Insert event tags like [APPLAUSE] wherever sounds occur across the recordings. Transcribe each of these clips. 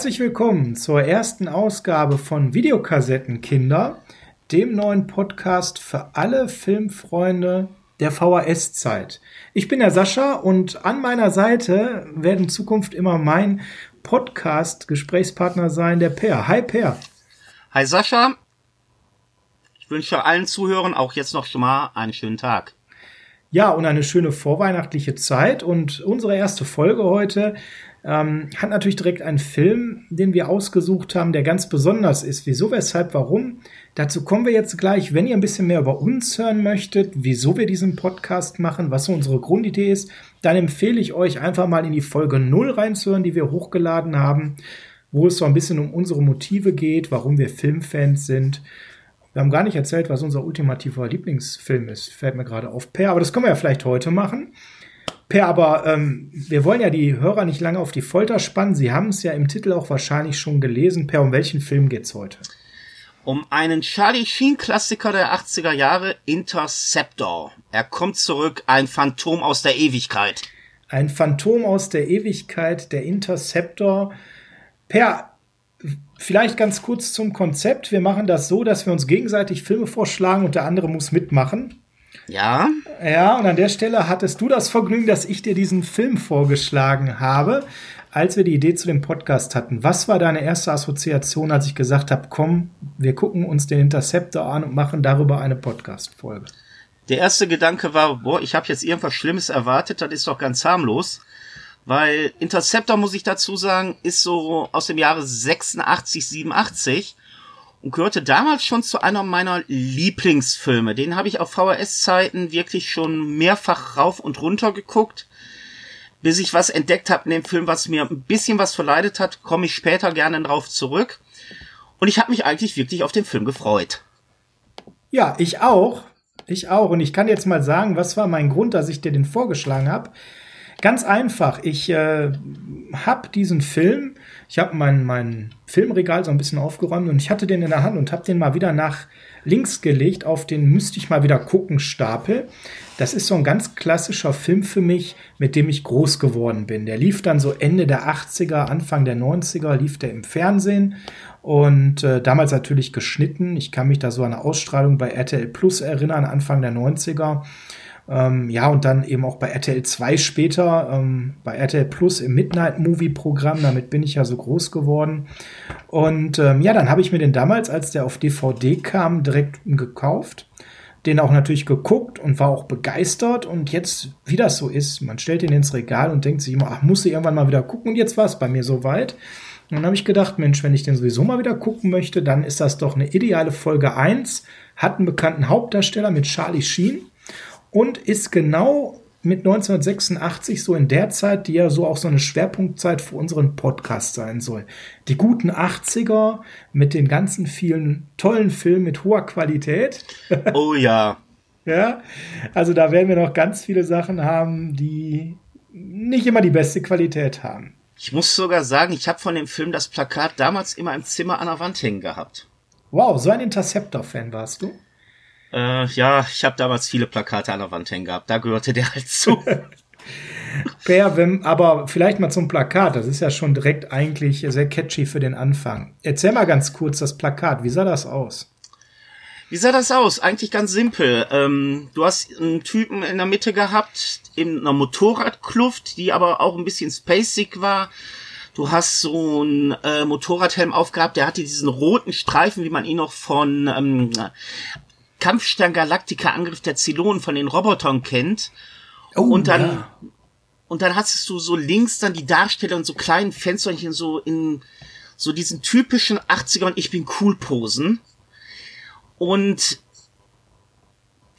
Herzlich willkommen zur ersten Ausgabe von Videokassettenkinder, dem neuen Podcast für alle Filmfreunde der VHS-Zeit. Ich bin der Sascha und an meiner Seite werden in Zukunft immer mein Podcast-Gesprächspartner sein, der Per. Hi Per. Hi Sascha. Ich wünsche allen Zuhörern auch jetzt noch schon mal einen schönen Tag. Ja, und eine schöne vorweihnachtliche Zeit. Und unsere erste Folge heute ähm, hat natürlich direkt einen Film, den wir ausgesucht haben, der ganz besonders ist. Wieso, weshalb, warum? Dazu kommen wir jetzt gleich. Wenn ihr ein bisschen mehr über uns hören möchtet, wieso wir diesen Podcast machen, was so unsere Grundidee ist, dann empfehle ich euch einfach mal in die Folge 0 reinzuhören, die wir hochgeladen haben, wo es so ein bisschen um unsere Motive geht, warum wir Filmfans sind. Wir haben gar nicht erzählt, was unser ultimativer Lieblingsfilm ist. Fällt mir gerade auf. Per, aber das können wir ja vielleicht heute machen. Per, aber ähm, wir wollen ja die Hörer nicht lange auf die Folter spannen. Sie haben es ja im Titel auch wahrscheinlich schon gelesen. Per, um welchen Film geht's heute? Um einen Charlie Sheen-Klassiker der 80er Jahre, Interceptor. Er kommt zurück, ein Phantom aus der Ewigkeit. Ein Phantom aus der Ewigkeit, der Interceptor. Per, vielleicht ganz kurz zum Konzept. Wir machen das so, dass wir uns gegenseitig Filme vorschlagen und der andere muss mitmachen. Ja. Ja, und an der Stelle hattest du das Vergnügen, dass ich dir diesen Film vorgeschlagen habe, als wir die Idee zu dem Podcast hatten. Was war deine erste Assoziation, als ich gesagt habe, komm, wir gucken uns den Interceptor an und machen darüber eine Podcast-Folge? Der erste Gedanke war, boah, ich habe jetzt irgendwas Schlimmes erwartet, das ist doch ganz harmlos. Weil Interceptor, muss ich dazu sagen, ist so aus dem Jahre 86, 87 und gehörte damals schon zu einer meiner Lieblingsfilme. Den habe ich auf VHS-Zeiten wirklich schon mehrfach rauf und runter geguckt, bis ich was entdeckt habe in dem Film, was mir ein bisschen was verleidet hat, komme ich später gerne drauf zurück. Und ich habe mich eigentlich wirklich auf den Film gefreut. Ja, ich auch. Ich auch. Und ich kann jetzt mal sagen, was war mein Grund, dass ich dir den vorgeschlagen habe. Ganz einfach. Ich äh, habe diesen Film ich habe mein, mein Filmregal so ein bisschen aufgeräumt und ich hatte den in der Hand und habe den mal wieder nach links gelegt auf den müsste ich mal wieder gucken Stapel. Das ist so ein ganz klassischer Film für mich, mit dem ich groß geworden bin. Der lief dann so Ende der 80er, Anfang der 90er, lief der im Fernsehen und äh, damals natürlich geschnitten. Ich kann mich da so an eine Ausstrahlung bei RTL Plus erinnern, Anfang der 90er. Ähm, ja, und dann eben auch bei RTL 2 später, ähm, bei RTL Plus im Midnight Movie Programm, damit bin ich ja so groß geworden. Und ähm, ja, dann habe ich mir den damals, als der auf DVD kam, direkt gekauft. Den auch natürlich geguckt und war auch begeistert. Und jetzt, wie das so ist, man stellt ihn ins Regal und denkt sich immer, ach, muss ich irgendwann mal wieder gucken. Und jetzt war es bei mir soweit. Und dann habe ich gedacht, Mensch, wenn ich den sowieso mal wieder gucken möchte, dann ist das doch eine ideale Folge 1. Hat einen bekannten Hauptdarsteller mit Charlie Sheen und ist genau mit 1986 so in der Zeit, die ja so auch so eine Schwerpunktzeit für unseren Podcast sein soll. Die guten 80er mit den ganzen vielen tollen Filmen mit hoher Qualität. [LAUGHS] Oh ja. ja, also da werden wir noch ganz viele Sachen haben, die nicht immer die beste Qualität haben. Ich muss sogar sagen, ich habe von dem Film das Plakat damals immer im Zimmer an der Wand hängen gehabt. Wow, so ein Interceptor-Fan warst du? Äh, ja, ich habe damals viele Plakate an der Wand hängen gehabt. Da gehörte der halt zu. [LAUGHS] Per, wenn, aber vielleicht mal zum Plakat. Das ist ja schon direkt eigentlich sehr catchy für den Anfang. Erzähl mal ganz kurz das Plakat. Wie sah das aus? Wie sah das aus? Eigentlich ganz simpel. Ähm, du hast einen Typen in der Mitte gehabt, in einer Motorradkluft, die aber auch ein bisschen spacig war. Du hast so einen äh, Motorradhelm aufgehabt, der hatte diesen roten Streifen, wie man ihn noch von ähm, Kampfstern Galactica Angriff der Zylonen von den Robotern kennt. Oh, und dann, ja. und dann hast du so links dann die Darsteller und so kleinen Fensterchen so in so diesen typischen 80er und ich bin cool Posen. Und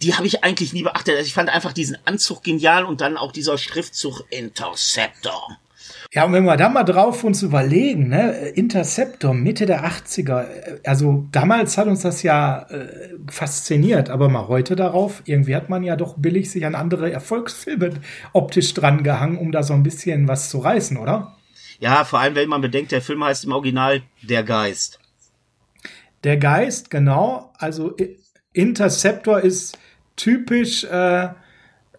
die habe ich eigentlich nie beachtet. Also ich fand einfach diesen Anzug genial und dann auch dieser Schriftzug Interceptor. Ja, und wenn wir da mal drauf uns überlegen, ne, Interceptor, Mitte der 80er, also damals hat uns das ja äh, fasziniert, aber mal heute darauf, irgendwie hat man ja doch billig sich an andere Erfolgsfilme optisch dran gehangen, um da so ein bisschen was zu reißen, oder? Ja, vor allem, wenn man bedenkt, der Film heißt im Original Der Geist. Der Geist, genau. Also Interceptor ist typisch äh,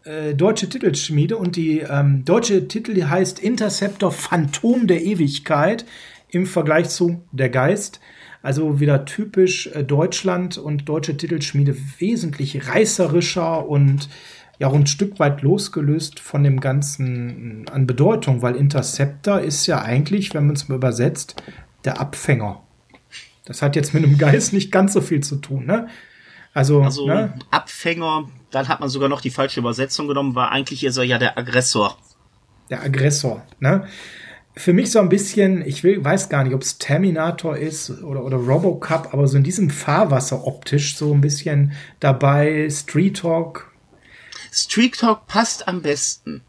äh, deutsche Titelschmiede und die ähm, deutsche Titel heißt Interceptor Phantom der Ewigkeit. im Vergleich zu Der Geist. Also wieder typisch äh, Deutschland und deutsche Titelschmiede wesentlich reißerischer und ja auch ein Stück weit losgelöst von dem Ganzen an Bedeutung, weil Interceptor ist ja eigentlich, wenn man es mal übersetzt, der Abfänger. Das hat jetzt mit einem Geist nicht ganz so viel zu tun, ne? Also, also ne? Abfänger, dann hat man sogar noch die falsche Übersetzung genommen, war eigentlich ist er ja der Aggressor. Der Aggressor, ne? Für mich so ein bisschen, ich will, weiß gar nicht, ob es Terminator ist oder, oder Robocup, aber so in diesem Fahrwasser optisch so ein bisschen dabei, Street Talk. Street Talk passt am besten.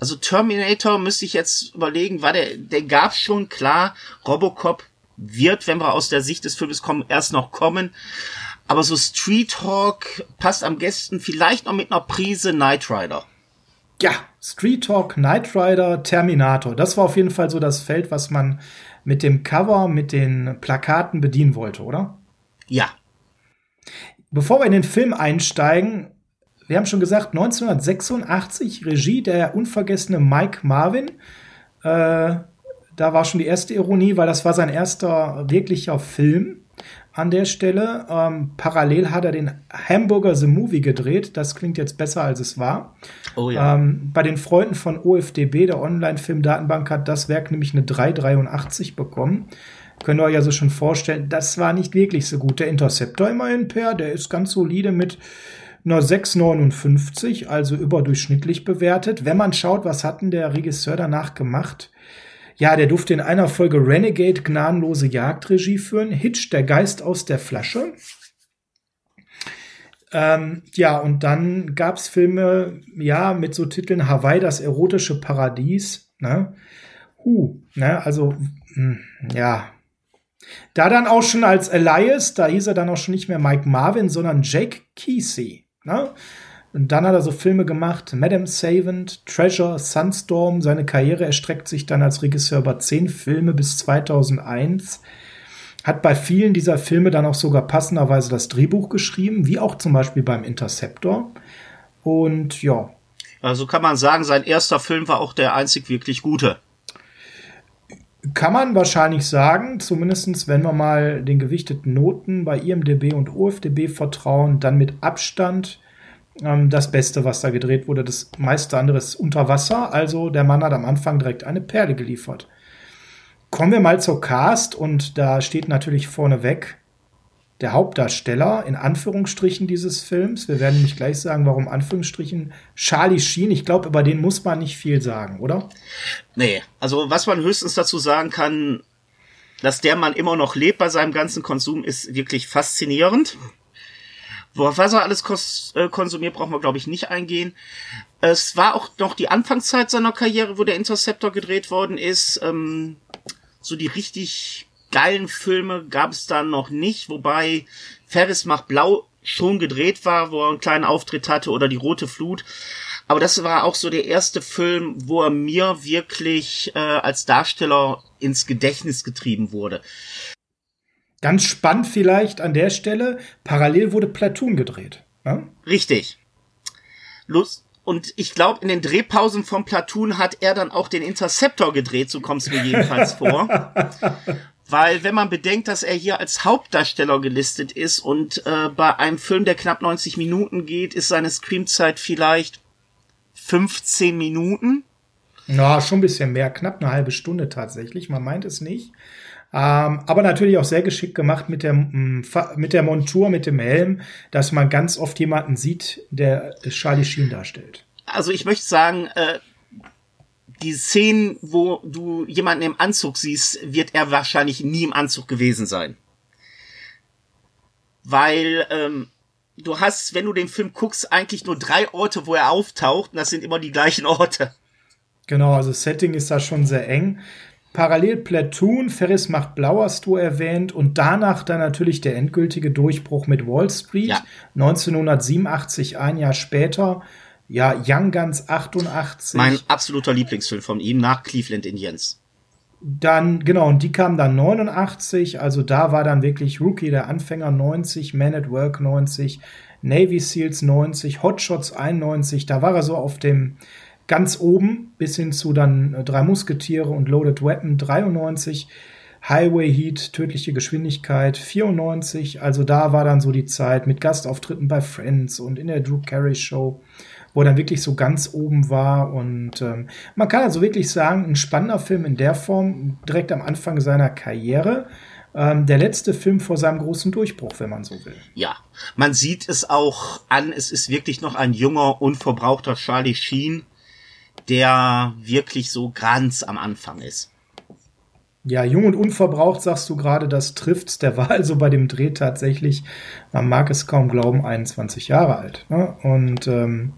Also Terminator müsste ich jetzt überlegen, war der, der gab schon klar, Robocop wird, wenn wir aus der Sicht des Films kommen, erst noch kommen. Aber so Street Hawk passt am besten vielleicht noch mit einer Prise Knight Rider. Ja, Street Talk, Knight Rider, Terminator. Das war auf jeden Fall so das Feld, was man mit dem Cover, mit den Plakaten bedienen wollte, oder? Ja. Bevor wir in den Film einsteigen, wir haben schon gesagt, 1986, Regie der unvergessene Mike Marvin. Äh, da war schon die erste Ironie, weil das war sein erster wirklicher Film an der Stelle. Ähm, parallel hat er den Hamburger The Movie gedreht. Das klingt jetzt besser, als es war. Oh ja. Ähm, bei den Freunden von OFDB, der Online-Film-Datenbank, hat das Werk nämlich eine 383 bekommen. Könnt ihr euch also schon vorstellen, das war nicht wirklich so gut. Der Interceptor immerhin per, der ist ganz solide mit einer 6,59, also überdurchschnittlich bewertet. Wenn man schaut, was hat denn der Regisseur danach gemacht? Ja, der durfte in einer Folge Renegade gnadenlose Jagdregie führen. Hitch, der Geist aus der Flasche. Ähm, ja, und dann gab's Filme, ja, mit so Titeln Hawaii, das erotische Paradies. Ne? Huh, ne, also, mh, hm, ja. Da dann auch schon als Elias, da hieß er dann auch schon nicht mehr Mike Marvin, sondern Jake Kesey. Ne? Und dann hat er so Filme gemacht, Madame Savant, Treasure, Sunstorm. Seine Karriere erstreckt sich dann als Regisseur über zehn Filme bis 2001. Hat bei vielen dieser Filme dann auch sogar passenderweise das Drehbuch geschrieben, wie auch zum Beispiel beim Interceptor. Und ja. Also kann man sagen, sein erster Film war auch der einzig wirklich gute. Kann man wahrscheinlich sagen, zumindestens wenn wir mal den gewichteten Noten bei IMDB und OFDB vertrauen, dann mit Abstand ähm, das Beste, was da gedreht wurde. Das meiste andere ist unter Wasser. Also der Mann hat am Anfang direkt eine Perle geliefert. Kommen wir mal zur Cast und da steht natürlich vorneweg der Hauptdarsteller in Anführungsstrichen dieses Films. Wir werden nicht gleich sagen, warum Anführungsstrichen. Charlie Sheen, ich glaube, über den muss man nicht viel sagen, oder? Nee, also was man höchstens dazu sagen kann, dass der Mann immer noch lebt bei seinem ganzen Konsum, ist wirklich faszinierend. Was er alles äh, konsumiert, brauchen wir, glaube ich, nicht eingehen. Es war auch noch die Anfangszeit seiner Karriere, wo der Interceptor gedreht worden ist. Ähm, so die richtig geilen Filme gab es dann noch nicht, wobei Ferris macht Blau schon gedreht war, wo er einen kleinen Auftritt hatte, oder die Rote Flut. Aber das war auch so der erste Film, wo er mir wirklich äh, als Darsteller ins Gedächtnis getrieben wurde. Ganz spannend vielleicht an der Stelle, parallel wurde Platoon gedreht. Ne? Richtig. Lust. Und ich glaube, in den Drehpausen von Platoon hat er dann auch den Interceptor gedreht, so kommt es mir jedenfalls [LAUGHS] vor. Weil wenn man bedenkt, dass er hier als Hauptdarsteller gelistet ist und äh, bei einem Film, der knapp 90 Minuten geht, ist seine Screamzeit vielleicht 15 Minuten. Ja, schon ein bisschen mehr, knapp eine halbe Stunde tatsächlich. Man meint es nicht. Ähm, aber natürlich auch sehr geschickt gemacht mit der, mm, mit der Montur, mit dem Helm, dass man ganz oft jemanden sieht, der Charlie Sheen darstellt. Also ich möchte sagen, äh, die Szenen, wo du jemanden im Anzug siehst, wird er wahrscheinlich nie im Anzug gewesen sein. Weil ähm, du hast, wenn du den Film guckst, eigentlich nur drei Orte, wo er auftaucht, und das sind immer die gleichen Orte. Genau, also Setting ist da schon sehr eng. Parallel Platoon, Ferris macht blau hast du erwähnt und danach dann natürlich der endgültige Durchbruch mit Wall Street. Ja. 1987, ein Jahr später. Ja, Young Guns 88. Mein absoluter Lieblingsfilm von ihm nach Cleveland Indians. Dann, genau, und die kam dann 89, also da war dann wirklich Rookie der Anfänger 90, Man at Work 90, Navy Seals 90, Hotshots 91, da war er so auf dem ganz oben bis hin zu dann äh, Drei Musketiere und Loaded Weapon 93 Highway Heat, tödliche Geschwindigkeit, 94. Also da war dann so die Zeit mit Gastauftritten bei Friends und in der Drew Carey Show, wo er dann wirklich so ganz oben war. Und ähm, man kann also wirklich sagen, ein spannender Film in der Form, direkt am Anfang seiner Karriere. Ähm, der letzte Film vor seinem großen Durchbruch, wenn man so will. Ja, man sieht es auch an, es ist wirklich noch ein junger, unverbrauchter Charlie Sheen, der wirklich so ganz am Anfang ist. Ja, jung und unverbraucht sagst du gerade, das trifft's. Der war also bei dem Dreh tatsächlich, man mag es kaum glauben, 21 Jahre alt. Ne? Und ähm,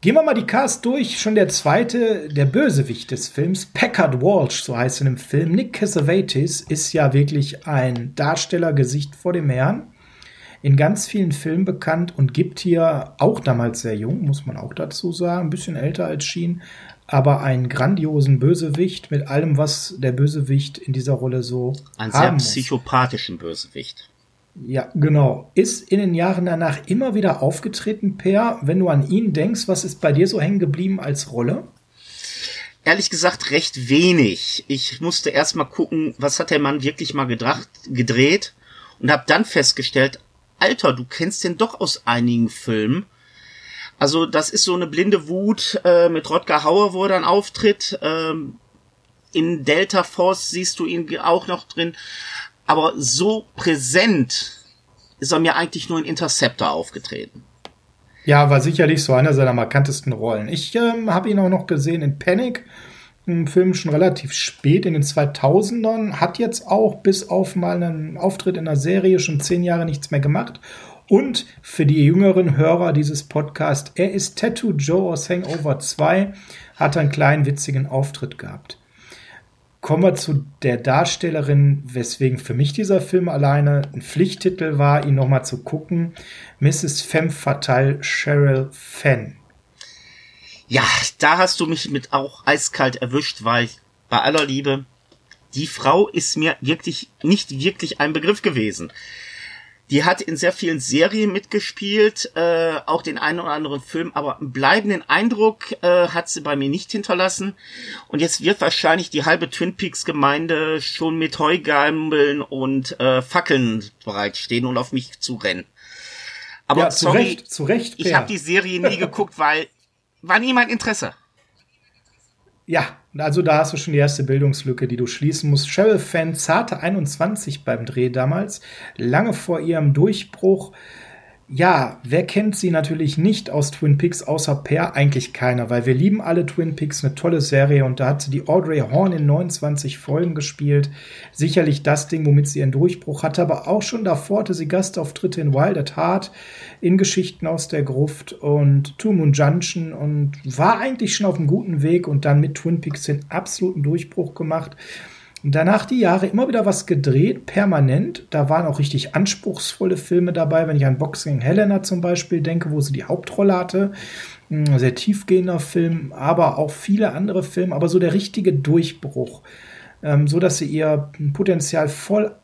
gehen wir mal die Cast durch. Schon der zweite, der Bösewicht des Films, Packard Walsh, so heißt er im Film. Nick Cassavetes ist ja wirklich ein Darstellergesicht vor dem Herrn. In ganz vielen Filmen bekannt und gibt hier auch damals sehr jung, muss man auch dazu sagen, ein bisschen älter als Sheen, aber einen grandiosen Bösewicht mit allem, was der Bösewicht in dieser Rolle so Einen sehr muss. psychopathischen Bösewicht. Ja, genau. Ist in den Jahren danach immer wieder aufgetreten, Per. Wenn du an ihn denkst, was ist bei dir so hängen geblieben als Rolle? Ehrlich gesagt recht wenig. Ich musste erst mal gucken, was hat der Mann wirklich mal gedracht, gedreht und habe dann festgestellt, Alter, du kennst den doch aus einigen Filmen. Also das ist so eine blinde Wut äh, mit Rodger Hauer, wo er dann auftritt. Ähm, in Delta Force siehst du ihn auch noch drin. Aber so präsent ist er mir eigentlich nur in Interceptor aufgetreten. Ja, war sicherlich so einer seiner markantesten Rollen. Ich ähm, habe ihn auch noch gesehen in Panic, Film schon relativ spät in den 2000ern, hat jetzt auch bis auf mal einen Auftritt in einer Serie schon zehn Jahre nichts mehr gemacht. Und für die jüngeren Hörer dieses Podcasts, er ist Tattoo Joe aus Hangover 2, hat einen kleinen witzigen Auftritt gehabt. Kommen wir zu der Darstellerin, weswegen für mich dieser Film alleine ein Pflichttitel war, ihn nochmal zu gucken. Mrs. Femme Fatale Cheryl Fenn. Ja, da hast du mich mit auch eiskalt erwischt, weil bei aller Liebe, die Frau ist mir wirklich nicht wirklich ein Begriff gewesen. Die hat in sehr vielen Serien mitgespielt, äh, auch den einen oder anderen Film, aber einen bleibenden Eindruck äh, hat sie bei mir nicht hinterlassen. Und jetzt wird wahrscheinlich die halbe Twin Peaks Gemeinde schon mit Heugambeln und äh, Fackeln bereitstehen und auf mich zu rennen. Aber ja, zu sorry, Recht, zu Recht. ich habe die Serie nie geguckt, weil war nie mein Interesse. Ja, also da hast du schon die erste Bildungslücke, die du schließen musst. Cheryl Fenn, zarte 21 beim Dreh damals, lange vor ihrem Durchbruch. Ja, wer kennt sie natürlich nicht aus Twin Peaks außer Per? Eigentlich keiner, weil wir lieben alle Twin Peaks, eine tolle Serie und da hat sie die Audrey Horn in 29 Folgen gespielt. Sicherlich das Ding, womit sie ihren Durchbruch hatte, aber auch schon davor hatte sie Gastauftritte in Wild at Heart, in Geschichten aus der Gruft und Two Moon Junction und war eigentlich schon auf einem guten Weg und dann mit Twin Peaks den absoluten Durchbruch gemacht. Danach die Jahre immer wieder was gedreht, permanent. Da waren auch richtig anspruchsvolle Filme dabei, wenn ich an Boxing Helena zum Beispiel denke, wo sie die Hauptrolle hatte. Ein sehr tiefgehender Film, aber auch viele andere Filme, aber so der richtige Durchbruch. Ähm, so dass sie ihr Potenzial voll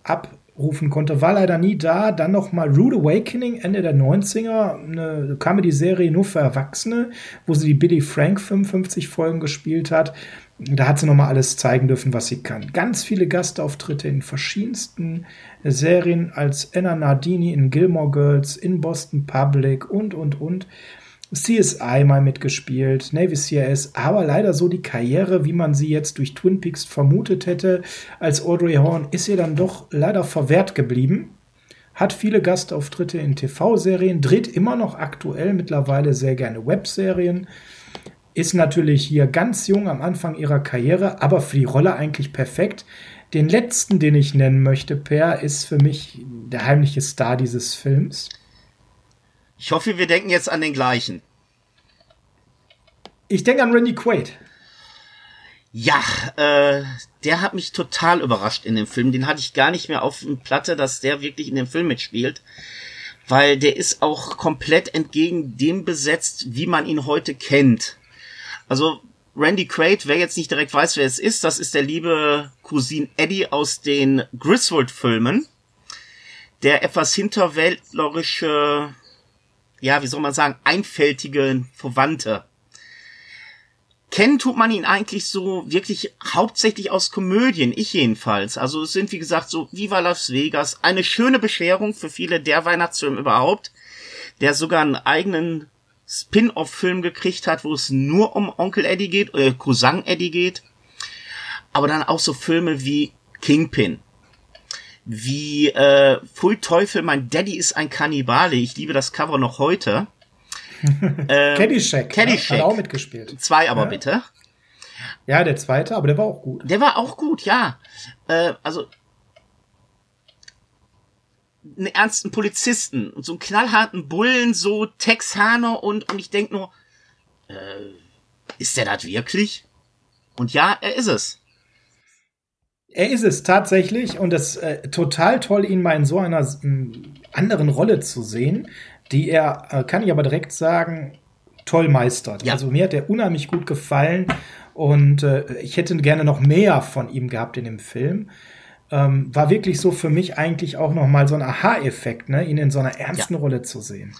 abrufen konnte, war leider nie da. Dann noch mal Rude Awakening, Ende der 90er, eine Comedy-Serie nur für Erwachsene, wo sie die Billy Frank 55 Folgen gespielt hat. Da hat sie nochmal alles zeigen dürfen, was sie kann. Ganz viele Gastauftritte in verschiedensten Serien als Anna Nardini in Gilmore Girls, in Boston Public und, und, und. CSI mal mitgespielt, Navy CIS, aber leider so die Karriere, wie man sie jetzt durch Twin Peaks vermutet hätte, als Audrey Horn, ist ihr dann doch leider verwehrt geblieben. Hat viele Gastauftritte in TV-Serien, dreht immer noch aktuell mittlerweile sehr gerne Webserien ist natürlich hier ganz jung am Anfang ihrer Karriere, aber für die Rolle eigentlich perfekt. Den letzten, den ich nennen möchte, Per, ist für mich der heimliche Star dieses Films. Ich hoffe, wir denken jetzt an den gleichen. Ich denke an Randy Quaid. Ja, äh, der hat mich total überrascht in dem Film. Den hatte ich gar nicht mehr auf dem Platte, dass der wirklich in dem Film mitspielt. Weil der ist auch komplett entgegen dem besetzt, wie man ihn heute kennt. Also Randy Quaid, wer jetzt nicht direkt weiß, wer es ist, das ist der liebe Cousin Eddie aus den Griswold-Filmen. Der etwas hinterwäldlerische, ja, wie soll man sagen, einfältige Verwandte. Kennen tut man ihn eigentlich so wirklich hauptsächlich aus Komödien, ich jedenfalls. Also es sind wie gesagt so Viva Las Vegas, eine schöne Bescherung für viele der Weihnachtsfilm überhaupt, der sogar einen eigenen Spin-off-Film gekriegt hat, wo es nur um Onkel Eddie geht, äh, Cousin Eddie geht. Aber dann auch so Filme wie Kingpin, wie äh, Pfui Teufel, mein Daddy ist ein Kannibale. Ich liebe das Cover noch heute. [LAUGHS] ähm, Caddyshack, Caddyshack. hat auch mitgespielt. Zwei aber Ja. bitte. Ja, der zweite, aber der war auch gut. Der war auch gut, ja. Äh, also einen ernsten Polizisten und so einen knallharten Bullen, so Texaner und, und ich denk nur, äh, ist der das wirklich? Und ja, er ist es. Er ist es tatsächlich und es äh, total toll, ihn mal in so einer m, anderen Rolle zu sehen, die er, äh, kann ich aber direkt sagen, toll meistert. Ja. Also mir hat er unheimlich gut gefallen und äh, ich hätte gerne noch mehr von ihm gehabt in dem Film. Ähm, war wirklich so für mich eigentlich auch noch mal so ein Aha-Effekt, ne, ihn in so einer ernsten Rolle zu sehen.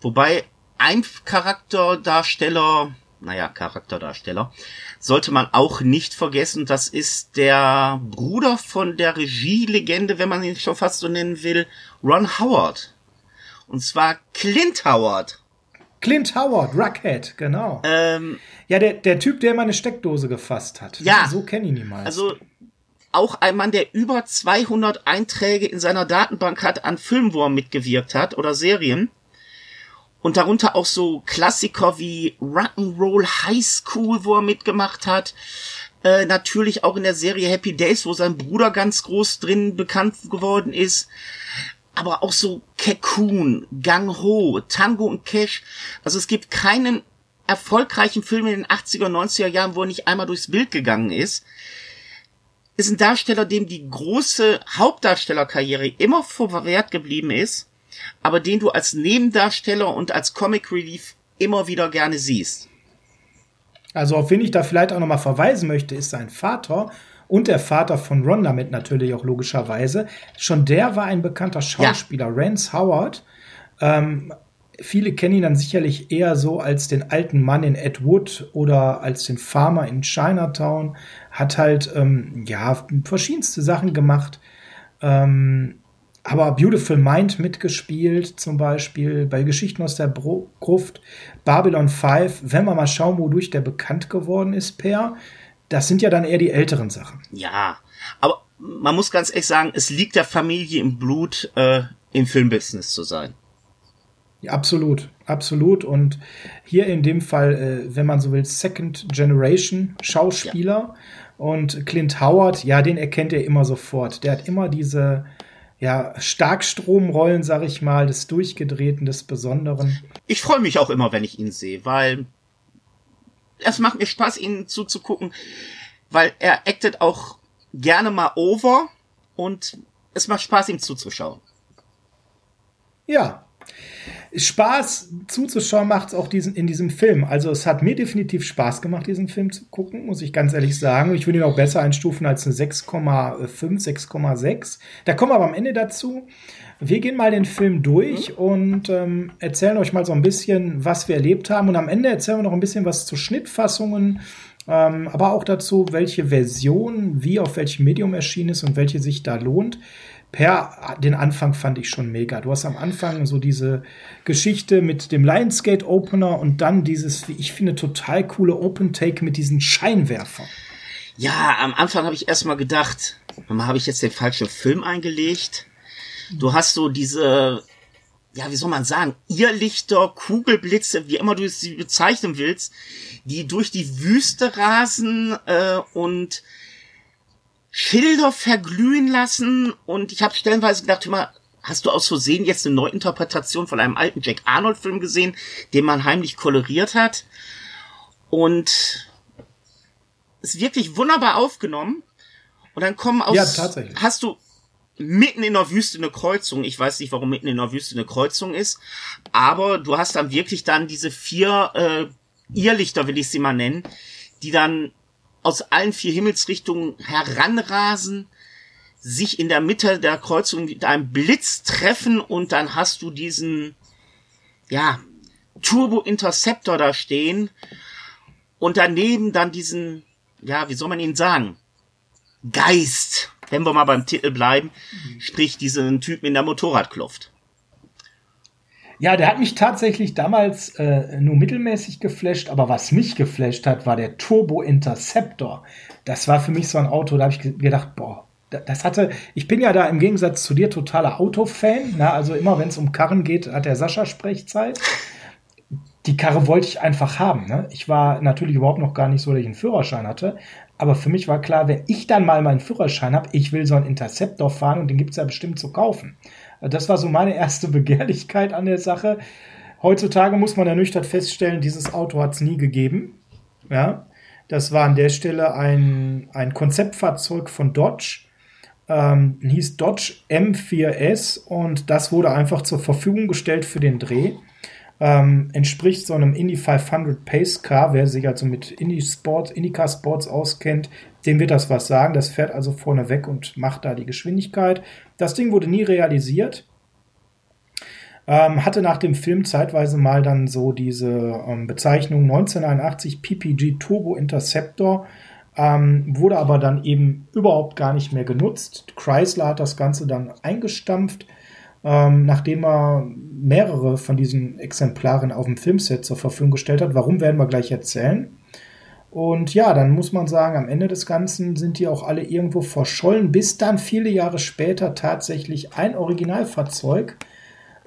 Wobei ein Charakterdarsteller, naja, Charakterdarsteller, sollte man auch nicht vergessen, das ist der Bruder von der Regielegende, wenn man ihn schon fast so nennen will, Ron Howard. Und zwar Clint Howard. Clint Howard, Ruckhead, genau. Ähm, Ja, der, der Typ, der immer eine Steckdose gefasst hat. Ja. So kenne ich ihn mal. also auch ein Mann, der über 200 Einträge in seiner Datenbank hat an er mitgewirkt hat oder Serien. Und darunter auch so Klassiker wie Rock'n'Roll High School, wo er mitgemacht hat. Äh, natürlich auch in der Serie Happy Days, wo sein Bruder ganz groß drin bekannt geworden ist. Aber auch so Cocoon, Gang Ho, Tango und Cash. Also es gibt keinen erfolgreichen Film in den 80er, 90er Jahren, wo er nicht einmal durchs Bild gegangen ist. Ist ein Darsteller, dem die große Hauptdarstellerkarriere immer verwehrt geblieben ist, aber den du als Nebendarsteller und als Comic Relief immer wieder gerne siehst. Also auf wen ich da vielleicht auch noch mal verweisen möchte, ist sein Vater und der Vater von Ron damit natürlich auch logischerweise. Schon der war ein bekannter Schauspieler, Rance Howard. Ähm, viele kennen ihn dann sicherlich eher so als den alten Mann in Ed Wood oder als den Farmer in Chinatown. Hat halt ähm, ja verschiedenste Sachen gemacht. Ähm, aber Beautiful Mind mitgespielt, zum Beispiel bei Geschichten aus der Bro Gruft, Babylon 5, wenn wir mal schauen, wodurch der bekannt geworden ist, Per, das sind ja dann eher die älteren Sachen. Ja, aber man muss ganz ehrlich sagen, es liegt der Familie im Blut, äh, im Filmbusiness zu sein. Ja, absolut, absolut. Und hier in dem Fall, äh, wenn man so will, Second Generation Schauspieler. Und Clint Howard, ja, den erkennt er immer sofort. Der hat immer diese ja, Starkstromrollen, sag ich mal, des Durchgedrehten, des Besonderen. Ich freue mich auch immer, wenn ich ihn sehe, weil es macht mir Spaß, ihn zuzugucken, weil er actet auch gerne mal over und es macht Spaß, ihm zuzuschauen. Ja. Spaß zuzuschauen macht es auch diesen, in diesem Film. Also es hat mir definitiv Spaß gemacht, diesen Film zu gucken, muss ich ganz ehrlich sagen. Ich würde ihn auch besser einstufen als eine 6,5, 6,6. Da kommen wir aber am Ende dazu. Wir gehen mal den Film durch und ähm, erzählen euch mal so ein bisschen, was wir erlebt haben. Und am Ende erzählen wir noch ein bisschen was zu Schnittfassungen, ähm, aber auch dazu, welche Version, wie auf welchem Medium erschienen ist und welche sich da lohnt. Per den Anfang fand ich schon mega. Du hast am Anfang so diese Geschichte mit dem Lionsgate Opener und dann dieses, wie ich finde, total coole Open Take mit diesen Scheinwerfern. Ja, am Anfang habe ich erstmal gedacht, habe ich jetzt den falschen Film eingelegt. Du hast so diese, ja, wie soll man sagen, Irrlichter, Kugelblitze, wie immer du sie bezeichnen willst, die durch die Wüste rasen äh, und Schilder verglühen lassen. Und ich habe stellenweise gedacht, mal, hast du aus Versehen jetzt eine Neuinterpretation von einem alten Jack Arnold-Film gesehen, den man heimlich koloriert hat? Und ist wirklich wunderbar aufgenommen. Und dann kommen aus, Ja, tatsächlich. hast du mitten in der Wüste eine Kreuzung. Ich weiß nicht, warum mitten in der Wüste eine Kreuzung ist, aber du hast dann wirklich dann diese vier äh, Irrlichter, will ich sie mal nennen, die dann aus allen vier Himmelsrichtungen heranrasen, sich in der Mitte der Kreuzung mit einem Blitz treffen und dann hast du diesen, ja, Turbo Interceptor da stehen. Und daneben dann diesen, ja, wie soll man ihn sagen? Geist, wenn wir mal beim Titel bleiben, sprich diesen Typen in der Motorradkluft. Ja, der hat mich tatsächlich damals äh, nur mittelmäßig geflasht, aber was mich geflasht hat, war der Turbo Interceptor. Das war für mich so ein Auto, da habe ich gedacht, boah, das hatte, ich bin ja da im Gegensatz zu dir totaler Autofan. Na, also immer wenn es um Karren geht, hat der Sascha Sprechzeit. Die Karre wollte ich einfach haben. Ne? Ich war natürlich überhaupt noch gar nicht so, dass ich einen Führerschein hatte. Aber für mich war klar, wenn ich dann mal meinen Führerschein habe, ich will so einen Interceptor fahren und den gibt's ja bestimmt zu kaufen. Das war so meine erste Begehrlichkeit an der Sache. Heutzutage muss man ernüchtert feststellen, dieses Auto hat's nie gegeben. Ja, das war an der Stelle ein, ein Konzeptfahrzeug von Dodge ähm, hieß Dodge M4S und das wurde einfach zur Verfügung gestellt für den Dreh. Ähm, entspricht so einem Indy 500 Pace Car. Wer sich also mit Indy Sports, IndyCar Sports auskennt, dem wird das was sagen. Das fährt also vorne weg und macht da die Geschwindigkeit. Das Ding wurde nie realisiert. Ähm, hatte nach dem Film zeitweise mal dann so diese ähm, Bezeichnung 1981 PPG Turbo Interceptor ähm, wurde aber dann eben überhaupt gar nicht mehr genutzt. Chrysler hat das Ganze dann eingestampft, ähm, nachdem er mehrere von diesen Exemplaren auf dem Filmset zur Verfügung gestellt hat. Warum werden wir gleich erzählen? Und ja, dann muss man sagen, am Ende des Ganzen sind die auch alle irgendwo verschollen, bis dann viele Jahre später tatsächlich ein Originalfahrzeug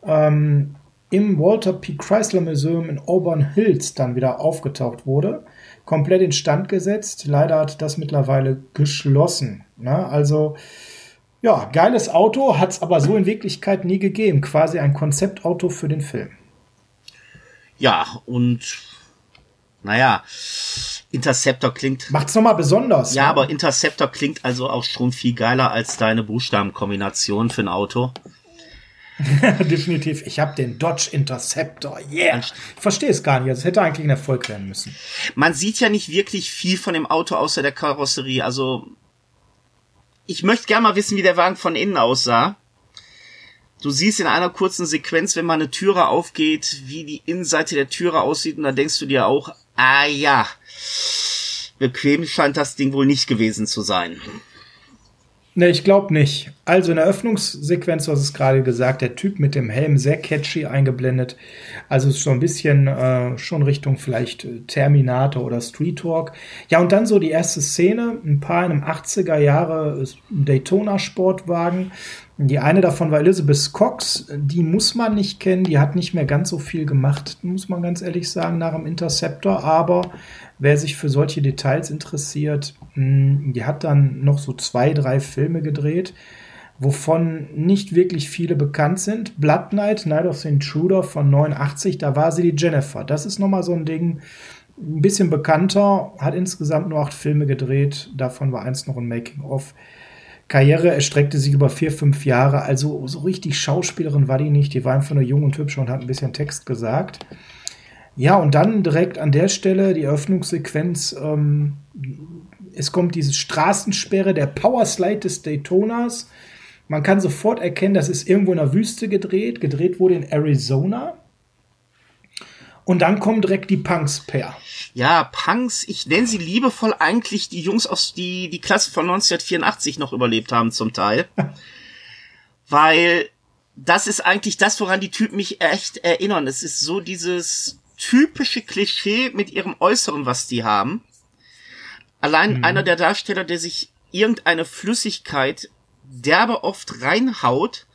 ähm, im Walter P. Chrysler Museum in Auburn Hills dann wieder aufgetaucht wurde komplett instand gesetzt. Leider hat das mittlerweile geschlossen. Ne? Also ja, geiles Auto, hat es aber so in Wirklichkeit nie gegeben. Quasi ein Konzeptauto für den Film. Ja, und naja, Interceptor klingt. Macht's nochmal besonders. Ja, ne? aber Interceptor klingt also auch schon viel geiler als deine Buchstabenkombination für ein Auto. [LAUGHS] Definitiv. Ich habe den Dodge Interceptor. Yeah. Ich verstehe es gar nicht. Es hätte eigentlich ein Erfolg werden müssen. Man sieht ja nicht wirklich viel von dem Auto außer der Karosserie. Also, ich möchte gerne mal wissen, wie der Wagen von innen aussah. Du siehst in einer kurzen Sequenz, wenn mal eine Türe aufgeht, wie die Innenseite der Türe aussieht und da denkst du dir auch, ah ja, bequem scheint das Ding wohl nicht gewesen zu sein. Ne, ich glaube nicht. Also in der Öffnungssequenz, was es gerade gesagt, der Typ mit dem Helm sehr catchy eingeblendet. Also ist so ein bisschen äh, schon Richtung vielleicht äh, Terminator oder Street Talk. Ja, und dann so die erste Szene, ein paar in einem 80er Jahre Daytona Sportwagen. Die eine davon war Elizabeth Cox, die muss man nicht kennen, die hat nicht mehr ganz so viel gemacht, muss man ganz ehrlich sagen, nach dem Interceptor, aber wer sich für solche Details interessiert, hm, die hat dann noch so zwei, drei Filme gedreht, wovon nicht wirklich viele bekannt sind. Blood Knight, Night of the Intruder von 89, da war sie die Jennifer. Das ist nochmal so ein Ding, ein bisschen bekannter, hat insgesamt nur acht Filme gedreht, davon war eins noch ein Making-of. Karriere erstreckte sich über vier, fünf Jahre, also so richtig Schauspielerin war die nicht, die war einfach nur jung und hübsch und hat ein bisschen Text gesagt. Ja, und dann direkt an der Stelle die Eröffnungssequenz. Ähm, es kommt diese Straßensperre, der Powerslide des Daytonas. Man kann sofort erkennen, das ist irgendwo in der Wüste gedreht. Gedreht wurde in Arizona. Und dann kommen direkt die Punks per. Ja, Punks, ich nenne sie liebevoll eigentlich die Jungs aus die die Klasse von 1984 noch überlebt haben zum Teil. [LAUGHS] Weil das ist eigentlich das, woran die Typen mich echt erinnern. Es ist so dieses typische Klischee mit ihrem Äußeren, was die haben. Allein mhm. einer der Darsteller, der sich irgendeine Flüssigkeit derbe oft reinhaut,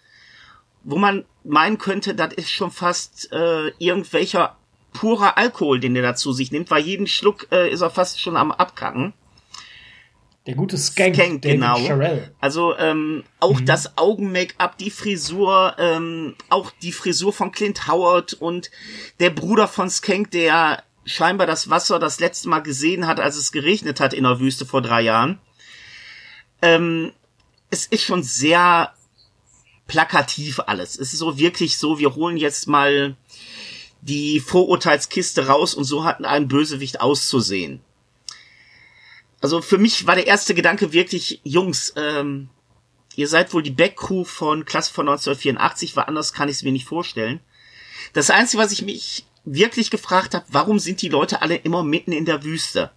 wo man meinen könnte, das ist schon fast äh, irgendwelcher purer Alkohol, den der dazu sich nimmt, weil jeden Schluck äh, ist er fast schon am Abkacken. Der gute Skank, Skank genau. Sharell. Also ähm, auch mhm. das Augen-Make-up, die Frisur, ähm, auch die Frisur von Clint Howard und der Bruder von Skank, der scheinbar das Wasser das letzte Mal gesehen hat, als es geregnet hat in der Wüste vor drei Jahren. Ähm, es ist schon sehr plakativ alles. Es ist so wirklich so, wir holen jetzt mal die Vorurteilskiste raus und so hat ein Bösewicht auszusehen. Also für mich war der erste Gedanke wirklich, Jungs, ähm, ihr seid wohl die Backcrew von Klasse von 1984, weil anders kann ich es mir nicht vorstellen. Das Einzige, was ich mich wirklich gefragt habe, warum sind die Leute alle immer mitten in der Wüste?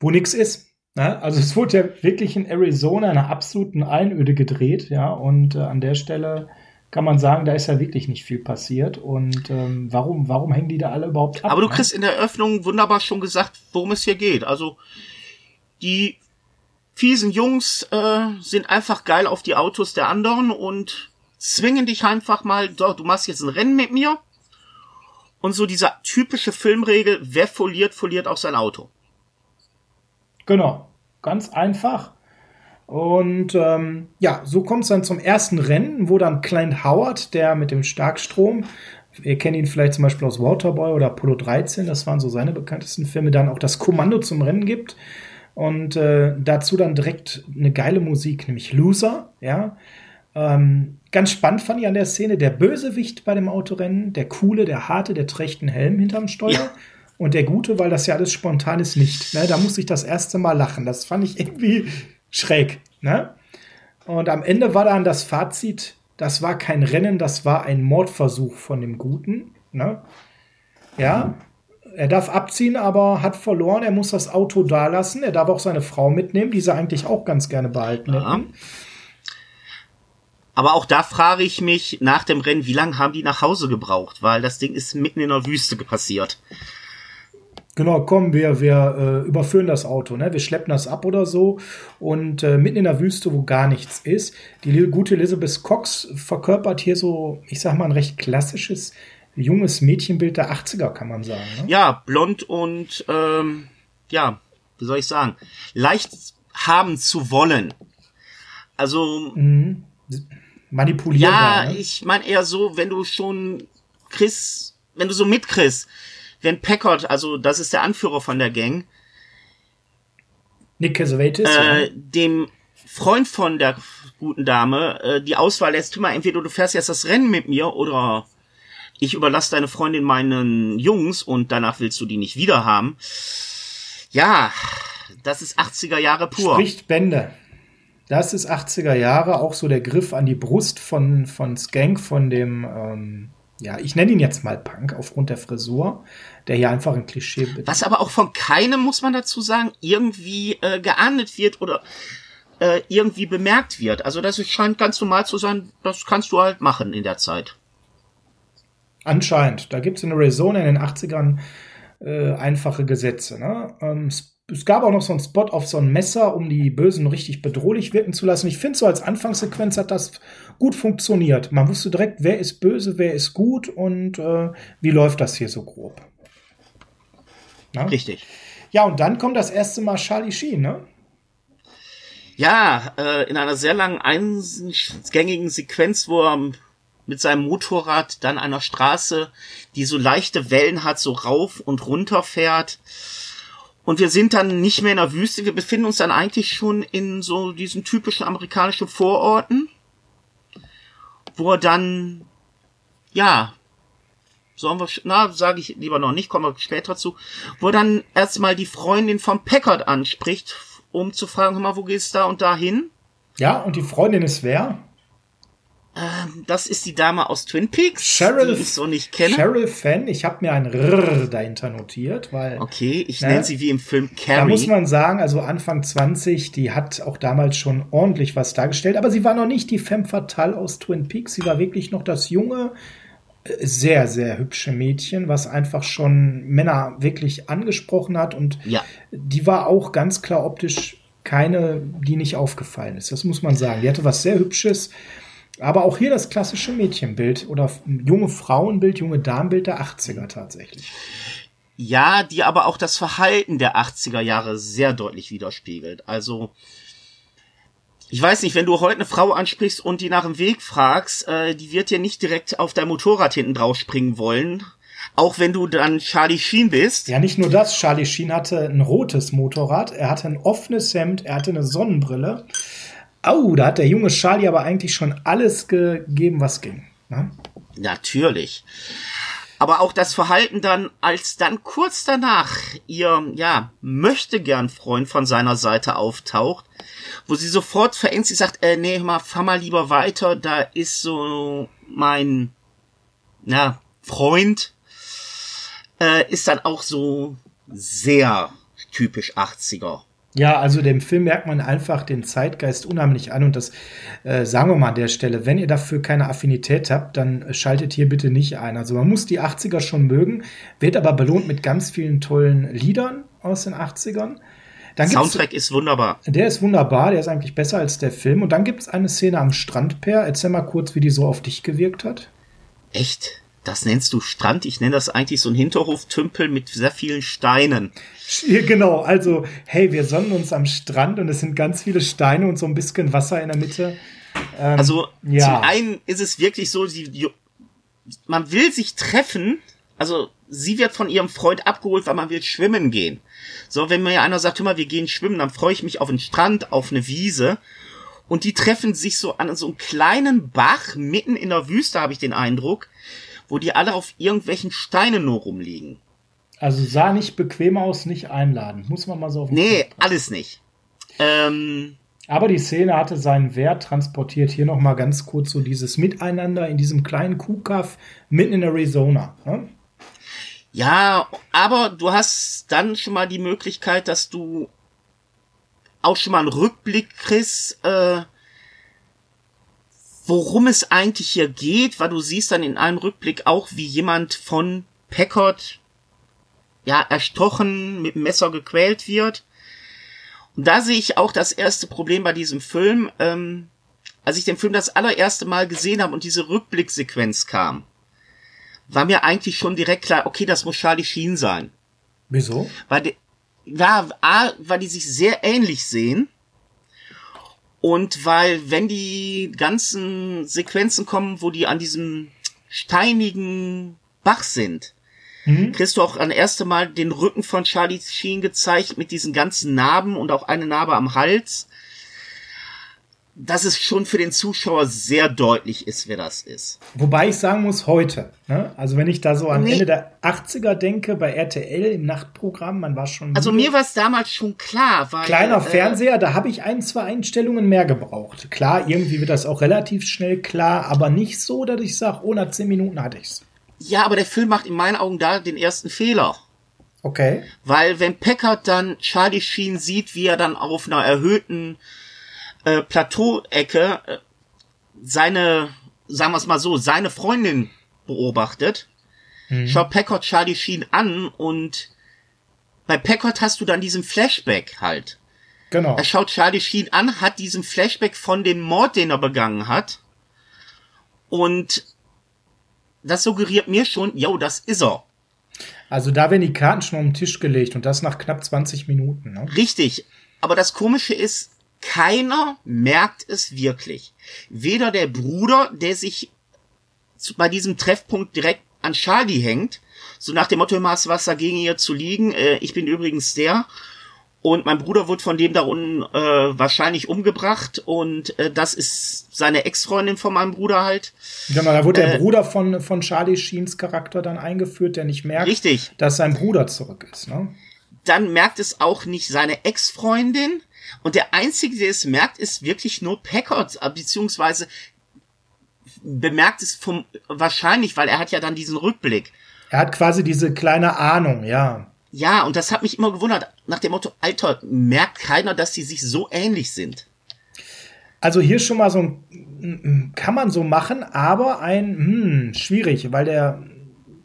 Wo nix ist. Ne? Also es wurde ja wirklich in Arizona einer absoluten Einöde gedreht, ja, und äh, an der Stelle kann man sagen, da ist ja wirklich nicht viel passiert. Und ähm, warum, warum hängen die da alle überhaupt ab? Aber du ne? kriegst in der Eröffnung wunderbar schon gesagt, worum es hier geht. Also die fiesen Jungs äh, sind einfach geil auf die Autos der anderen und zwingen dich einfach mal, doch, du machst jetzt ein Rennen mit mir. Und so diese typische Filmregel, wer foliert, foliert auch sein Auto. Genau, ganz einfach. Und ähm, ja, so kommt es dann zum ersten Rennen, wo dann Clint Howard, der mit dem Starkstrom, ihr kennt ihn vielleicht zum Beispiel aus Waterboy oder Apollo 13, das waren so seine bekanntesten Filme, dann auch das Kommando zum Rennen gibt. Und äh, dazu dann direkt eine geile Musik, nämlich Loser, ja. Ähm, ganz spannend fand ich an der Szene der Bösewicht bei dem Autorennen, der coole, der harte, der trägt einen Helm hinterm Steuer. Ja. Und der Gute, weil das ja alles spontan ist, nicht. Ne? Da musste ich das erste Mal lachen. Das fand ich irgendwie schräg. Ne? Und am Ende war dann das Fazit, das war kein Rennen, das war ein Mordversuch von dem Guten. Ne? Ja, er darf abziehen, aber hat verloren. Er muss das Auto da lassen. Er darf auch seine Frau mitnehmen, die sie eigentlich auch ganz gerne behalten ja. hätten. Aber auch da frage ich mich nach dem Rennen, wie lange haben die nach Hause gebraucht? Weil das Ding ist mitten in der Wüste passiert. Genau, komm, wir, wir äh, überführen das Auto, ne? Wir schleppen das ab oder so. Und äh, mitten in der Wüste, wo gar nichts ist. Die gute Elizabeth Cox verkörpert hier so, ich sag mal, ein recht klassisches junges Mädchenbild der 80er, kann man sagen. Ne? Ja, blond und ähm, ja, wie soll ich sagen, leicht haben zu wollen. Also mhm. manipulierbar. Ja, ne? ich meine eher so, wenn du schon Chris, wenn du so mit Chris wenn Packard, also das ist der Anführer von der Gang, Nick Cassavetes, äh, ja. dem Freund von der guten Dame äh, die Auswahl lässt, mal, entweder du fährst jetzt das Rennen mit mir oder ich überlasse deine Freundin meinen Jungs und danach willst du die nicht wieder haben. Ja, das ist 80er Jahre pur. Spricht Bände. Das ist 80er Jahre, auch so der Griff an die Brust von, von Skank, von dem ähm, ja, ich nenne ihn jetzt mal Punk aufgrund der Frisur, der hier einfach ein Klischee bitte. Was aber auch von keinem, muss man dazu sagen, irgendwie äh, geahndet wird oder äh, irgendwie bemerkt wird. Also das scheint ganz normal zu sein, das kannst du halt machen in der Zeit. Anscheinend. Da gibt es in Arizona in den 80ern äh, einfache Gesetze. Ne? Ähm, es gab auch noch so einen Spot auf so ein Messer, um die Bösen richtig bedrohlich wirken zu lassen. Ich finde, so als Anfangssequenz hat das gut funktioniert. Man wusste direkt, wer ist böse, wer ist gut und äh, wie läuft das hier so grob. Na? Richtig. Ja, und dann kommt das erste Mal Charlie Sheen, ne? Ja, äh, in einer sehr langen, eingängigen Sequenz, wo er mit seinem Motorrad dann einer Straße, die so leichte Wellen hat, so rauf und runter fährt. Und wir sind dann nicht mehr in der Wüste, wir befinden uns dann eigentlich schon in so diesen typischen amerikanischen Vororten, wo er dann, ja, sollen wir, na, sage ich lieber noch nicht, kommen wir später zu, wo er dann erstmal die Freundin von Packard anspricht, um zu fragen, hör mal, wo geht's da und da hin? Ja, und die Freundin ist wer? Ähm, das ist die Dame aus Twin Peaks, Cheryl, die ich so nicht kenne. Cheryl Fan, ich habe mir ein Rrr dahinter notiert, weil. Okay, ich ne, nenne sie wie im Film Carrie. Da muss man sagen, also Anfang 20, die hat auch damals schon ordentlich was dargestellt, aber sie war noch nicht die Femme Fatale aus Twin Peaks, sie war wirklich noch das junge, äh, sehr, sehr hübsche Mädchen, was einfach schon Männer wirklich angesprochen hat und ja. die war auch ganz klar optisch keine, die nicht aufgefallen ist. Das muss man sagen. Die hatte was sehr Hübsches. Aber auch hier das klassische Mädchenbild oder junge Frauenbild, junge Damenbild der 80er tatsächlich. Ja, die aber auch das Verhalten der 80er Jahre sehr deutlich widerspiegelt. Also, ich weiß nicht, wenn du heute eine Frau ansprichst und die nach dem Weg fragst, äh, die wird dir nicht direkt auf dein Motorrad hinten drauf springen wollen. Auch wenn du dann Charlie Sheen bist. Ja, nicht nur das. Charlie Sheen hatte ein rotes Motorrad. Er hatte ein offenes Hemd. Er hatte eine Sonnenbrille. Oh, da hat der junge Charlie aber eigentlich schon alles gegeben, was ging. Ne? Natürlich. Aber auch das Verhalten dann, als dann kurz danach ihr, ja, möchte gern Freund von seiner Seite auftaucht, wo sie sofort verengt, sie sagt, äh, nee, mal, fahr mal lieber weiter, da ist so mein, na, Freund, äh, ist dann auch so sehr typisch 80er. Ja, also dem Film merkt man einfach den Zeitgeist unheimlich an und das äh, sagen wir mal an der Stelle, wenn ihr dafür keine Affinität habt, dann schaltet hier bitte nicht ein. Also man muss die 80er schon mögen, wird aber belohnt mit ganz vielen tollen Liedern aus den 80ern. Dann Soundtrack ist wunderbar. Der ist wunderbar, der ist eigentlich besser als der Film. Und dann gibt es eine Szene am Strand, Per. Erzähl mal kurz, wie die so auf dich gewirkt hat. Echt? Das nennst du Strand? Ich nenne das eigentlich so ein Hinterhoftümpel mit sehr vielen Steinen. Genau, also, hey, wir sonnen uns am Strand und es sind ganz viele Steine und so ein bisschen Wasser in der Mitte. Ähm, also, ja. zum einen ist es wirklich so, die, man will sich treffen, also sie wird von ihrem Freund abgeholt, weil man will schwimmen gehen. So, wenn mir einer sagt, hör mal, wir gehen schwimmen, dann freue ich mich auf einen Strand, auf eine Wiese. Und die treffen sich so an so einem kleinen Bach mitten in der Wüste, habe ich den Eindruck wo die alle auf irgendwelchen Steinen nur rumliegen. Also sah nicht bequem aus, nicht einladen. Muss man mal so auf Nee, Punkt alles nicht. Ähm, aber die Szene hatte seinen Wert transportiert. Hier noch mal ganz kurz so dieses Miteinander in diesem kleinen Kuhkaff mitten in Arizona. Ne? Ja, aber du hast dann schon mal die Möglichkeit, dass du auch schon mal einen Rückblick kriegst, äh, worum es eigentlich hier geht, weil du siehst dann in einem Rückblick auch, wie jemand von Packard ja erstochen, mit dem Messer gequält wird. Und da sehe ich auch das erste Problem bei diesem Film. Ähm, als ich den Film das allererste Mal gesehen habe und diese Rückblicksequenz kam, war mir eigentlich schon direkt klar, okay, das muss Charlie Sheen sein. Wieso? Weil die, ja, A, weil die sich sehr ähnlich sehen und weil, wenn die ganzen Sequenzen kommen, wo die an diesem steinigen Bach sind, mhm. kriegst du auch an erste Mal den Rücken von Charlie Sheen gezeigt mit diesen ganzen Narben und auch eine Narbe am Hals dass es schon für den Zuschauer sehr deutlich ist, wer das ist. Wobei ich sagen muss, heute. Ne? Also wenn ich da so an nee. Ende der 80er denke, bei RTL im Nachtprogramm, man war schon. Also mir war es damals schon klar, weil. Kleiner äh, Fernseher, da habe ich ein, zwei Einstellungen mehr gebraucht. Klar, irgendwie wird das auch relativ schnell klar, aber nicht so, dass ich sage, oh, nach zehn Minuten hatte ich's. Ja, aber der Film macht in meinen Augen da den ersten Fehler. Okay. Weil wenn Packard dann Charlie Sheen sieht, wie er dann auf einer erhöhten äh, Plateau-Ecke äh, seine, sagen wir es mal so, seine Freundin beobachtet, mhm. schaut Packard Charlie Sheen an und bei Packard hast du dann diesen Flashback halt. Genau. Er schaut Charlie Sheen an, hat diesen Flashback von dem Mord, den er begangen hat. Und das suggeriert mir schon, yo, das ist er. Also da werden die Karten schon auf den Tisch gelegt und das nach knapp 20 Minuten. Ne? Richtig. Aber das Komische ist, keiner merkt es wirklich. Weder der Bruder, der sich bei diesem Treffpunkt direkt an Charlie hängt, so nach dem Motto, Maß was dagegen hier zu liegen, äh, ich bin übrigens der, und mein Bruder wird von dem da unten äh, wahrscheinlich umgebracht und äh, das ist seine Ex-Freundin von meinem Bruder halt. Genau, da wurde äh, der Bruder von, von Charlie Sheens Charakter dann eingeführt, der nicht merkt, richtig. dass sein Bruder zurück ist. Ne? Dann merkt es auch nicht seine Ex-Freundin, und der Einzige, der es merkt, ist wirklich nur Packard, äh, beziehungsweise bemerkt es vom, wahrscheinlich, weil er hat ja dann diesen Rückblick. Er hat quasi diese kleine Ahnung, ja. Ja, und das hat mich immer gewundert, nach dem Motto, Alter, merkt keiner, dass sie sich so ähnlich sind. Also hier schon mal so ein, kann man so machen, aber ein, hm, schwierig, weil der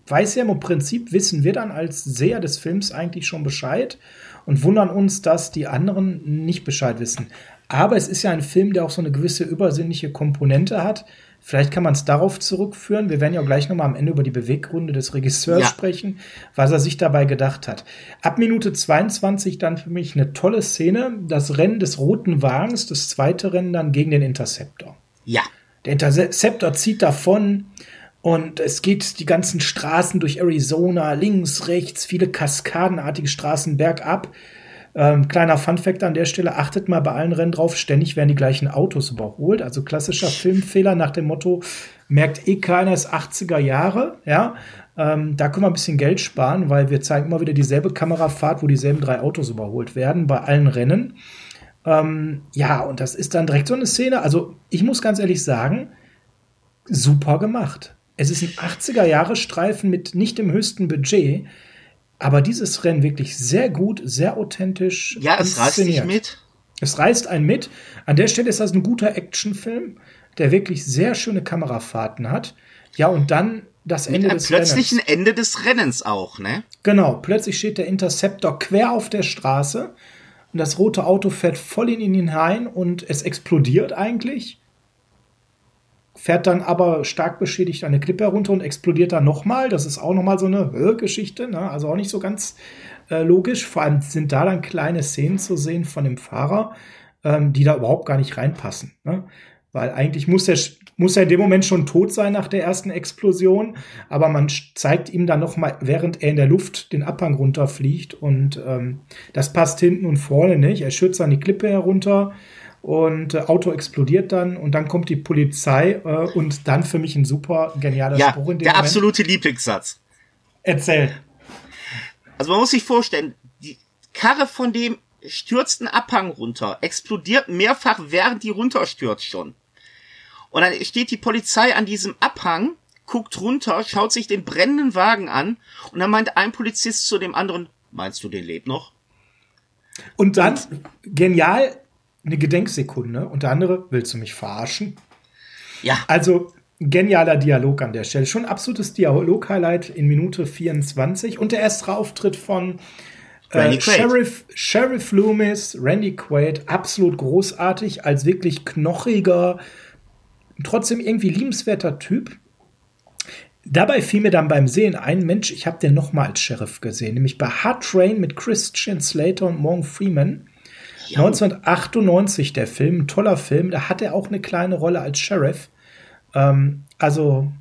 weiß ja im Prinzip, wissen wir dann als Seher des Films eigentlich schon Bescheid und wundern uns, dass die anderen nicht Bescheid wissen. Aber es ist ja ein Film, der auch so eine gewisse übersinnliche Komponente hat. Vielleicht kann man es darauf zurückführen. Wir werden ja gleich nochmal am Ende über die Beweggründe des Regisseurs ja. sprechen, was er sich dabei gedacht hat. Ab Minute 22 dann für mich eine tolle Szene. Das Rennen des roten Wagens, das zweite Rennen dann gegen den Interceptor. Ja. Der Interceptor zieht davon und es geht die ganzen Straßen durch Arizona, links, rechts, viele kaskadenartige Straßen bergab. Ähm, kleiner Funfact an der Stelle, achtet mal bei allen Rennen drauf, ständig werden die gleichen Autos überholt. Also klassischer Filmfehler nach dem Motto, merkt eh keiner, ist 80er Jahre, ja. Ähm, da können wir ein bisschen Geld sparen, weil wir zeigen immer wieder dieselbe Kamerafahrt, wo dieselben drei Autos überholt werden bei allen Rennen. Ähm, ja, und das ist dann direkt so eine Szene. Also ich muss ganz ehrlich sagen, super gemacht Es ist ein 80er-Jahre-Streifen mit nicht dem höchsten Budget, aber dieses Rennen wirklich sehr gut, sehr authentisch. Ja, es reißt dich mit. Es reißt einen mit. An der Stelle ist das ein guter Actionfilm, der wirklich sehr schöne Kamerafahrten hat. Ja, und dann das Ende des plötzlichen Rennens. Ende des Rennens auch, ne? Genau, plötzlich steht der Interceptor quer auf der Straße und das rote Auto fährt voll in ihn hinein und es explodiert eigentlich. Fährt dann aber stark beschädigt eine Klippe herunter und explodiert dann nochmal. Das ist auch nochmal so eine Geschichte, ne? also auch nicht so ganz äh, logisch. Vor allem sind da dann kleine Szenen zu sehen von dem Fahrer, ähm, die da überhaupt gar nicht reinpassen. Ne? Weil eigentlich muss er, muss er in dem Moment schon tot sein nach der ersten Explosion, aber man zeigt ihm dann noch mal, während er in der Luft den Abhang runterfliegt und ähm, das passt hinten und vorne nicht. Er schützt dann die Klippe herunter und äh, Auto explodiert dann und dann kommt die Polizei äh, und dann für mich ein super genialer ja, Spruch in dem der Moment. absolute Lieblingssatz. Erzähl. Also man muss sich vorstellen, die Karre von dem stürzt einen Abhang runter, explodiert mehrfach, während die runterstürzt schon. Und dann steht die Polizei an diesem Abhang, guckt runter, schaut sich den brennenden Wagen an und dann meint ein Polizist zu dem anderen, meinst du, den lebt noch? Und dann, genial, eine Gedenksekunde und der andere, willst du mich verarschen? Ja. Also, genialer Dialog an der Stelle. Schon absolutes Dialog-Highlight in Minute 24 und der erste Auftritt von äh, Sheriff, Sheriff Loomis, Randy Quaid, absolut großartig, als wirklich knochiger, trotzdem irgendwie liebenswerter Typ. Dabei fiel mir dann beim Sehen ein, Mensch, ich habe den noch mal als Sheriff gesehen, nämlich bei Hard Train mit Christian Slater und Morgan Freeman. Jo. 1998 der Film, ein toller Film, da hat er auch eine kleine Rolle als Sheriff. Ähm, also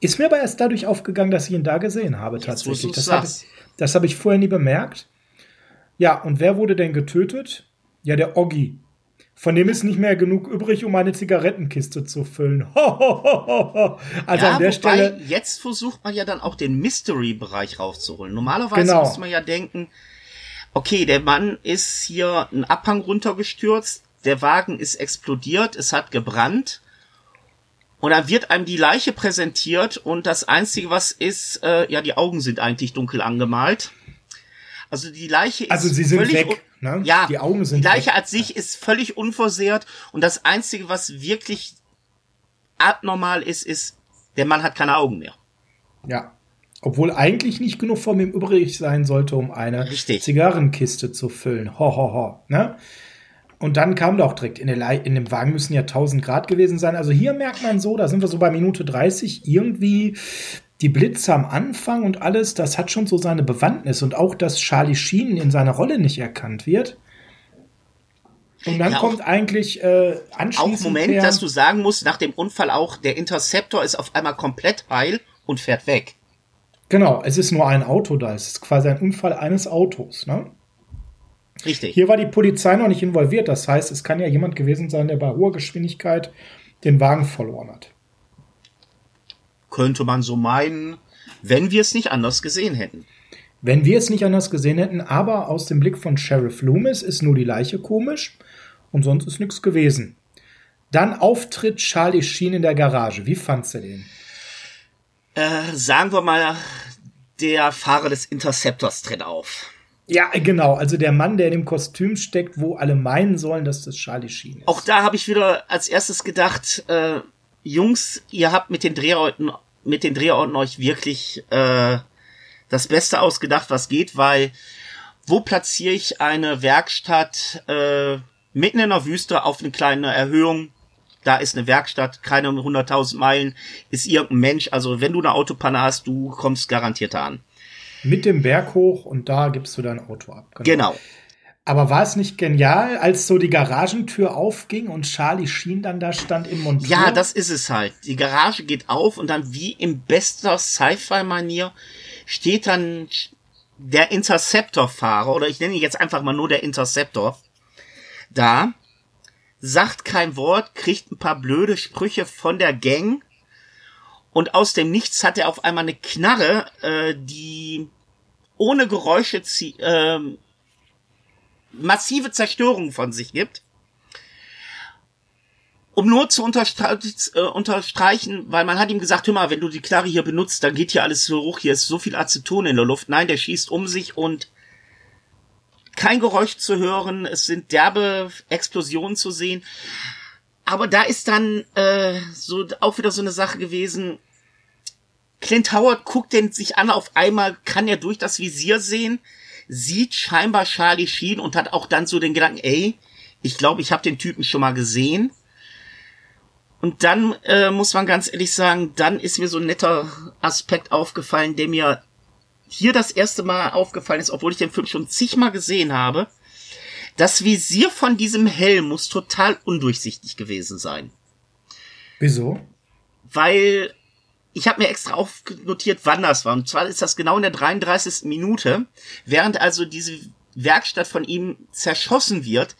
ist mir aber erst dadurch aufgegangen, dass ich ihn da gesehen habe tatsächlich. Das habe ich, vorher nie bemerkt. Ja, und wer wurde denn getötet? Ja, der Oggi. Von dem ist nicht mehr genug übrig, um eine Zigarettenkiste zu füllen. Ho, ho, ho, also ja, an der Stelle. Jetzt versucht man ja dann auch den Mystery-Bereich rauszuholen. Normalerweise genau. muss man ja denken, okay, der Mann ist hier einen Abhang runtergestürzt, der Wagen ist explodiert, es hat gebrannt. Und dann wird einem die Leiche präsentiert und das Einzige, was ist, äh, ja, die Augen sind eigentlich dunkel angemalt. Also die Leiche ist also sie sind völlig weg. Ne? Ja, die Augen sind. Die Leiche weg. als sich ist völlig unversehrt und das einzige, was wirklich abnormal ist, ist, der Mann hat keine Augen mehr. Ja. Obwohl eigentlich nicht genug von ihm übrig sein sollte, um eine Richtig. Zigarrenkiste zu füllen. Ho, ho, ho. Ne? Und dann kam doch direkt, in, der in dem Wagen müssen ja 1000 Grad gewesen sein. Also hier merkt man so, da sind wir so bei Minute 30, irgendwie die Blitze am Anfang und alles, das hat schon so seine Bewandtnis und auch, dass Charlie Sheen in seiner Rolle nicht erkannt wird. Und dann ja, kommt eigentlich äh, anschließend. Auch Moment, der, dass du sagen musst, nach dem Unfall auch, der Interceptor ist auf einmal komplett heil und fährt weg. Genau, es ist nur ein Auto da. Es ist quasi ein Unfall eines Autos, ne? Richtig. Hier war die Polizei noch nicht involviert. Das heißt, es kann ja jemand gewesen sein, der bei hoher Geschwindigkeit den Wagen verloren hat. Könnte man so meinen, wenn wir es nicht anders gesehen hätten. Wenn wir es nicht anders gesehen hätten, aber aus dem Blick von Sheriff Loomis ist nur die Leiche komisch und sonst ist nichts gewesen. Dann auftritt Charlie Sheen in der Garage. Wie fandst du den? Äh, sagen wir mal, der Fahrer des Interceptors tritt auf. Ja, genau. Also der Mann, der in dem Kostüm steckt, wo alle meinen sollen, dass das Charlie Sheen ist. Auch da habe ich wieder als erstes gedacht, äh, Jungs, ihr habt mit den Drehorten, mit den Drehorten euch wirklich äh, das Beste ausgedacht, was geht, weil wo platziere ich eine Werkstatt äh, mitten in der Wüste auf eine kleine Erhöhung? Da ist eine Werkstatt, keine 100.000 Meilen, ist irgendein Mensch. Also wenn du eine Autopanne hast, du kommst garantiert da an. Mit dem Berg hoch und da gibst du dein Auto ab. Genau. genau. Aber war es nicht genial, als so die Garagentür aufging und Charlie Sheen dann da stand im Montur? Ja, das ist es halt. Die Garage geht auf und dann wie im bester Sci-Fi-Manier steht dann der Interceptor-Fahrer, oder ich nenne ihn jetzt einfach mal nur der Interceptor, da, sagt kein Wort, kriegt ein paar blöde Sprüche von der Gang und aus dem Nichts hat er auf einmal eine Knarre, äh, die ohne Geräusche äh, massive Zerstörung von sich gibt. um nur zu äh, unterstreichen, weil man hat ihm gesagt, hör mal, wenn du die Knarre hier benutzt, dann geht hier alles so hoch, hier ist so viel Aceton in der Luft. Nein, der schießt um sich und kein Geräusch zu hören, es sind derbe Explosionen zu sehen. Aber da ist dann äh, so auch wieder so eine Sache gewesen. Clint Howard guckt den sich an, auf einmal kann er durch das Visier sehen, sieht scheinbar Charlie Sheen und hat auch dann so den Gedanken, ey, ich glaube, ich habe den Typen schon mal gesehen. Und dann äh, muss man ganz ehrlich sagen, dann ist mir so ein netter Aspekt aufgefallen, der mir hier das erste Mal aufgefallen ist, obwohl ich den Film schon zigmal gesehen habe. Das Visier von diesem Helm muss total undurchsichtig gewesen sein. Wieso? Weil ich habe mir extra aufnotiert, wann das war. Und zwar ist das genau in der 33. Minute, während also diese Werkstatt von ihm zerschossen wird,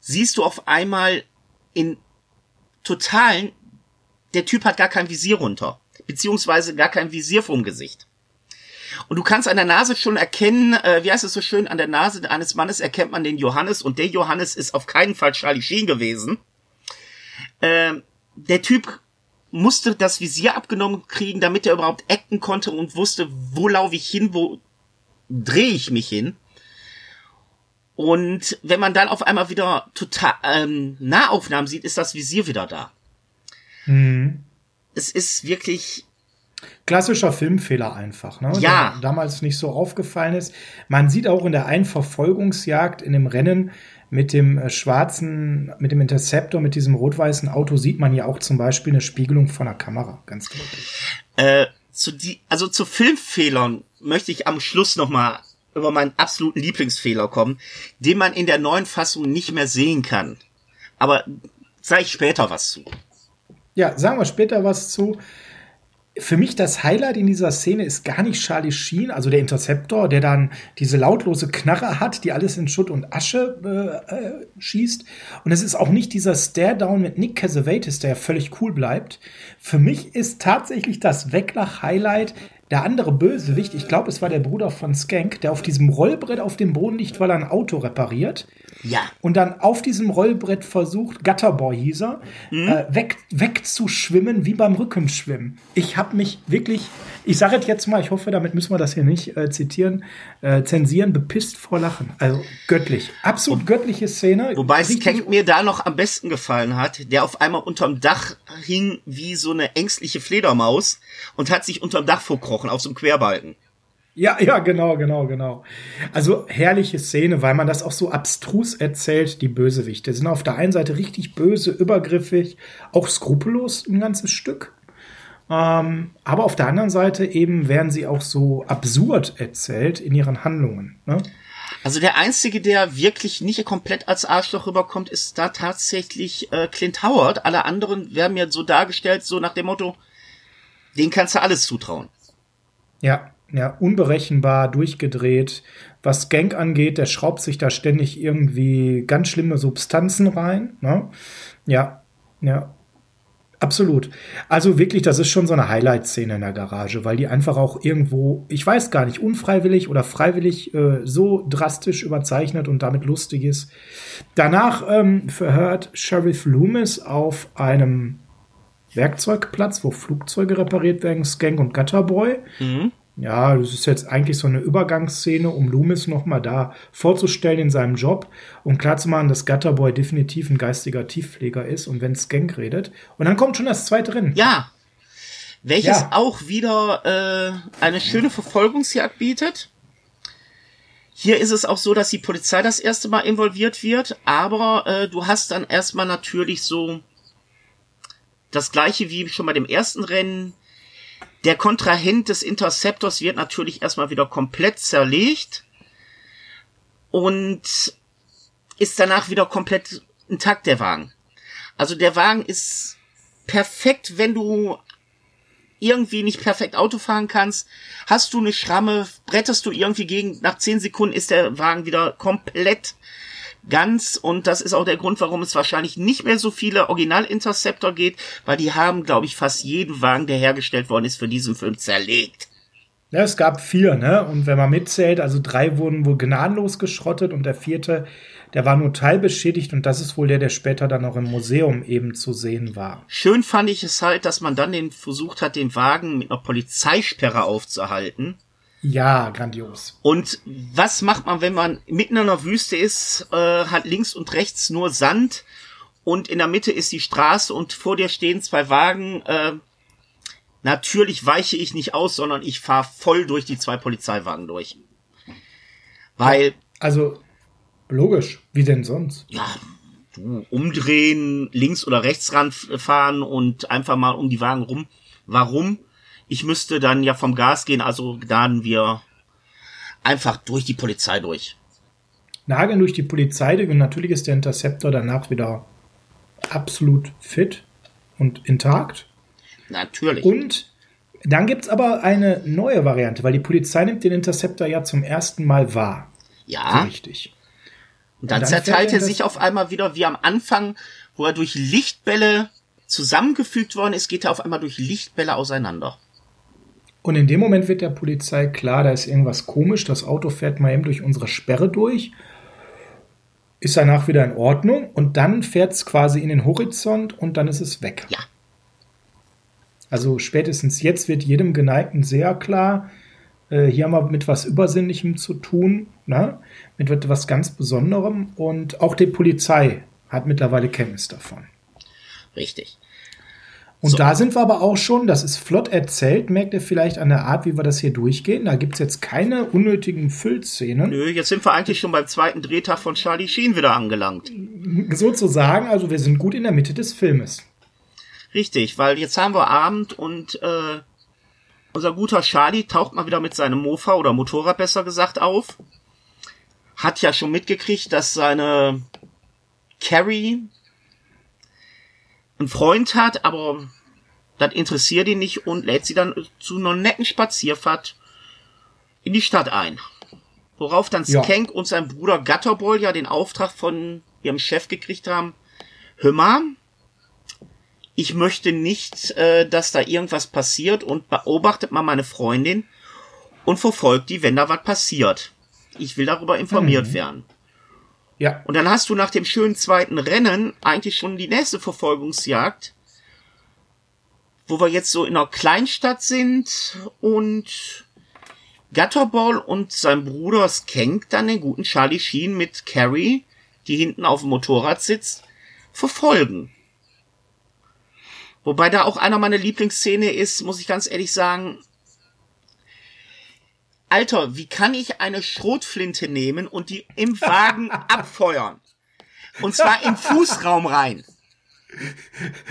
siehst du auf einmal in totalen, der Typ hat gar kein Visier runter, beziehungsweise gar kein Visier vom Gesicht. Und du kannst an der Nase schon erkennen, äh, wie heißt es so schön, an der Nase eines Mannes erkennt man den Johannes und der Johannes ist auf keinen Fall Charlie Sheen gewesen. Äh, der Typ musste das Visier abgenommen kriegen, damit er überhaupt acten konnte und wusste, wo laufe ich hin, wo drehe ich mich hin. Und wenn man dann auf einmal wieder total ähm, Nahaufnahmen sieht, ist das Visier wieder da. Mhm. Es ist wirklich Klassischer Filmfehler einfach, ne? Ja. Der damals nicht so aufgefallen ist. Man sieht auch in der einen Verfolgungsjagd in dem Rennen mit dem äh, schwarzen, mit dem Interceptor, mit diesem rot-weißen Auto sieht man ja auch zum Beispiel eine Spiegelung von der Kamera, ganz deutlich. Äh, zu die, also zu Filmfehlern möchte ich am Schluss noch mal über meinen absoluten Lieblingsfehler kommen, den man in der neuen Fassung nicht mehr sehen kann. Aber sage ich später was zu. Ja, sagen wir später was zu für mich das Highlight in dieser Szene ist gar nicht Charlie Sheen, also der Interceptor, der dann diese lautlose Knarre hat, die alles in Schutt und Asche äh, äh, schießt. Und es ist auch nicht dieser Stare-Down mit Nick Cassavetes, der völlig cool bleibt. Für mich ist tatsächlich das Wecklach-Highlight der andere Bösewicht, ich glaube, es war der Bruder von Skank, der auf diesem Rollbrett auf dem Boden liegt, weil er ein Auto repariert. Ja. Und dann auf diesem Rollbrett versucht, Gutterboy hieß er, mhm. äh, weg, wegzuschwimmen wie beim Rückenschwimmen. Ich habe mich wirklich, ich sage es jetzt mal, ich hoffe, damit müssen wir das hier nicht äh, zitieren, äh, zensieren, bepisst vor Lachen. Also göttlich. Absolut göttliche Szene. Wobei Skank mir da noch am besten gefallen hat, der auf einmal unterm Dach hing wie so eine ängstliche Fledermaus und hat sich unterm Dach verkrochen auf so einem Querbalken. Ja, ja, genau, genau, genau. Also herrliche Szene, weil man das auch so abstrus erzählt, die Bösewichte sind auf der einen Seite richtig böse, übergriffig, auch skrupellos ein ganzes Stück. Ähm, aber auf der anderen Seite eben werden sie auch so absurd erzählt in ihren Handlungen. Ne? Also der einzige, der wirklich nicht komplett als Arschloch rüberkommt, ist da tatsächlich äh, Clint Howard. Alle anderen werden mir so dargestellt, so nach dem Motto, den kannst du alles zutrauen. Ja, ja, unberechenbar, durchgedreht. Was Gang angeht, der schraubt sich da ständig irgendwie ganz schlimme Substanzen rein. Ne? Ja, ja. Absolut. Also wirklich, das ist schon so eine Highlight-Szene in der Garage, weil die einfach auch irgendwo, ich weiß gar nicht, unfreiwillig oder freiwillig äh, so drastisch überzeichnet und damit lustig ist. Danach ähm, verhört Sheriff Loomis auf einem Werkzeugplatz, wo Flugzeuge repariert werden, Skank und Gutterboy. Mhm. Ja, das ist jetzt eigentlich so eine Übergangsszene, um Loomis nochmal da vorzustellen in seinem Job und klarzumachen, dass Gutterboy definitiv ein geistiger Tiefpfleger ist und wenn Skank redet. Und dann kommt schon das zweite Rennen. Ja. Welches ja. auch wieder äh, eine schöne Verfolgungsjagd bietet. Hier ist es auch so, dass die Polizei das erste Mal involviert wird, aber äh, du hast dann erstmal natürlich so das gleiche wie schon bei dem ersten Rennen der Kontrahent des Interceptors wird natürlich erstmal wieder komplett zerlegt und ist danach wieder komplett intakt, der Wagen. Also der Wagen ist perfekt, wenn du irgendwie nicht perfekt Auto fahren kannst, hast du eine Schramme, brettest du irgendwie gegen, nach zehn Sekunden ist der Wagen wieder komplett ganz und das ist auch der Grund, warum es wahrscheinlich nicht mehr so viele Original-Interceptor geht, weil die haben, glaube ich, fast jeden Wagen, der hergestellt worden ist, für diesen Film zerlegt. Ja, es gab vier, ne? Und wenn man mitzählt, also drei wurden wohl gnadenlos geschrottet und der vierte, der war nur teilbeschädigt und das ist wohl der, der später dann auch im Museum eben zu sehen war. Schön fand ich es halt, dass man dann den versucht hat, den Wagen mit einer Polizeisperre aufzuhalten. Ja, grandios. Und was macht man, wenn man mitten in einer Wüste ist, äh, hat links und rechts nur Sand und in der Mitte ist die Straße und vor dir stehen zwei Wagen, äh, Natürlich weiche ich nicht aus, sondern ich fahre voll durch die zwei Polizeiwagen durch. Weil. Also, logisch. Wie denn sonst? Ja, du umdrehen, links oder rechts ranfahren und einfach mal um die Wagen rum. Warum? Ich müsste dann ja vom Gas gehen, also gnaden wir einfach durch die Polizei durch. Nageln durch die Polizei und natürlich ist der Interceptor danach wieder absolut fit und intakt. Natürlich. Und dann gibt es aber eine neue Variante, weil die Polizei nimmt den Interceptor ja zum ersten Mal wahr. Ja. So richtig. Und dann, und dann zerteilt er sich auf einmal wieder wie am Anfang, wo er durch Lichtbälle zusammengefügt worden ist, geht er auf einmal durch Lichtbälle auseinander. Und in dem Moment wird der Polizei klar, da ist irgendwas komisch, das Auto fährt mal eben durch unsere Sperre durch, ist danach wieder in Ordnung und dann fährt es quasi in den Horizont und dann ist es weg. Ja. Also spätestens jetzt wird jedem Geneigten sehr klar, äh, hier haben wir mit was Übersinnlichem zu tun, ne? mit etwas ganz Besonderem und auch die Polizei hat mittlerweile Kenntnis davon. Richtig. Und so. da sind wir aber auch schon, das ist flott erzählt, merkt ihr vielleicht an der Art, wie wir das hier durchgehen. Da gibt es jetzt keine unnötigen Füllszenen. Nö, jetzt sind wir eigentlich schon beim zweiten Drehtag von Charlie Sheen wieder angelangt. [LAUGHS] Sozusagen, also wir sind gut in der Mitte des Filmes. Richtig, weil jetzt haben wir Abend und äh, unser guter Charlie taucht mal wieder mit seinem Mofa oder Motorrad besser gesagt auf. Hat ja schon mitgekriegt, dass seine Carrie einen Freund hat, aber das interessiert ihn nicht und lädt sie dann zu einer netten Spazierfahrt in die Stadt ein. Worauf dann Skank ja. und sein Bruder Gutterball ja den Auftrag von ihrem Chef gekriegt haben, hör mal, ich möchte nicht, äh, dass da irgendwas passiert und beobachtet mal meine Freundin und verfolgt die, wenn da was passiert. Ich will darüber informiert mhm. werden. Ja. Und dann hast du nach dem schönen zweiten Rennen eigentlich schon die nächste Verfolgungsjagd, wo wir jetzt so in einer Kleinstadt sind und Gutterball und sein Bruder Skank dann den guten Charlie Sheen mit Carrie, die hinten auf dem Motorrad sitzt, verfolgen. Wobei da auch einer meiner Lieblingsszene ist, muss ich ganz ehrlich sagen. Alter, wie kann ich eine Schrotflinte nehmen und die im Wagen [LAUGHS] abfeuern? Und zwar im Fußraum rein.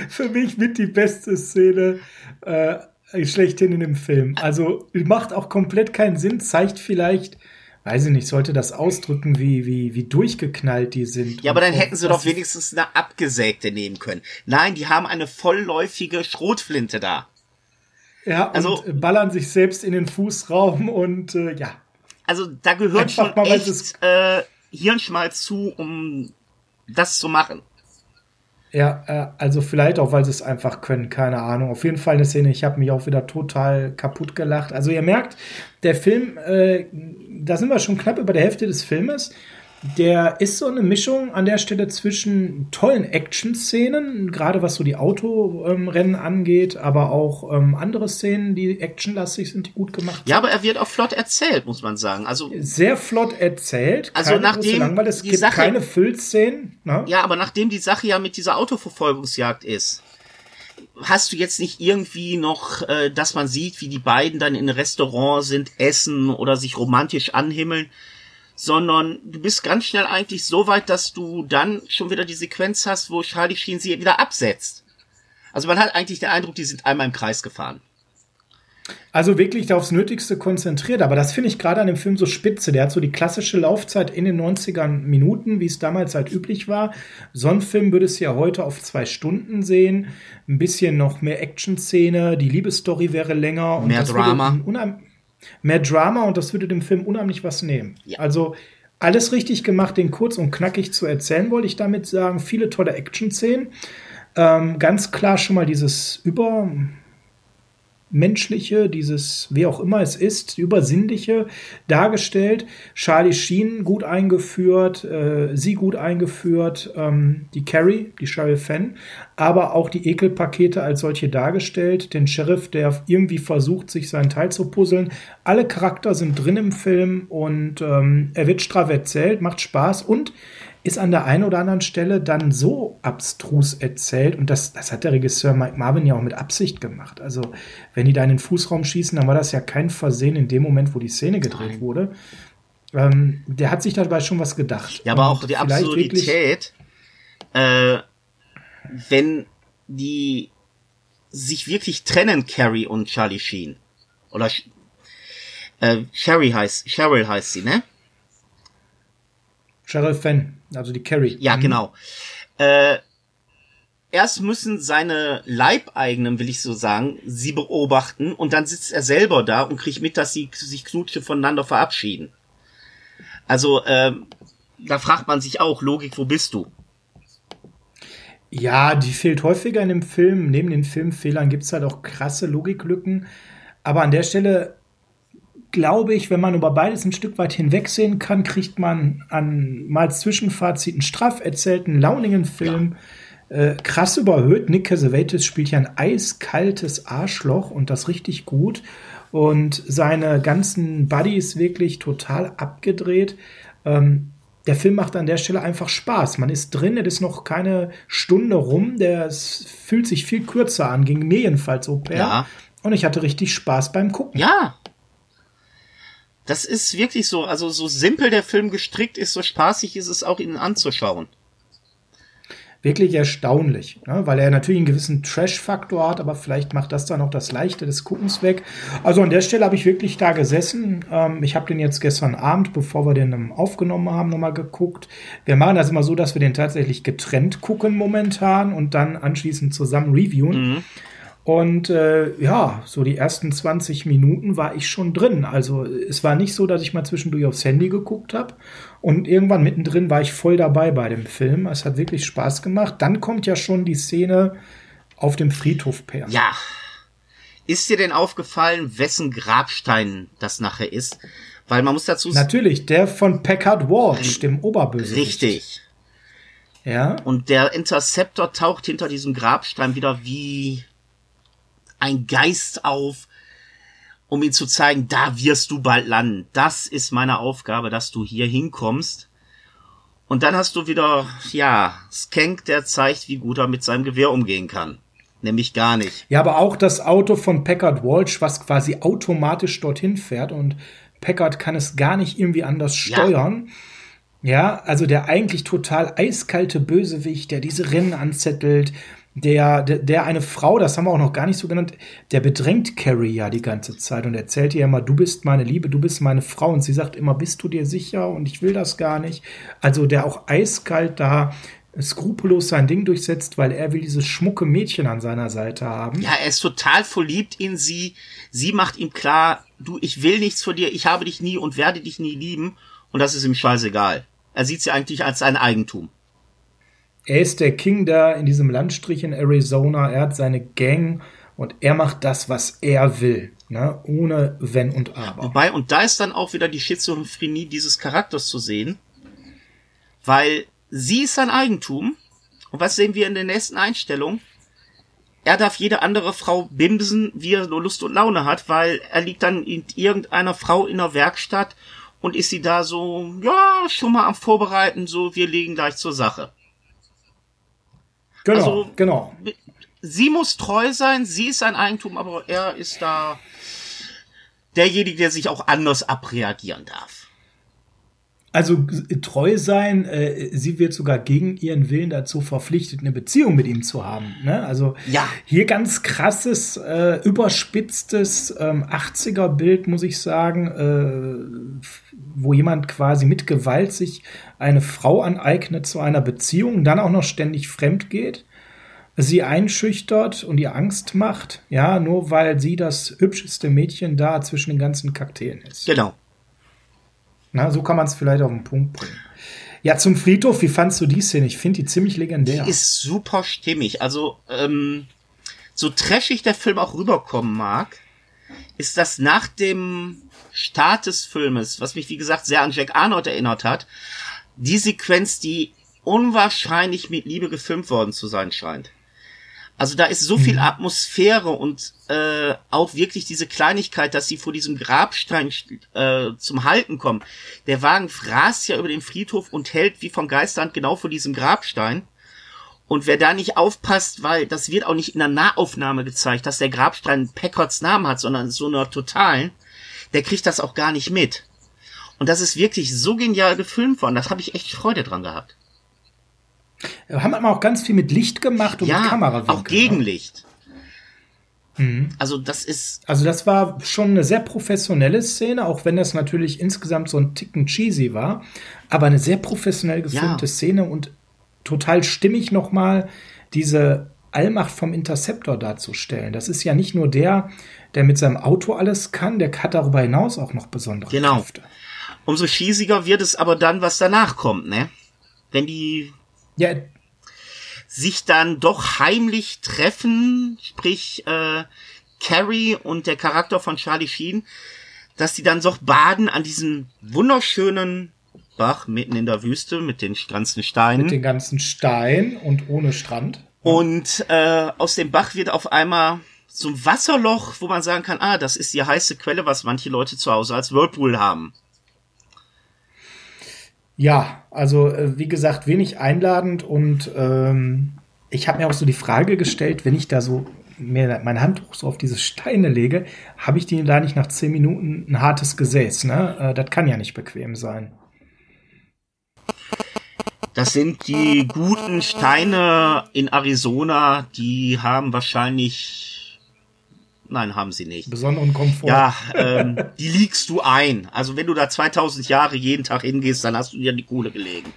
Für mich mit die beste Szene äh, schlechthin in dem Film. Also macht auch komplett keinen Sinn, zeigt vielleicht weiß ich nicht, sollte das ausdrücken, wie, wie, wie durchgeknallt die sind. Ja, aber dann hätten sie doch wenigstens eine abgesägte nehmen können. Nein, die haben eine vollläufige Schrotflinte da. Ja, also, und ballern sich selbst in den Fußraum und äh, ja. Also da gehört Einfach schon mal, echt äh, Hirnschmalz zu, um das zu machen. Ja, äh, also vielleicht auch, weil sie es einfach können, keine Ahnung. Auf jeden Fall eine Szene, ich habe mich auch wieder total kaputt gelacht. Also ihr merkt, der Film, äh, da sind wir schon knapp über der Hälfte des Filmes. Der ist so eine Mischung an der Stelle zwischen tollen Action-Szenen, gerade was so die Autorennen angeht, aber auch ähm, andere Szenen, die actionlastig sind, die gut gemacht Ja, aber er wird auch flott erzählt, muss man sagen. Also sehr flott erzählt. Also nachdem es gibt Sache, keine Füllszenen. Ne? Ja, aber nachdem die Sache ja mit dieser Autoverfolgungsjagd ist, hast du jetzt nicht irgendwie noch, äh, dass man sieht, wie die beiden dann in Restaurant sind, essen oder sich romantisch anhimmeln sondern du bist ganz schnell eigentlich so weit, dass du dann schon wieder die Sequenz hast, wo Charlie Sheen sie wieder absetzt. Also man hat eigentlich den Eindruck, die sind einmal im Kreis gefahren. Also wirklich aufs Nötigste konzentriert, aber das finde ich gerade an dem Film so spitze. Der hat so die klassische Laufzeit in den 90ern Minuten, wie es damals halt üblich war. So ein Film würde es ja heute auf zwei Stunden sehen. Ein bisschen noch mehr Action-Szene, die Liebesstory wäre länger. Und mehr Drama mehr Drama und das würde dem Film unheimlich was nehmen. Ja. Also alles richtig gemacht, den kurz und knackig zu erzählen, wollte ich damit sagen. Viele tolle Action-Szenen. Ähm, ganz klar schon mal dieses über Übermenschliche, dieses, wie auch immer es ist, Übersinnliche dargestellt. Charlie Sheen gut eingeführt, äh, sie gut eingeführt, ähm, die Carrie, die Sheriff Fenn, aber auch die Ekelpakete als solche dargestellt. Den Sheriff, der irgendwie versucht, sich seinen Teil zu puzzeln. Alle Charakter sind drin im Film und ähm, er wird straff erzählt, macht Spaß und ist an der einen oder anderen Stelle dann so abstrus erzählt und das, das hat der Regisseur Mike Marvin ja auch mit Absicht gemacht. Also wenn die da in den Fußraum schießen, dann war das ja kein Versehen in dem Moment, wo die Szene gedreht Nein. wurde. Ähm, der hat sich dabei schon was gedacht. Ja, aber auch die Absurdität, äh, wenn die sich wirklich trennen, Carrie und Charlie Sheen. Oder äh, Sherry heißt, Cheryl heißt sie, ne? Cheryl Fenn, also die Carrie. Ja, mhm. genau. Äh, erst müssen seine Leibeigenen, will ich so sagen, sie beobachten und dann sitzt er selber da und kriegt mit, dass sie sich Knutsche voneinander verabschieden. Also, äh, da fragt man sich auch, Logik, wo bist du? Ja, die fehlt häufiger in dem Film. Neben den Filmfehlern gibt's halt auch krasse Logiklücken. Aber an der Stelle glaube ich, wenn man über beides ein Stück weit hinwegsehen kann, kriegt man an mal Zwischenfazit einen straff erzählten, launigen Film. Ja. Äh, krass überhöht. Nick Cassavetes spielt ja ein eiskaltes Arschloch und das richtig gut. Und seine ganzen Buddies wirklich total abgedreht. Ähm, der Film macht an der Stelle einfach Spaß. Man ist drin, es ist noch keine Stunde rum. Der fühlt sich viel kürzer an, ging mir jedenfalls per. Ja. Und ich hatte richtig Spaß beim Gucken. Ja, das ist wirklich so, also so simpel der Film gestrickt ist, so spaßig ist es auch ihn anzuschauen. Wirklich erstaunlich, ne? weil er natürlich einen gewissen Trash-Faktor hat, aber vielleicht macht das dann auch das Leichte des Guckens weg. Also an der Stelle habe ich wirklich da gesessen. Ähm, ich habe den jetzt gestern Abend, bevor wir den aufgenommen haben, nochmal geguckt. Wir machen das immer so, dass wir den tatsächlich getrennt gucken momentan und dann anschließend zusammen reviewen. Mhm. Und äh, ja, so die ersten 20 Minuten war ich schon drin. Also es war nicht so, dass ich mal zwischendurch aufs Handy geguckt habe. Und irgendwann mittendrin war ich voll dabei bei dem Film. Es hat wirklich Spaß gemacht. Dann kommt ja schon die Szene auf dem Friedhof Per. Ja. Ist dir denn aufgefallen, wessen Grabstein das nachher ist? Weil man muss dazu. Natürlich, der von Packard Walsh, dem Oberbösewicht. Richtig. Ja. Und der Interceptor taucht hinter diesem Grabstein wieder wie ein Geist auf, um ihm zu zeigen, da wirst du bald landen. Das ist meine Aufgabe, dass du hier hinkommst. Und dann hast du wieder, ja, Skank, der zeigt, wie gut er mit seinem Gewehr umgehen kann. Nämlich gar nicht. Ja, aber auch das Auto von Packard Walsh, was quasi automatisch dorthin fährt und Packard kann es gar nicht irgendwie anders steuern. Ja, ja also der eigentlich total eiskalte Bösewicht, der diese Rennen anzettelt, der, der, der eine Frau, das haben wir auch noch gar nicht so genannt, der bedrängt Carrie ja die ganze Zeit und erzählt ihr immer, du bist meine Liebe, du bist meine Frau und sie sagt immer, bist du dir sicher und ich will das gar nicht. Also der auch eiskalt da skrupellos sein Ding durchsetzt, weil er will dieses schmucke Mädchen an seiner Seite haben. Ja, er ist total verliebt in sie. Sie macht ihm klar, du, ich will nichts von dir, ich habe dich nie und werde dich nie lieben und das ist ihm scheißegal. Er sieht sie eigentlich als sein Eigentum er ist der King da in diesem Landstrich in Arizona. Er hat seine Gang und er macht das, was er will. Ne? Ohne Wenn und Aber. Wobei, und da ist dann auch wieder die Schizophrenie dieses Charakters zu sehen. Weil sie ist sein Eigentum. Und was sehen wir in der nächsten Einstellung? Er darf jede andere Frau bimsen, wie er nur Lust und Laune hat, weil er liegt dann in irgendeiner Frau in der Werkstatt und ist sie da so, ja, schon mal am Vorbereiten, so, wir legen gleich zur Sache. Genau, also, genau. Sie muss treu sein, sie ist ein Eigentum, aber er ist da derjenige, der sich auch anders abreagieren darf. Also treu sein, äh, sie wird sogar gegen ihren Willen dazu verpflichtet, eine Beziehung mit ihm zu haben. Ne? Also ja. hier ganz krasses, äh, überspitztes ähm, 80er-Bild, muss ich sagen, äh, wo jemand quasi mit Gewalt sich eine Frau aneignet zu einer Beziehung, dann auch noch ständig fremd geht, sie einschüchtert und ihr Angst macht, ja, nur weil sie das hübscheste Mädchen da zwischen den ganzen Kakteen ist. Genau. Na, so kann man es vielleicht auf den Punkt bringen. Ja, zum Friedhof, wie fandst du die Szene? Ich finde die ziemlich legendär. Die ist super stimmig. Also, ähm, so trashig der Film auch rüberkommen mag, ist das nach dem Start des Filmes, was mich wie gesagt sehr an Jack Arnold erinnert hat, die Sequenz, die unwahrscheinlich mit Liebe gefilmt worden zu sein scheint. Also da ist so viel mhm. Atmosphäre und äh, auch wirklich diese Kleinigkeit, dass sie vor diesem Grabstein äh, zum Halten kommen. Der Wagen fraßt ja über den Friedhof und hält wie von Geisterhand genau vor diesem Grabstein. Und wer da nicht aufpasst, weil das wird auch nicht in der Nahaufnahme gezeigt, dass der Grabstein Packards Namen hat, sondern so einer totalen, der kriegt das auch gar nicht mit. Und das ist wirklich so genial gefilmt worden. Das habe ich echt Freude dran gehabt. Haben wir auch ganz viel mit Licht gemacht und ja, mit Kamerawinkel. Auch ne? Gegenlicht. Mhm. Also das ist. Also das war schon eine sehr professionelle Szene, auch wenn das natürlich insgesamt so ein Ticken cheesy war, aber eine sehr professionell gefilmte ja. Szene und total stimmig nochmal diese Allmacht vom Interceptor darzustellen. Das ist ja nicht nur der, der mit seinem Auto alles kann, der hat darüber hinaus auch noch besondere genau. Kräfte. Umso cheesiger wird es aber dann, was danach kommt, ne? Wenn die ja. sich dann doch heimlich treffen, sprich äh, Carrie und der Charakter von Charlie Sheen, dass die dann doch baden an diesem wunderschönen Bach mitten in der Wüste mit den ganzen Steinen. Mit den ganzen Steinen und ohne Strand. Und äh, aus dem Bach wird auf einmal so ein Wasserloch, wo man sagen kann, ah, das ist die heiße Quelle, was manche Leute zu Hause als Whirlpool haben. Ja, also äh, wie gesagt, wenig einladend und ähm, ich habe mir auch so die Frage gestellt, wenn ich da so mir mein Handtuch so auf diese Steine lege, habe ich die da nicht nach zehn Minuten ein hartes Gesäß, ne? Äh, das kann ja nicht bequem sein. Das sind die guten Steine in Arizona, die haben wahrscheinlich Nein, haben sie nicht. Besonderen Komfort. Ja, ähm, die liegst du ein. Also wenn du da 2000 Jahre jeden Tag hingehst, dann hast du dir die Kohle gelegen.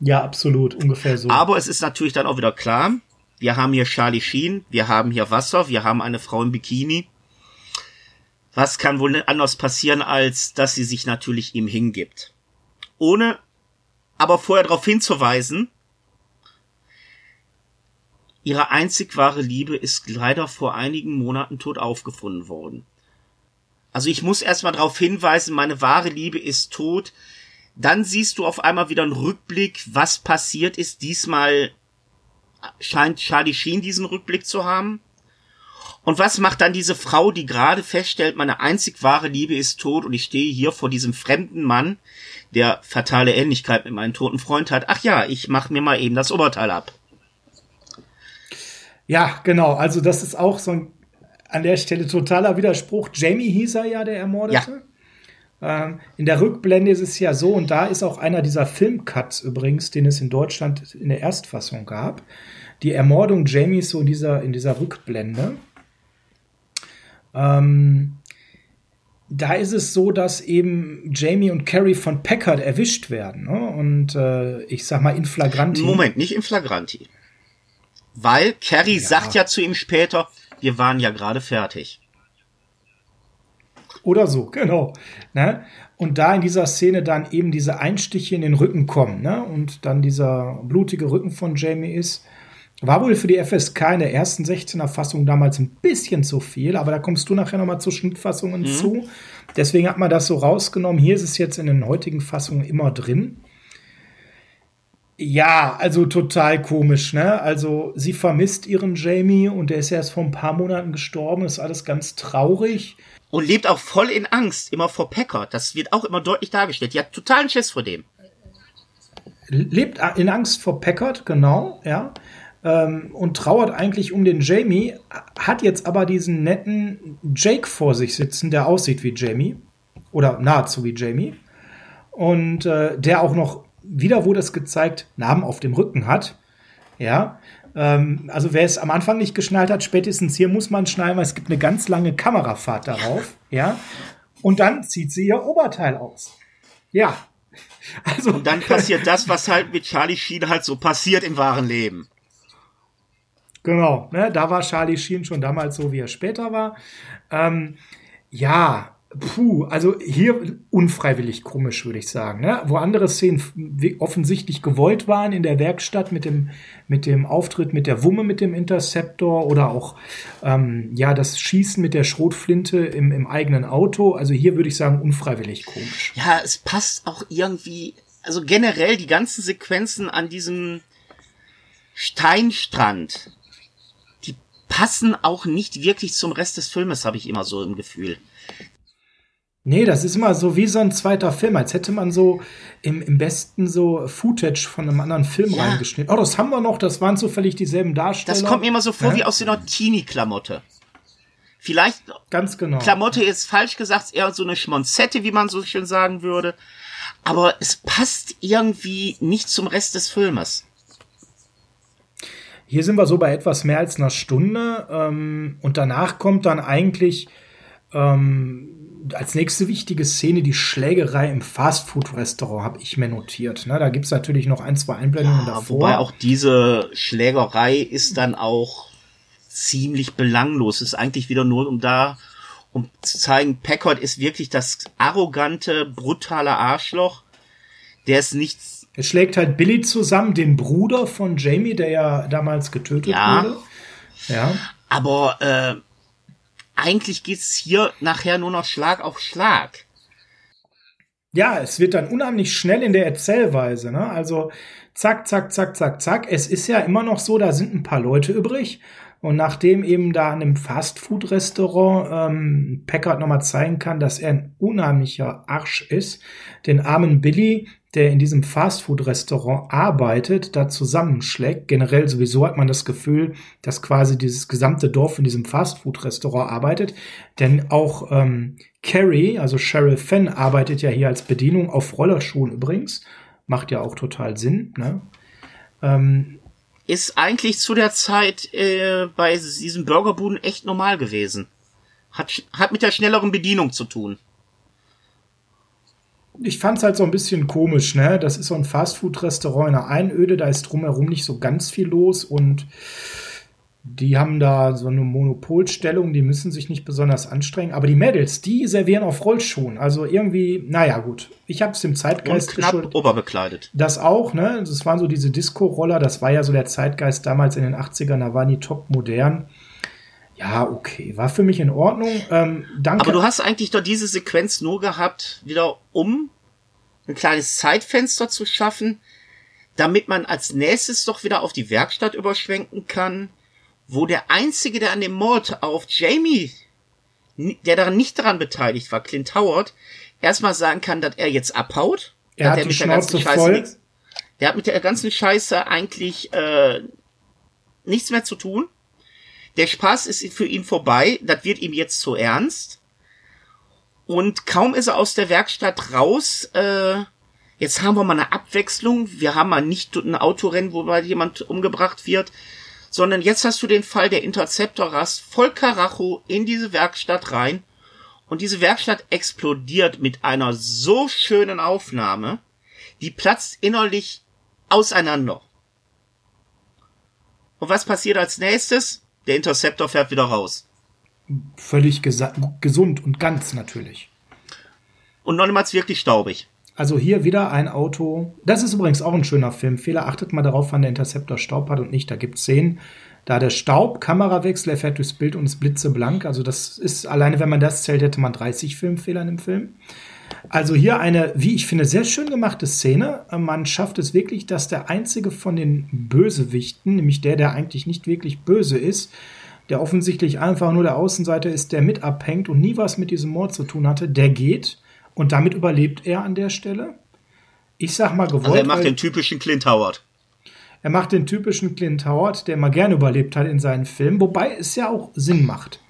Ja, absolut, ungefähr so. Aber es ist natürlich dann auch wieder klar, wir haben hier Charlie Sheen, wir haben hier Wasser, wir haben eine Frau im Bikini. Was kann wohl anders passieren, als dass sie sich natürlich ihm hingibt? Ohne aber vorher darauf hinzuweisen, Ihre einzig wahre Liebe ist leider vor einigen Monaten tot aufgefunden worden. Also ich muss erstmal darauf hinweisen, meine wahre Liebe ist tot. Dann siehst du auf einmal wieder einen Rückblick, was passiert ist. Diesmal scheint Charlie Sheen diesen Rückblick zu haben. Und was macht dann diese Frau, die gerade feststellt, meine einzig wahre Liebe ist tot und ich stehe hier vor diesem fremden Mann, der fatale Ähnlichkeit mit meinem toten Freund hat. Ach ja, ich mach mir mal eben das Oberteil ab. Ja, genau. Also das ist auch so ein an der Stelle totaler Widerspruch. Jamie hieß er ja, der Ermordete. Ja. Ähm, in der Rückblende ist es ja so, und da ist auch einer dieser Filmcuts übrigens, den es in Deutschland in der Erstfassung gab. Die Ermordung Jamies so in dieser, in dieser Rückblende. Ähm, da ist es so, dass eben Jamie und Carrie von Packard erwischt werden. Ne? Und äh, ich sag mal in flagranti. Moment, nicht in flagranti. Weil Carrie ja. sagt ja zu ihm später, wir waren ja gerade fertig. Oder so, genau. Ne? Und da in dieser Szene dann eben diese Einstiche in den Rücken kommen, ne? Und dann dieser blutige Rücken von Jamie ist, war wohl für die FSK in der ersten 16er Fassung damals ein bisschen zu viel, aber da kommst du nachher nochmal zur Schnittfassungen mhm. zu. Deswegen hat man das so rausgenommen. Hier ist es jetzt in den heutigen Fassungen immer drin. Ja, also total komisch, ne? Also sie vermisst ihren Jamie und der ist ja erst vor ein paar Monaten gestorben, ist alles ganz traurig. Und lebt auch voll in Angst, immer vor Packard. Das wird auch immer deutlich dargestellt. Die hat totalen Schiss vor dem. Lebt in Angst vor Packard, genau, ja. Ähm, und trauert eigentlich um den Jamie, hat jetzt aber diesen netten Jake vor sich sitzen, der aussieht wie Jamie. Oder nahezu wie Jamie. Und äh, der auch noch wieder wurde es gezeigt, Namen auf dem Rücken hat. Ja, ähm, also wer es am Anfang nicht geschnallt hat, spätestens hier muss man schnallen, weil es gibt eine ganz lange Kamerafahrt darauf. Ja, und dann zieht sie ihr Oberteil aus. Ja. [LAUGHS] Also, und dann passiert das, was halt mit Charlie Sheen halt so passiert im wahren Leben. Genau, ne, da war Charlie Sheen schon damals so, wie er später war. Ähm, ja, Puh, also hier unfreiwillig komisch, würde ich sagen. Ne? Wo andere Szenen offensichtlich gewollt waren in der Werkstatt mit dem, mit dem Auftritt mit der Wumme mit dem Interceptor oder auch ähm, ja das Schießen mit der Schrotflinte im, im eigenen Auto. Also hier würde ich sagen unfreiwillig komisch. Ja, es passt auch irgendwie, also generell die ganzen Sequenzen an diesem Steinstrand, die passen auch nicht wirklich zum Rest des Filmes, habe ich immer so im Gefühl. Nee, das ist immer so wie so ein zweiter Film, als hätte man so im, im besten so Footage von einem anderen Film ja. reingeschnitten. Oh, das haben wir noch, das waren zufällig dieselben Darsteller. Das kommt mir immer so vor ja? wie aus so einer Teenie-Klamotte. Vielleicht. Ganz genau. Klamotte ist falsch gesagt, eher so eine Schmonzette, wie man so schön sagen würde. Aber es passt irgendwie nicht zum Rest des Filmes. Hier sind wir so bei etwas mehr als einer Stunde. Ähm, und danach kommt dann eigentlich ähm, als nächste wichtige Szene die Schlägerei im Fastfood-Restaurant, habe ich mir notiert. Ne, da gibt's natürlich noch ein, zwei Einblendungen ja, davor. Wobei auch diese Schlägerei ist dann auch ziemlich belanglos. Ist eigentlich wieder nur um da, um zu zeigen, Packard ist wirklich das arrogante, brutale Arschloch, der es nichts. Es schlägt halt Billy zusammen, den Bruder von Jamie, der ja damals getötet ja, wurde. Ja. Aber äh, eigentlich geht's hier nachher nur noch Schlag auf Schlag. Ja, es wird dann unheimlich schnell in der Erzählweise, ne? Also zack, zack, zack, zack, zack. Es ist ja immer noch so, da sind ein paar Leute übrig. Und nachdem eben da in einem Fastfood-Restaurant ähm, Packard nochmal zeigen kann, dass er ein unheimlicher Arsch ist, den armen Billy der in diesem Fastfood-Restaurant arbeitet, da zusammenschlägt. Generell sowieso hat man das Gefühl, dass quasi dieses gesamte Dorf in diesem Fastfood-Restaurant arbeitet. Denn auch ähm, Carrie, also Cheryl Fenn, arbeitet ja hier als Bedienung auf Rollerschuhen übrigens. Macht ja auch total Sinn. Ne? Ähm, ist eigentlich zu der Zeit äh, bei diesem Burgerbuden echt normal gewesen. Hat, hat mit der schnelleren Bedienung zu tun ich fand es halt so ein bisschen komisch, ne? Das ist so ein Fastfood-Restaurant in der Einöde, da ist drumherum nicht so ganz viel los und die haben da so eine Monopolstellung, die müssen sich nicht besonders anstrengen. Aber die Mädels, die servieren auf Rollschuhen. Also irgendwie, naja, gut. Ich habe es dem Zeitgeist Und knapp geschuldet. oberbekleidet. Das auch, ne? Das waren so diese Disco-Roller. Das war ja so der Zeitgeist damals in den 80ern. Da waren die top modern. Ja, okay, war für mich in Ordnung. Ähm, danke. Aber du hast eigentlich doch diese Sequenz nur gehabt, wieder um ein kleines Zeitfenster zu schaffen, damit man als nächstes doch wieder auf die Werkstatt überschwenken kann, wo der einzige, der an dem Mord auf Jamie, der daran nicht daran beteiligt war, Clint Howard, erstmal sagen kann, dass er jetzt abhaut. Er hat die Schnauze voll. Nix, der hat mit der ganzen Scheiße eigentlich äh, nichts mehr zu tun. Der Spaß ist für ihn vorbei, das wird ihm jetzt zu ernst. Und kaum ist er aus der Werkstatt raus, äh, jetzt haben wir mal eine Abwechslung. Wir haben mal nicht ein Autorennen, wo mal jemand umgebracht wird, sondern jetzt hast du den Fall der Interceptor rast voll Karacho in diese Werkstatt rein und diese Werkstatt explodiert mit einer so schönen Aufnahme, die platzt innerlich auseinander. Und was passiert als nächstes? Der Interceptor fährt wieder raus. Völlig gesund und ganz natürlich. Und noch niemals wirklich staubig. Also hier wieder ein Auto. Das ist übrigens auch ein schöner Filmfehler. Achtet mal darauf, wann der Interceptor Staub hat und nicht. Da gibt es Szenen, da der Staub, Kamerawechsel, er fährt durchs Bild und es blitzeblank. Also das ist, alleine wenn man das zählt, hätte man 30 Filmfehler in dem Film. Also hier eine, wie ich finde, sehr schön gemachte Szene. Man schafft es wirklich, dass der einzige von den Bösewichten, nämlich der, der eigentlich nicht wirklich böse ist, der offensichtlich einfach nur der Außenseiter ist, der mit abhängt und nie was mit diesem Mord zu tun hatte, der geht und damit überlebt er an der Stelle. Ich sag mal gewollt. Also er macht den typischen Clint Howard. Er macht den typischen Clint Howard, der mal gerne überlebt hat in seinen Filmen, wobei es ja auch Sinn macht.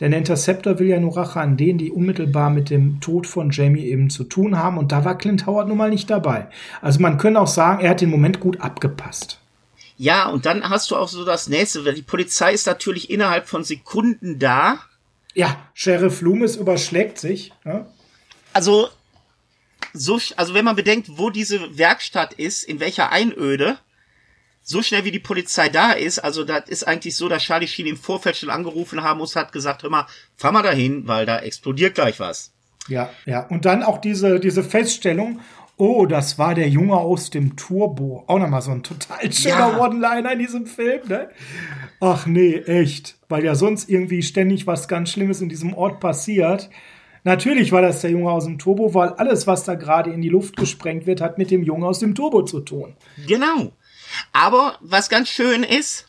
Denn der Interceptor will ja nur Rache an denen, die unmittelbar mit dem Tod von Jamie eben zu tun haben. Und da war Clint Howard nun mal nicht dabei. Also man könnte auch sagen, er hat den Moment gut abgepasst. Ja, und dann hast du auch so das nächste, weil die Polizei ist natürlich innerhalb von Sekunden da. Ja, Sheriff Loomis überschlägt sich. Ne? Also, so, also wenn man bedenkt, wo diese Werkstatt ist, in welcher Einöde, so schnell wie die Polizei da ist, also das ist eigentlich so, dass Charlie Sheen im Vorfeld schon angerufen haben muss, hat gesagt, hör mal, fahr mal dahin, weil da explodiert gleich was. Ja, ja. Und dann auch diese, diese Feststellung, oh, das war der Junge aus dem Turbo. Auch nochmal so ein total schöner ja. One-Liner in diesem Film, ne? Ach nee, echt. Weil ja sonst irgendwie ständig was ganz Schlimmes in diesem Ort passiert. Natürlich war das der Junge aus dem Turbo, weil alles, was da gerade in die Luft gesprengt wird, hat mit dem Jungen aus dem Turbo zu tun. Genau. Aber was ganz schön ist,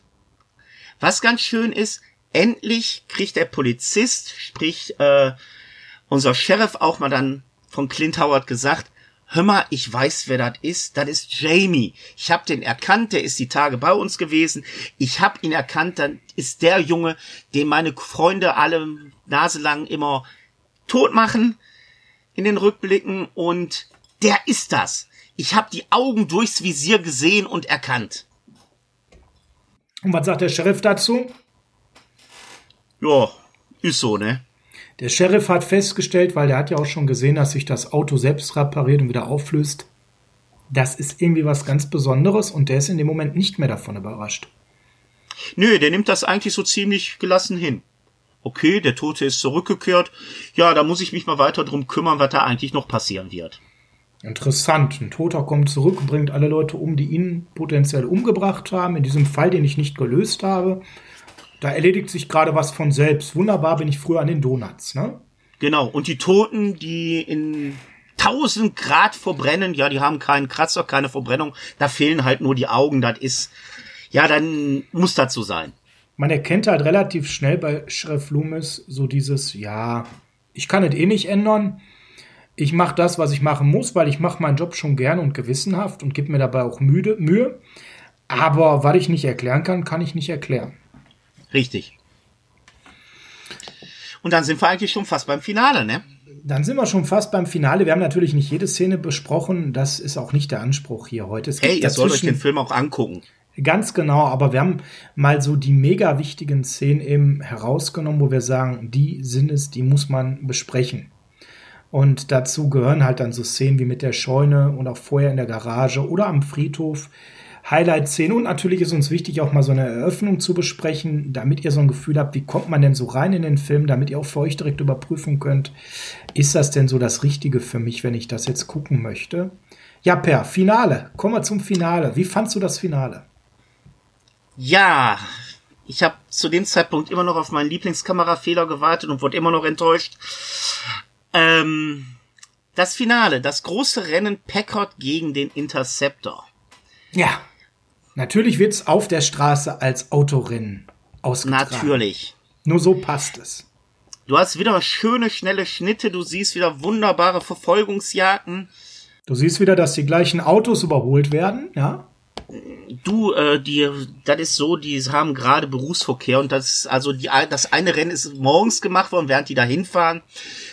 was ganz schön ist, endlich kriegt der Polizist, sprich äh, unser Sheriff auch mal dann von Clint Howard gesagt, hör mal, ich weiß, wer das ist. Das ist Jamie. Ich habe den erkannt, der ist die Tage bei uns gewesen. Ich habe ihn erkannt, dann ist der Junge, den meine Freunde alle naselang immer tot machen in den Rückblicken und der ist das. Ich habe die Augen durchs Visier gesehen und erkannt. Und was sagt der Sheriff dazu? Ja, ist so, ne? Der Sheriff hat festgestellt, weil der hat ja auch schon gesehen, dass sich das Auto selbst repariert und wieder auflöst. Das ist irgendwie was ganz Besonderes und der ist in dem Moment nicht mehr davon überrascht. Nö, der nimmt das eigentlich so ziemlich gelassen hin okay, der Tote ist zurückgekehrt. Ja, da muss ich mich mal weiter drum kümmern, was da eigentlich noch passieren wird. Interessant. Ein Toter kommt zurück bringt alle Leute um, die ihn potenziell umgebracht haben. In diesem Fall, den ich nicht gelöst habe. Da erledigt sich gerade was von selbst. Wunderbar bin ich früher an den Donuts, ne? Genau. Und die Toten, die in 1000 Grad verbrennen, ja, die haben keinen Kratzer, keine Verbrennung. Da fehlen halt nur die Augen. Das ist, ja, dann muss das so sein man erkennt halt relativ schnell bei Sheriff Loomis so dieses, ja, ich kann es eh nicht ändern. Ich mache das, was ich machen muss, weil ich mache meinen Job schon gern und gewissenhaft und gebe mir dabei auch müde, Mühe. Aber was ich nicht erklären kann, kann ich nicht erklären. Richtig. Und dann sind wir eigentlich schon fast beim Finale, ne? Dann sind wir schon fast beim Finale. Wir haben natürlich nicht jede Szene besprochen. Das ist auch nicht der Anspruch hier heute. Es hey, ihr sollt euch den Film auch angucken. Ganz genau, aber wir haben mal so die mega wichtigen Szenen eben herausgenommen, wo wir sagen, die sind es, die muss man besprechen. Und dazu gehören halt dann so Szenen wie mit der Scheune und auch vorher in der Garage oder am Friedhof. Highlight-Szenen und natürlich ist uns wichtig, auch mal so eine Eröffnung zu besprechen, damit ihr so ein Gefühl habt, wie kommt man denn so rein in den Film, damit ihr auch für euch direkt überprüfen könnt, ist das denn so das Richtige für mich, wenn ich das jetzt gucken möchte? Ja, Per, Finale. Kommen wir zum Finale. Wie fandst du das Finale? Ja, ich habe zu dem Zeitpunkt immer noch auf meinen Lieblingskamerafehler gewartet und wurde immer noch enttäuscht. Ähm, das Finale, das große Rennen Packard gegen den Interceptor. Ja, natürlich wird's auf der Straße als Autorennen ausgetragen. Natürlich. Nur so passt es. Du hast wieder schöne, schnelle Schnitte, du siehst wieder wunderbare Verfolgungsjagden. Du siehst wieder, dass die gleichen Autos überholt werden, ja? Du, äh, die, das ist so, die haben gerade Berufsverkehr und das ist, also die, das eine Rennen ist morgens gemacht worden, während die da hinfahren.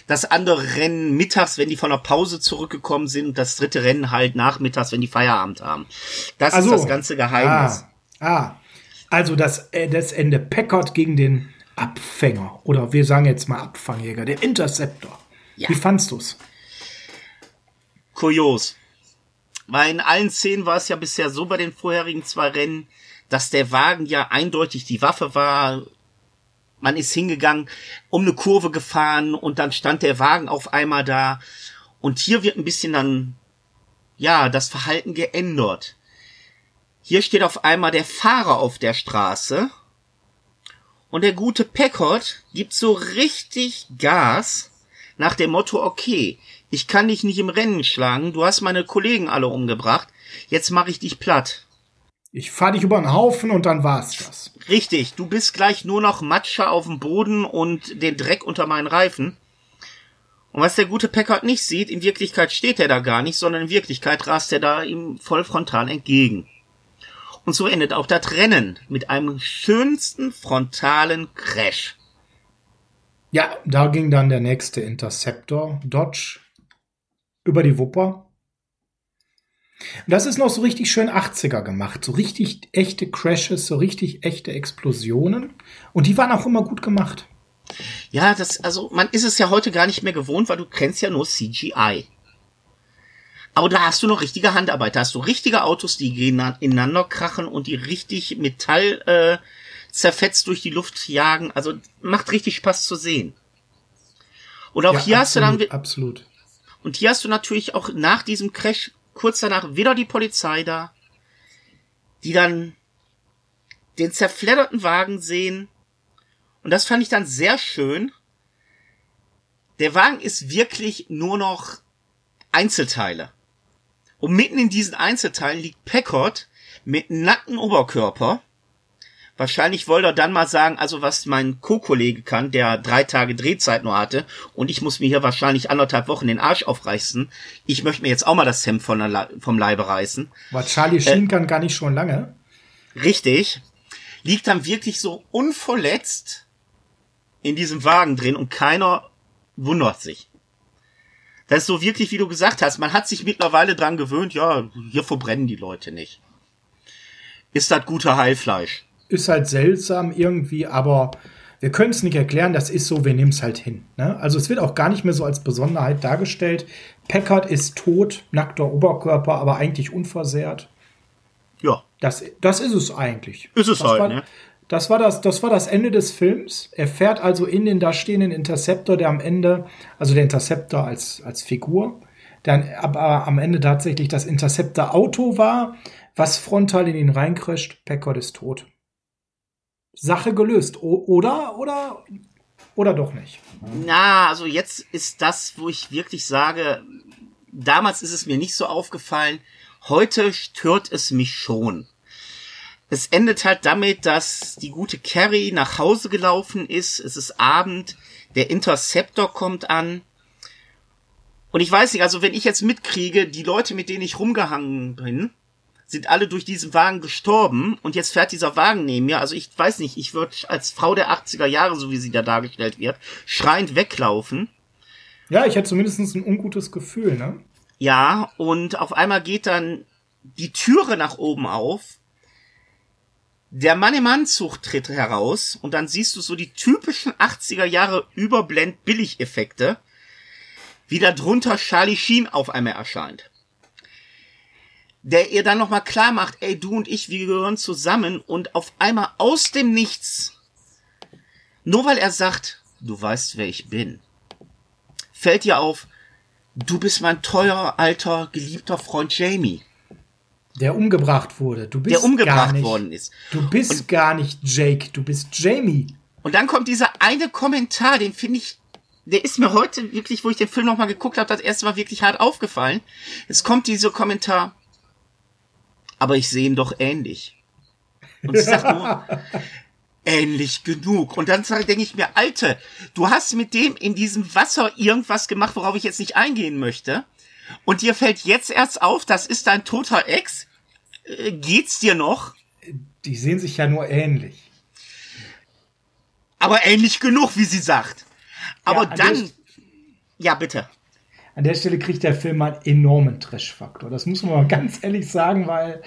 Das andere Rennen mittags, wenn die von der Pause zurückgekommen sind und das dritte Rennen halt nachmittags, wenn die Feierabend haben. Das also, ist das ganze Geheimnis. Ah, ah. also das, äh, das Ende Packard gegen den Abfänger oder wir sagen jetzt mal Abfangjäger, der Interceptor. Ja. Wie fandst du's? Kurios. Weil in allen Szenen war es ja bisher so bei den vorherigen zwei Rennen, dass der Wagen ja eindeutig die Waffe war. Man ist hingegangen, um eine Kurve gefahren und dann stand der Wagen auf einmal da. Und hier wird ein bisschen dann, ja, das Verhalten geändert. Hier steht auf einmal der Fahrer auf der Straße und der gute Packard gibt so richtig Gas nach dem Motto, okay, ich kann dich nicht im Rennen schlagen, du hast meine Kollegen alle umgebracht, jetzt mache ich dich platt. Ich fahr dich über den Haufen und dann war's das. Richtig, du bist gleich nur noch Matsche auf dem Boden und den Dreck unter meinen Reifen. Und was der gute Packard nicht sieht, in Wirklichkeit steht er da gar nicht, sondern in Wirklichkeit rast er da ihm voll frontal entgegen. Und so endet auch das Rennen mit einem schönsten frontalen Crash. Ja, da ging dann der nächste Interceptor Dodge über die Wupper. Das ist noch so richtig schön 80er gemacht. So richtig echte Crashes, so richtig echte Explosionen. Und die waren auch immer gut gemacht. Ja, das, also, man ist es ja heute gar nicht mehr gewohnt, weil du kennst ja nur CGI. Aber da hast du noch richtige Handarbeit. Da hast du richtige Autos, die ineinander krachen und die richtig Metall äh, zerfetzt durch die Luft jagen. Also macht richtig Spaß zu sehen. Und auch Ja, hier hast du dann, absolut, absolut. Und hier hast du natürlich auch nach diesem Crash kurz danach wieder die Polizei da, die dann den zerfledderten Wagen sehen. Und das fand ich dann sehr schön. Der Wagen ist wirklich nur noch Einzelteile. Und mitten in diesen Einzelteilen liegt Packard mit nacktem Oberkörper. Wahrscheinlich wollte er dann mal sagen, also was mein Co-Kollege kann, der drei Tage Drehzeit nur hatte, und ich muss mir hier wahrscheinlich anderthalb Wochen den Arsch aufreißen. Ich möchte mir jetzt auch mal das Hemd Le vom Leibe reißen. War Charlie Sheen kann gar nicht schon lange. Richtig. Liegt dann wirklich so unverletzt in diesem Wagen drin und keiner wundert sich. Das ist so wirklich, wie du gesagt hast, man hat sich mittlerweile dran gewöhnt, ja, hier verbrennen die Leute nicht. Ist das gute Heilfleisch? Ist halt seltsam irgendwie, aber wir können es nicht erklären, das ist so, wir nehmen es halt hin. Ne? Also es wird auch gar nicht mehr so als Besonderheit dargestellt. Packard ist tot, nackter Oberkörper, aber eigentlich unversehrt. Ja, Das, das ist es eigentlich. Ist es das halt, war, ne? Das war das, das war das Ende des Films. Er fährt also in den da stehenden Interceptor, der am Ende, also der Interceptor als, als Figur, der aber am Ende tatsächlich das Interceptor-Auto war, was frontal in ihn reincrasht. Packard ist tot. Sache gelöst. O oder, oder, oder doch nicht. Na, also jetzt ist das, wo ich wirklich sage, damals ist es mir nicht so aufgefallen, heute stört es mich schon. Es endet halt damit, dass die gute Carrie nach Hause gelaufen ist, es ist Abend, der Interceptor kommt an. Und ich weiß nicht, also wenn ich jetzt mitkriege, die Leute, mit denen ich rumgehangen bin, sind alle durch diesen Wagen gestorben und jetzt fährt dieser Wagen neben mir. Also ich weiß nicht, ich würde als Frau der 80er Jahre, so wie sie da dargestellt wird, schreiend weglaufen. Ja, ich hätte zumindest ein ungutes Gefühl, ne? Ja, und auf einmal geht dann die Türe nach oben auf. Der Mann im Anzug tritt heraus und dann siehst du so die typischen 80er Jahre Überblend-Billig-Effekte, wie da drunter Charlie Sheen auf einmal erscheint. Der ihr dann nochmal klar macht, ey, du und ich, wir gehören zusammen und auf einmal aus dem Nichts, nur weil er sagt, du weißt, wer ich bin, fällt dir auf, du bist mein teurer, alter, geliebter Freund Jamie, Der umgebracht wurde. Du bist der umgebracht gar nicht, worden ist. Du bist gar nicht Jake, du bist Jamie. Und dann kommt dieser eine Kommentar, den finde ich, der ist mir heute wirklich, wo ich den Film nochmal geguckt habe, das erste Mal wirklich hart aufgefallen. Es kommt dieser Kommentar, aber ich sehe ihn doch ähnlich. Und sie sagt nur, [LAUGHS] ähnlich genug. Und dann sage- denke ich mir, Alte, du hast mit dem in diesem Wasser irgendwas gemacht, worauf ich jetzt nicht eingehen möchte. Und dir fällt jetzt erst auf, das ist dein toter Ex. Äh, Geht's dir noch? Die sehen sich ja nur ähnlich. Aber ähnlich genug, wie sie sagt. Aber Ja, an dann, ja bitte. An der Stelle kriegt der Film einen enormen Trash-Faktor. Das muss man mal ganz ehrlich sagen, weil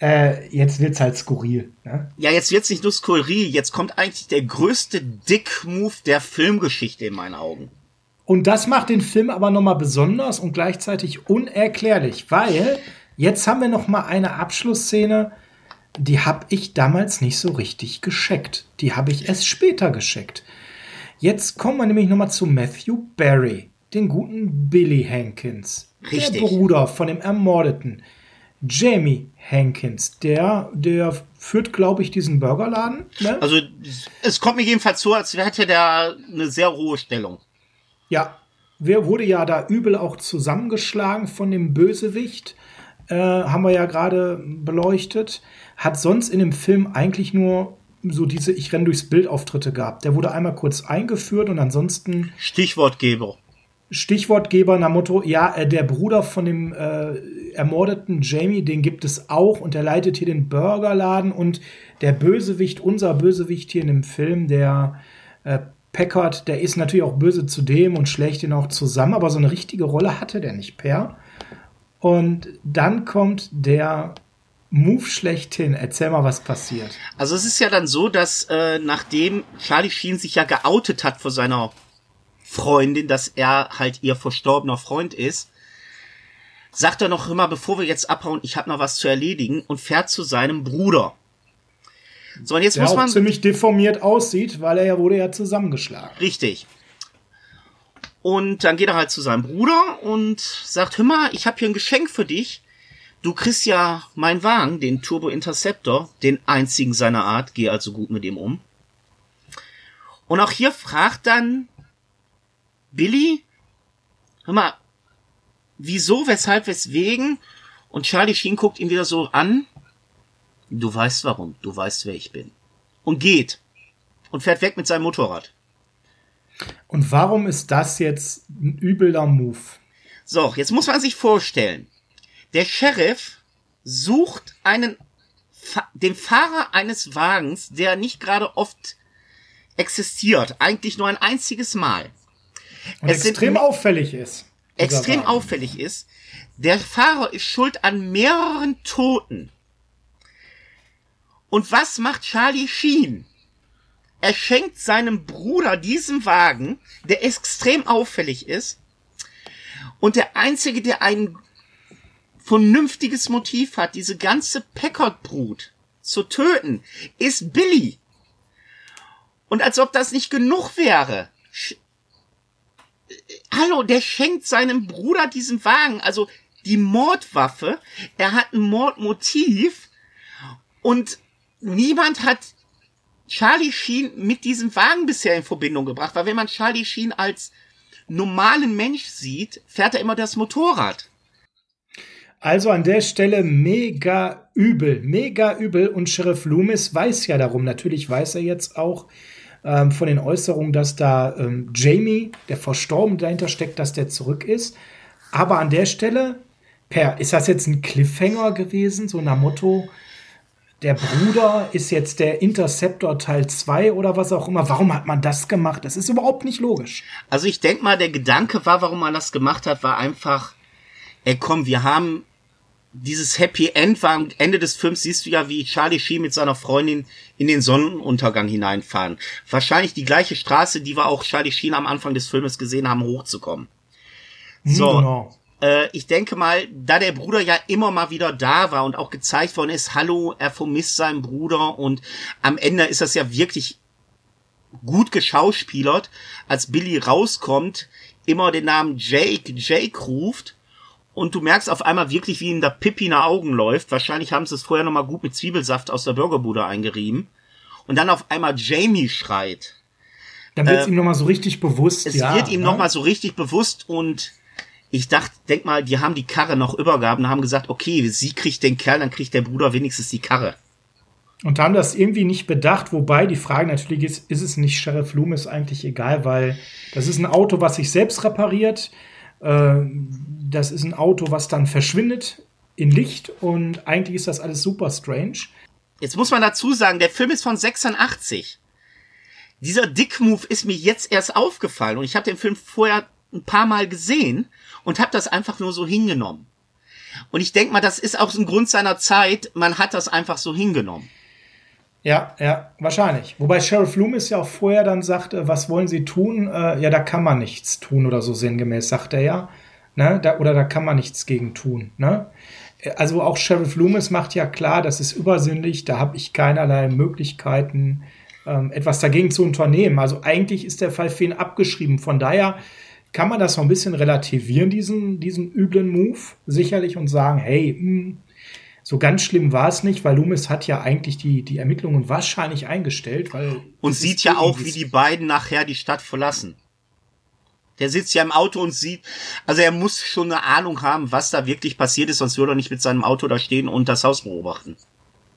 äh, jetzt wird's halt skurril. Ne? Ja, jetzt wird's nicht nur skurril, jetzt kommt eigentlich der größte Dick-Move der Filmgeschichte in meinen Augen. Und das macht den Film aber nochmal besonders und gleichzeitig unerklärlich, weil jetzt haben wir noch mal eine Abschlussszene, die habe ich damals nicht so richtig gescheckt. Die habe ich erst später gescheckt. Jetzt kommen wir nämlich noch mal zu Matthew Barry, den guten Billy Hankins, Richtig. der Bruder von dem Ermordeten. Jamie Hankins, der, der führt, glaube ich, diesen Burgerladen. Ne? Also, es kommt mir jedenfalls so, als hätte der eine sehr hohe Stellung. Ja, wer wurde ja da übel auch zusammengeschlagen von dem Bösewicht, äh, haben wir ja gerade beleuchtet. Hat sonst in dem Film eigentlich nur so diese Ich renn durchs Bild Auftritte gehabt. Der wurde einmal kurz eingeführt und ansonsten Stichwortgeber. Stichwortgeber nach Motto, ja, äh, der Bruder von dem äh, ermordeten Jamie, den gibt es auch und der leitet hier den Burgerladen und der Bösewicht, unser Bösewicht hier in dem Film, der äh, Packard, der ist natürlich auch böse zu dem und schlägt ihn auch zusammen, aber so eine richtige Rolle hatte der nicht, Per. Und dann kommt der Move schlechthin. Erzähl mal, was passiert. Also es ist ja dann so, dass äh, nachdem Charlie Sheen sich ja geoutet hat vor seiner Freundin, dass er halt ihr verstorbener Freund ist, sagt er noch immer, bevor wir jetzt abhauen, ich habe noch was zu erledigen und fährt zu seinem Bruder. So, und jetzt Der muss auch man... ziemlich deformiert aussieht, weil er ja wurde ja zusammengeschlagen. Richtig. Und dann geht er halt zu seinem Bruder und sagt, hör mal, ich habe hier ein Geschenk für dich. Du kriegst ja meinen Wagen, den Turbo Interceptor, den einzigen seiner Art. Geh also gut mit ihm um. Und auch hier fragt dann Billy, hör mal, wieso, weshalb, weswegen? Und Charlie Sheen guckt ihn wieder so an. Du weißt warum, du weißt, wer ich bin. Und geht. Und fährt weg mit seinem Motorrad. Und warum ist das jetzt ein übler Move? So, jetzt muss man sich vorstellen. Der Sheriff sucht einen, den Fahrer eines Wagens, der nicht gerade oft existiert. Eigentlich nur ein einziges Mal. Und es extrem sind, auffällig ist. Extrem Wagen. auffällig ist. Der Fahrer ist schuld an mehreren Toten. Und was macht Charlie Sheen? Er schenkt seinem Bruder diesen Wagen, der extrem auffällig ist. Und der einzige, der ein vernünftiges Motiv hat, diese ganze Packard-Brut zu töten, ist Billy. Und als ob das nicht genug wäre. Hallo, der schenkt seinem Bruder diesen Wagen, also die Mordwaffe. Er hat ein Mordmotiv und niemand hat Charlie Sheen mit diesem Wagen bisher in Verbindung gebracht, weil wenn man Charlie Sheen als normalen Mensch sieht, fährt er immer das Motorrad. Also an der Stelle mega übel, mega übel und Sheriff Loomis weiß ja darum. Natürlich weiß er jetzt auch ähm, von den Äußerungen, dass da ähm, Jamie, der Verstorbene dahinter steckt, dass der zurück ist. Aber an der Stelle, Per, ist das jetzt ein Cliffhanger gewesen, so nach Motto, der Bruder ist jetzt der Interceptor Teil 2 oder was auch immer. Warum hat man das gemacht? Das ist überhaupt nicht logisch. Also ich denke mal, der Gedanke war, warum man das gemacht hat, war einfach, ey komm, wir haben dieses Happy End war am Ende des Films, siehst du ja, wie Charlie Sheen mit seiner Freundin in den Sonnenuntergang hineinfahren. Wahrscheinlich die gleiche Straße, die wir auch Charlie Sheen am Anfang des Filmes gesehen haben, hochzukommen. Hm, so. Genau äh, ich denke mal, da der Bruder ja immer mal wieder da war und auch gezeigt worden ist, hallo, er vermisst seinen Bruder und am Ende ist das ja wirklich gut geschauspielert, als Billy rauskommt, immer den Namen Jake, Jake ruft und du merkst auf einmal wirklich, wie ihm da Pippi nach Augen läuft. Wahrscheinlich haben sie es vorher nochmal gut mit Zwiebelsaft aus der Burgerbude eingerieben. Und dann auf einmal Jamie schreit. Dann wird es äh, ihm nochmal so richtig bewusst. Es ja, wird ihm ne? nochmal so richtig bewusst und ich dachte, denk mal, die haben die Karre noch übergaben und haben gesagt, okay, sie kriegt den Kerl, dann kriegt der Bruder wenigstens die Karre. Und haben das irgendwie nicht bedacht, wobei die Frage natürlich ist, ist es nicht Sheriff Loomis eigentlich egal, weil das ist ein Auto, was sich selbst repariert. Äh, das ist ein Auto, was dann verschwindet in Licht und eigentlich ist das alles super strange. Jetzt muss man dazu sagen, der Film ist von 86. Dieser Dick-Move ist mir jetzt erst aufgefallen und ich habe den Film vorher ein paar Mal gesehen und habe das einfach nur so hingenommen. Und ich denke mal, das ist auch ein Grund seiner Zeit. Man hat das einfach so hingenommen. Ja, ja, wahrscheinlich. Wobei Sheriff Loomis ja auch vorher dann sagte, was wollen Sie tun? Äh, ja, da kann man nichts tun oder so sinngemäß, sagt er ja. Ne? Da, oder da kann man nichts gegen tun. Ne? Also auch Sheriff Loomis macht ja klar, das ist übersinnlich, da habe ich keinerlei Möglichkeiten, ähm, etwas dagegen zu unternehmen. Also eigentlich ist der Fall ihn abgeschrieben. Von daher kann man das noch ein bisschen relativieren, diesen, diesen üblen Move, sicherlich, und sagen, hey, mh, hm, so ganz schlimm war es nicht, weil Loomis hat ja eigentlich die, die Ermittlungen wahrscheinlich eingestellt, weil. Und sieht ja auch, wie die beiden nachher die Stadt verlassen. Der sitzt ja im Auto und sieht, also er muss schon eine Ahnung haben, was da wirklich passiert ist, sonst würde er nicht mit seinem Auto da stehen und das Haus beobachten.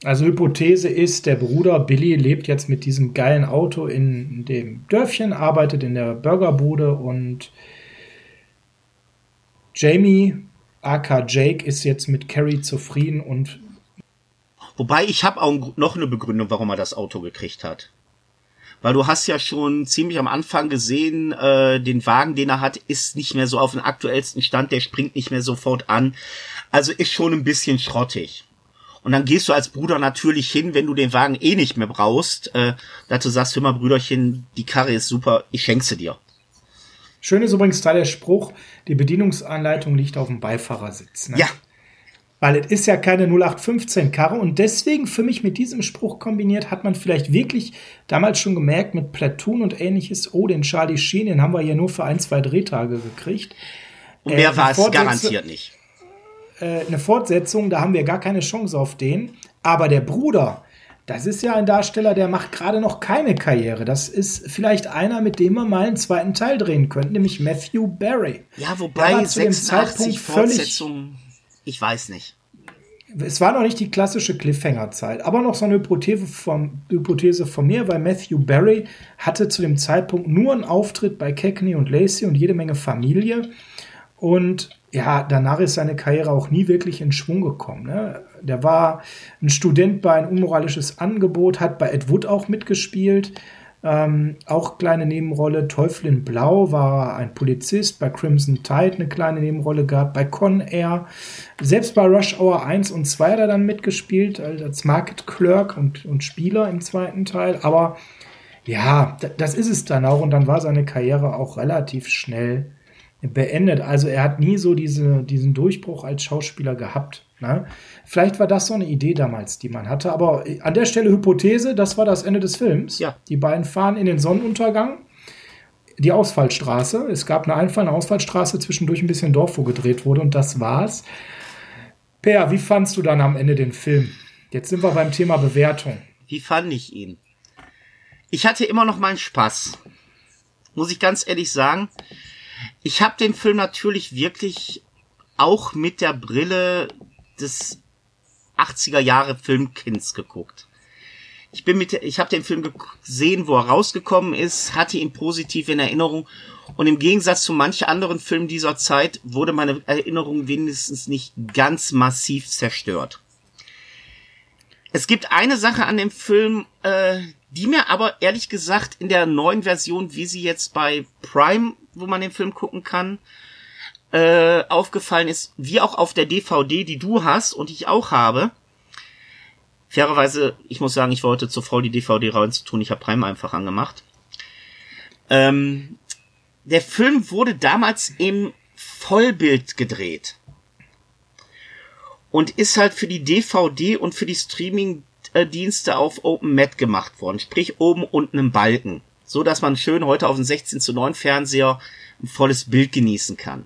Also Hypothese ist, der Bruder Billy lebt jetzt mit diesem geilen Auto in dem Dörfchen, arbeitet in der Burgerbude und Jamie, aka Jake, ist jetzt mit Carrie zufrieden und Wobei ich habe auch noch eine Begründung, warum er das Auto gekriegt hat. Weil du hast ja schon ziemlich am Anfang gesehen, äh, den Wagen, den er hat, ist nicht mehr so auf dem aktuellsten Stand, der springt nicht mehr sofort an. Also ist schon ein bisschen schrottig. Und dann gehst du als Bruder natürlich hin, wenn du den Wagen eh nicht mehr brauchst. Äh, dazu sagst du immer, Brüderchen, die Karre ist super, ich schenke sie dir. Schön ist übrigens da der Spruch, die Bedienungsanleitung liegt auf dem Beifahrersitz. Ne? Ja. Weil es ist ja keine 0815-Karre und deswegen für mich mit diesem Spruch kombiniert hat man vielleicht wirklich damals schon gemerkt mit Platoon und ähnliches, oh, den Charlie Sheen, den haben wir ja nur für ein, zwei Drehtage gekriegt. Und mehr äh, war es garantiert nicht. Äh, eine Fortsetzung, da haben wir gar keine Chance auf den. Aber der Bruder, das ist ja ein Darsteller, der macht gerade noch keine Karriere. Das ist vielleicht einer, mit dem wir mal einen zweiten Teil drehen könnten, nämlich Matthew Barry. Ja, wobei zu dem Zeitpunkt völlig ich weiß nicht. Es war noch nicht die klassische Cliffhanger-Zeit, aber noch so eine Hypothese von, Hypothese von mir, weil Matthew Barry hatte zu dem Zeitpunkt nur einen Auftritt bei Cagney und Lacey und jede Menge Familie. Und ja, danach ist seine Karriere auch nie wirklich in Schwung gekommen. Ne? Der war ein Student bei ein unmoralisches Angebot, hat bei Ed Wood auch mitgespielt, ähm, auch kleine Nebenrolle. Teufel in Blau war ein Polizist. Bei Crimson Tide eine kleine Nebenrolle gehabt. Bei Con Air. Selbst bei Rush Hour 1 und 2 hat er dann mitgespielt, als Market Clerk und, und Spieler im zweiten Teil. Aber ja, das ist es dann auch. Und dann war seine Karriere auch relativ schnell beendet. Also er hat nie so diese, diesen Durchbruch als Schauspieler gehabt. Ne? Vielleicht war das so eine Idee damals, die man hatte. Aber an der Stelle Hypothese, das war das Ende des Films. Ja. Die beiden fahren in den Sonnenuntergang. Die Ausfallstraße. Es gab eine einfallende Ausfallstraße, zwischendurch ein bisschen Dorf, wo gedreht wurde. Und das war's. Per, wie fandst du dann am Ende den Film? Jetzt sind wir beim Thema Bewertung. Wie fand ich ihn? Ich hatte immer noch meinen Spaß. Muss ich ganz ehrlich sagen. Ich habe den Film natürlich wirklich auch mit der Brille des 80er Jahre Filmkinds geguckt. Ich bin mit, ich habe den Film gesehen, wo er rausgekommen ist, hatte ihn positiv in Erinnerung und im Gegensatz zu manchen anderen Filmen dieser Zeit wurde meine Erinnerung wenigstens nicht ganz massiv zerstört. Es gibt eine Sache an dem Film, äh, die mir aber ehrlich gesagt in der neuen Version, wie sie jetzt bei Prime, wo man den Film gucken kann, äh, aufgefallen ist, wie auch auf der DVD, die du hast und ich auch habe. Fairerweise, ich muss sagen, ich wollte zu faul, die DVD reinzutun. Ich habe Prime einfach angemacht. Ähm, der Film wurde damals im Vollbild gedreht. Und ist halt für die DVD und für die Streaming-Dienste auf Open Mat gemacht worden. Sprich, oben unten im Balken. So dass man schön heute auf dem 16 zu 9 Fernseher ein volles Bild genießen kann.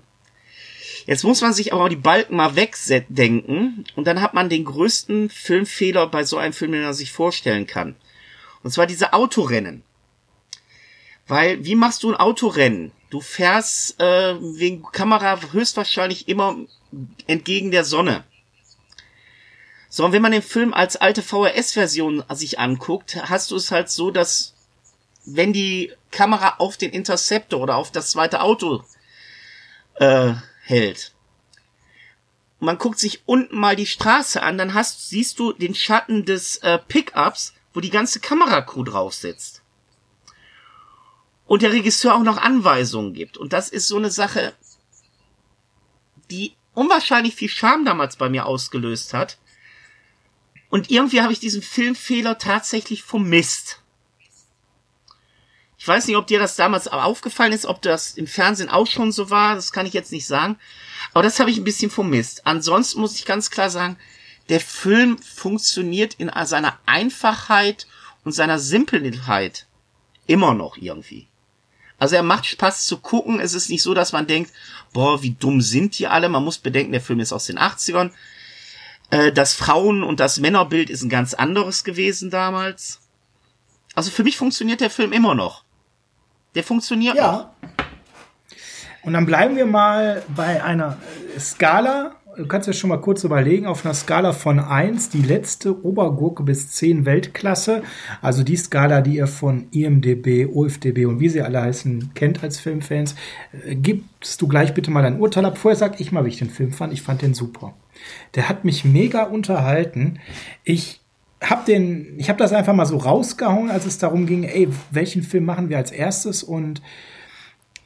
Jetzt muss man sich aber die Balken mal wegdenken und dann hat man den größten Filmfehler bei so einem Film, den man sich vorstellen kann. Und zwar diese Autorennen. Weil, wie machst du ein Autorennen? Du fährst äh, wegen Kamera höchstwahrscheinlich immer entgegen der Sonne. So, und wenn man den Film als alte VHS-Version sich anguckt, hast du es halt so, dass wenn die Kamera auf den Interceptor oder auf das zweite Auto äh, hält. Man guckt sich unten mal die Straße an, dann hast, siehst du den Schatten des äh, Pickups, wo die ganze Kameracrew drauf sitzt. Und der Regisseur auch noch Anweisungen gibt. Und das ist so eine Sache, die unwahrscheinlich viel Charme damals bei mir ausgelöst hat. Und irgendwie habe ich diesen Filmfehler tatsächlich vermisst. Ich weiß nicht, ob dir das damals aufgefallen ist, ob das im Fernsehen auch schon so war, das kann ich jetzt nicht sagen. Aber das habe ich ein bisschen vermisst. Ansonsten muss ich ganz klar sagen, der Film funktioniert in seiner Einfachheit und seiner Simpelheit immer noch irgendwie. Also er macht Spaß zu gucken. Es ist nicht so, dass man denkt, boah, wie dumm sind die alle. Man muss bedenken, der Film ist aus den 80ern. Äh, das Frauen- und das Männerbild ist ein ganz anderes gewesen damals. Also für mich funktioniert der Film immer noch. Der funktioniert ja. Noch. Und dann bleiben wir mal bei einer Skala. Du kannst dir schon mal kurz überlegen, auf einer Skala von 1, die letzte Obergurke bis 10 Weltklasse, also die Skala, die ihr von IMDB, OFDB und wie sie alle heißen, kennt als Filmfans, äh, gibst du gleich bitte mal ein Urteil ab. Vorher sag ich mal, wie ich den Film fand. Ich fand den super. Der hat mich mega unterhalten. Ich hab den, ich habe das einfach mal so rausgehauen, als es darum ging, ey, welchen Film machen wir als erstes und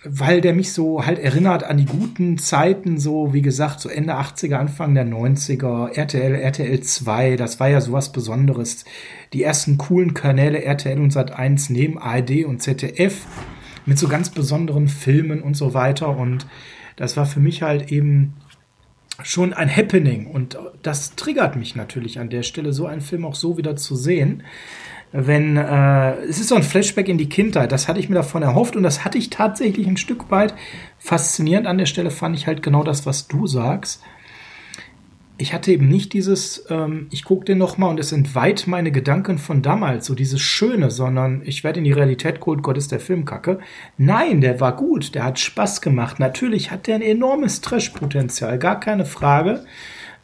weil der mich so halt erinnert an die guten Zeiten, so wie gesagt, so Ende 80er, Anfang der 90er, RTL, RTL 2, das war ja sowas Besonderes. Die ersten coolen Kanäle RTL und Sat1 neben ARD und ZDF mit so ganz besonderen Filmen und so weiter und das war für mich halt eben schon ein Happening. Und das triggert mich natürlich an der Stelle, so einen Film auch so wieder zu sehen. Wenn äh, es ist so ein Flashback in die Kindheit, das hatte ich mir davon erhofft und das hatte ich tatsächlich ein Stück weit faszinierend an der Stelle fand ich halt genau das, was du sagst ich hatte eben nicht dieses, ähm, ich gucke den nochmal und es entweiht meine Gedanken von damals, so dieses Schöne, sondern ich werde in die Realität geholt, Gott ist der Film kacke. Nein, der war gut, der hat Spaß gemacht. Natürlich hat der ein enormes Trash-Potenzial, gar keine Frage.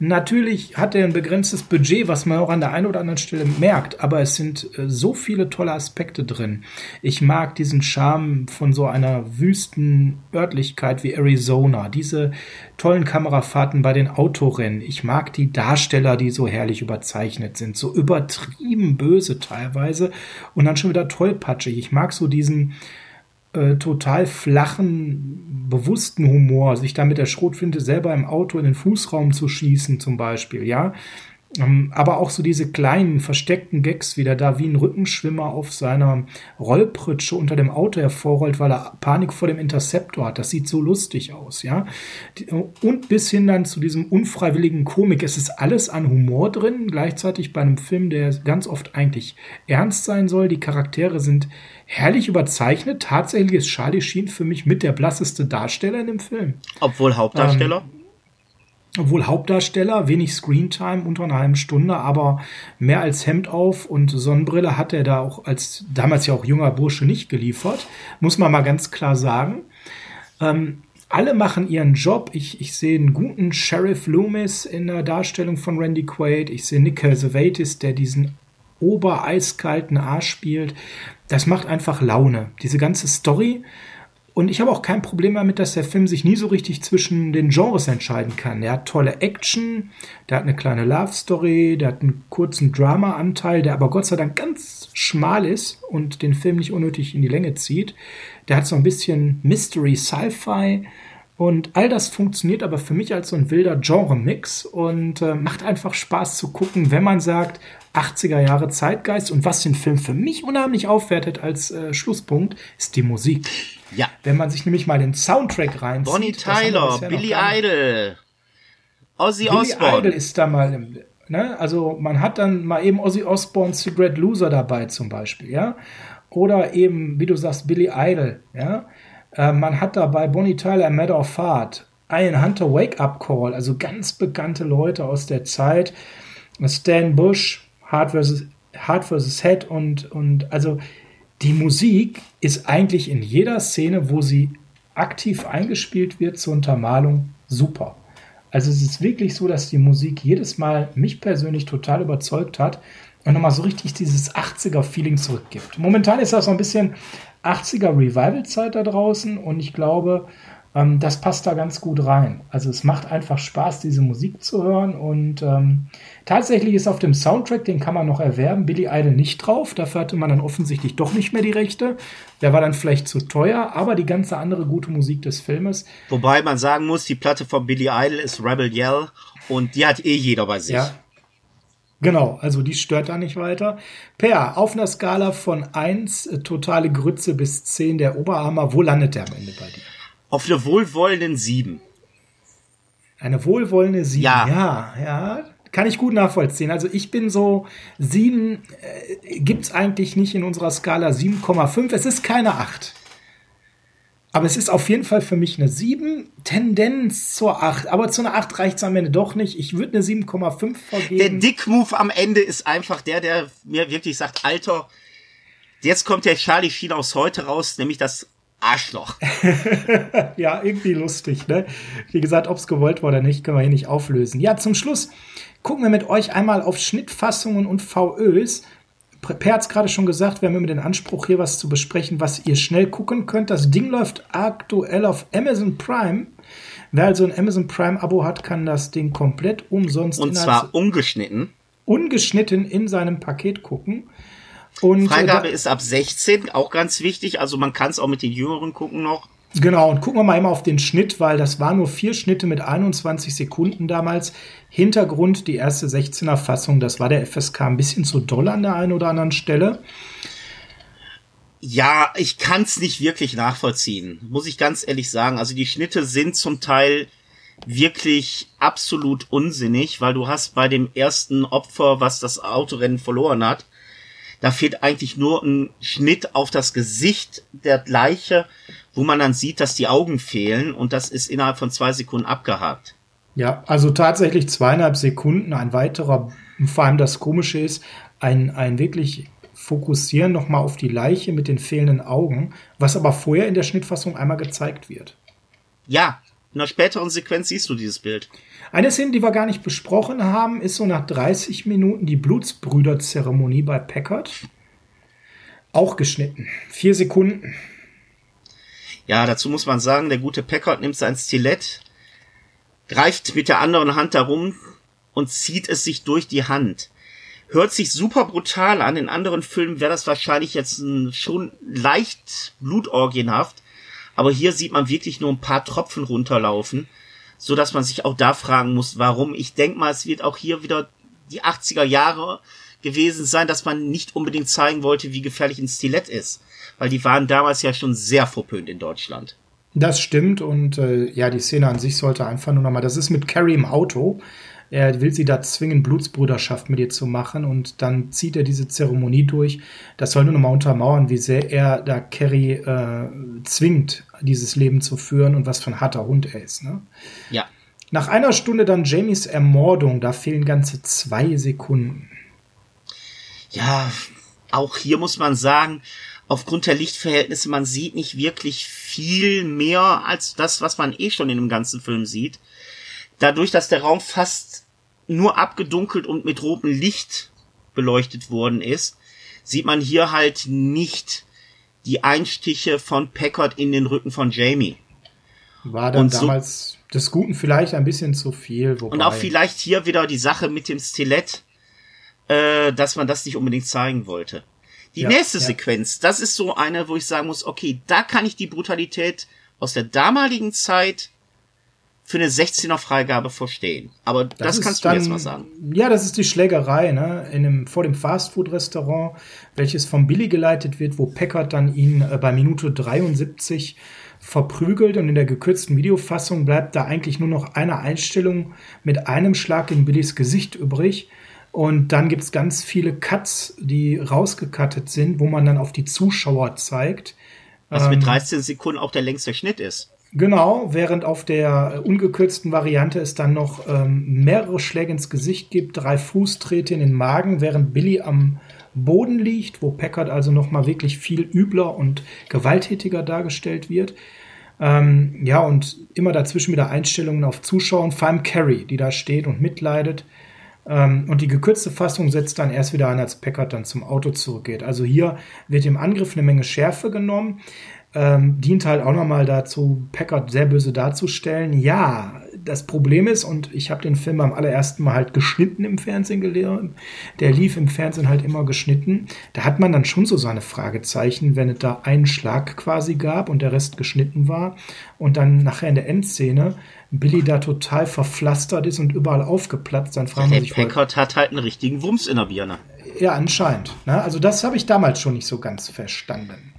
Natürlich hat er ein begrenztes Budget, was man auch an der einen oder anderen Stelle merkt, aber es sind äh, so viele tolle Aspekte drin. Ich mag diesen Charme von so einer wüsten Örtlichkeit wie Arizona, diese tollen Kamerafahrten bei den Autorennen. Ich mag die Darsteller, die so herrlich überzeichnet sind, so übertrieben böse teilweise und dann schon wieder tollpatschig. Ich mag so diesen äh, total flachen, bewussten Humor, sich da mit der Schrotflinte selber im Auto in den Fußraum zu schießen, zum Beispiel, ja. Ähm, aber auch so diese kleinen, versteckten Gags, wie der da wie ein Rückenschwimmer auf seiner Rollpritsche unter dem Auto hervorrollt, weil er Panik vor dem Interceptor hat. Das sieht so lustig aus, ja. Und bis hin dann zu diesem unfreiwilligen Komik. Es ist alles an Humor drin, gleichzeitig bei einem Film, der ganz oft eigentlich ernst sein soll. Die Charaktere sind herrlich überzeichnet. Tatsächlich ist Charlie Sheen für mich mit der blasseste Darsteller in dem Film. Obwohl Hauptdarsteller? Ähm, obwohl Hauptdarsteller, wenig Screentime, unter einer halben Stunde, aber mehr als Hemd auf und Sonnenbrille hat er da auch als damals ja auch junger Bursche nicht geliefert, muss man mal ganz klar sagen. Ähm, alle machen ihren Job. Ich, ich sehe einen guten Sheriff Loomis in der Darstellung von Randy Quaid. Ich sehe Nick Cassavetes, der diesen obereiskalten Arsch spielt. Das macht einfach Laune. Diese ganze Story und ich habe auch kein Problem damit, dass der Film sich nie so richtig zwischen den Genres entscheiden kann. Er hat tolle Action, der hat eine kleine Love Story, der hat einen kurzen Drama-Anteil, der aber Gott sei Dank ganz schmal ist und den Film nicht unnötig in die Länge zieht. Der hat so ein bisschen Mystery, Sci-Fi und all das funktioniert aber für mich als so ein wilder Genre-Mix und äh, macht einfach Spaß zu gucken, wenn man sagt, 80er Jahre Zeitgeist und was den Film für mich unheimlich aufwertet als äh, Schlusspunkt, ist die Musik. Ja. Wenn man sich nämlich mal den Soundtrack reinzieht. Bonnie Tyler, Billy Idol, Ozzy Osbourne. Billy Idol ist da mal im, ne? Also man hat dann mal eben Ozzy Osbourne Secret Loser dabei zum Beispiel, ja. Oder eben, wie du sagst, Billy Idol, ja. Äh, man hat dabei Bonnie Tyler, Matter of Fart, Ian Hunter Wake Up Call, also ganz bekannte Leute aus der Zeit. Stan Bush, Hard vs. Hard vs. Head und, und also die Musik ist eigentlich in jeder Szene, wo sie aktiv eingespielt wird zur Untermalung, super. Also es ist wirklich so, dass die Musik jedes Mal mich persönlich total überzeugt hat und nochmal so richtig dieses 80er-Feeling zurückgibt. Momentan ist das so ein bisschen 80er Revival-Zeit da draußen und ich glaube, ähm, das passt da ganz gut rein. Also es macht einfach Spaß, diese Musik zu hören und ähm, tatsächlich ist auf dem Soundtrack, den kann man noch erwerben, Billy Idol nicht drauf. Dafür hatte man dann offensichtlich doch nicht mehr die Rechte. Der war dann vielleicht zu teuer, aber die ganze andere gute Musik des Filmes. Wobei man sagen muss, die Platte von Billy Idol ist Rebel Yell und die hat eh jeder bei sich. Ja. Genau, also die stört da nicht weiter. Per, auf einer Skala von 1, äh, totale Grütze bis 10 der Oberarmer, wo landet der am Ende bei dir? Auf eine wohlwollenden 7. Eine wohlwollende 7, ja. ja, ja. Kann ich gut nachvollziehen. Also ich bin so 7, äh, gibt es eigentlich nicht in unserer Skala 7,5. Es ist keine 8. Aber es ist auf jeden Fall für mich eine 7, Tendenz zur 8. Aber zu einer 8 reicht es am Ende doch nicht. Ich würde eine 7,5 vergeben. Der Dick-Move am Ende ist einfach der, der mir wirklich sagt, Alter, jetzt kommt der Charlie Sheen aus heute raus, nämlich das Arschloch. [LAUGHS] ja, irgendwie lustig, ne? Wie gesagt, ob es gewollt war oder nicht, können wir hier nicht auflösen. Ja, zum Schluss gucken wir mit euch einmal auf Schnittfassungen und VÖs. Per hat gerade schon gesagt, wir haben immer den Anspruch, hier was zu besprechen, was ihr schnell gucken könnt. Das Ding läuft aktuell auf Amazon Prime. Wer also ein Amazon Prime-Abo hat, kann das Ding komplett umsonst. Und zwar ungeschnitten. Ungeschnitten in seinem Paket gucken. Und äh, Freigabe ist ab 16, auch ganz wichtig. Also man kann es auch mit den Jüngeren gucken noch. Genau, und gucken wir mal immer auf den Schnitt, weil das waren nur vier Schnitte mit 21 Sekunden damals. Hintergrund, die erste 16er Fassung, das war der FSK ein bisschen zu doll an der einen oder anderen Stelle. Ja, ich kann es nicht wirklich nachvollziehen, muss ich ganz ehrlich sagen. Also die Schnitte sind zum Teil wirklich absolut unsinnig, weil du hast bei dem ersten Opfer, was das Autorennen verloren hat, da fehlt eigentlich nur ein Schnitt auf das Gesicht der Leiche, wo man dann sieht, dass die Augen fehlen und das ist innerhalb von zwei Sekunden abgehakt. Ja, also tatsächlich zweieinhalb Sekunden. Ein weiterer, vor allem das Komische ist, ein, ein wirklich Fokussieren nochmal auf die Leiche mit den fehlenden Augen, was aber vorher in der Schnittfassung einmal gezeigt wird. Ja, in einer späteren Sequenz siehst du dieses Bild. Eine Szene, die wir gar nicht besprochen haben, ist so nach 30 Minuten die Blutsbrüder-Zeremonie bei Packard. Auch geschnitten. Vier Sekunden. Ja, dazu muss man sagen, der gute Packard nimmt sein Stilett, greift mit der anderen Hand darum und zieht es sich durch die Hand. Hört sich super brutal an. In anderen Filmen wäre das wahrscheinlich jetzt schon leicht blutorgienhaft. Aber hier sieht man wirklich nur ein paar Tropfen runterlaufen, so dass man sich auch da fragen muss, warum. Ich denke mal, es wird auch hier wieder die 80er Jahre gewesen sein, dass man nicht unbedingt zeigen wollte, wie gefährlich ein Stilett ist. Weil die waren damals ja schon sehr verpönt in Deutschland. Das stimmt und äh, ja, die Szene an sich sollte einfach nur nochmal, das ist mit Carrie im Auto. Er will sie da zwingen, Blutsbruderschaft mit ihr zu machen und dann zieht er diese Zeremonie durch. Das soll nur nochmal untermauern, wie sehr er da Carrie äh, zwingt, dieses Leben zu führen und was für ein harter Hund er ist. Ne? Ja. Nach einer Stunde dann Jamies Ermordung, da fehlen ganze zwei Sekunden. Ja, auch hier muss man sagen, aufgrund der Lichtverhältnisse, man sieht nicht wirklich viel mehr als das, was man eh schon in dem ganzen Film sieht. Dadurch, dass der Raum fast nur abgedunkelt und mit rotem Licht beleuchtet worden ist, sieht man hier halt nicht die Einstiche von Packard in den Rücken von Jamie. War dann und damals so, des Guten vielleicht ein bisschen zu viel. Wobei und auch vielleicht hier wieder die Sache mit dem Stilett, äh, dass man das nicht unbedingt zeigen wollte. Die ja, nächste ja. Sequenz, das ist so eine, wo ich sagen muss, okay, da kann ich die Brutalität aus der damaligen Zeit für eine 16er Freigabe verstehen. Aber das, das kannst du dann, jetzt mal sagen. Ja, das ist die Schlägerei, ne? In einem, vor dem Fastfood-Restaurant, welches von Billy geleitet wird, wo Packard dann ihn äh, bei Minute 73 verprügelt und in der gekürzten Videofassung bleibt da eigentlich nur noch eine Einstellung mit einem Schlag in Billys Gesicht übrig. Und dann gibt's ganz viele Cuts, die rausgekattet sind, wo man dann auf die Zuschauer zeigt. Was mit 13 ähm, Sekunden auch der längste Schnitt ist. Genau, während auf der ungekürzten Variante es dann noch ähm, mehrere Schläge ins Gesicht gibt, drei Fußtrete in den Magen, während Billy am Boden liegt, wo Packard also nochmal wirklich viel übler und gewalttätiger dargestellt wird. Ähm, ja, und immer dazwischen wieder Einstellungen auf Zuschauer und vor allem Carrie, die da steht und mitleidet. Ähm, und die gekürzte Fassung setzt dann erst wieder an, als Packard dann zum Auto zurückgeht. Also hier wird im Angriff eine Menge Schärfe genommen ähm, dient halt auch nochmal dazu, Packard sehr böse darzustellen. Ja, das Problem ist, und ich habe den Film am allerersten Mal halt geschnitten im Fernsehen gelehrt, der lief im Fernsehen halt immer geschnitten. Da hat man dann schon so seine Fragezeichen, wenn es da einen Schlag quasi gab und der Rest geschnitten war und dann nachher in der Endszene Billy da total verpflastert ist und überall aufgeplatzt, dann fragen ja, sich Packard hat halt einen richtigen Wumms in der Birne. Ja, anscheinend. Ne? Also das habe ich damals schon nicht so ganz verstanden.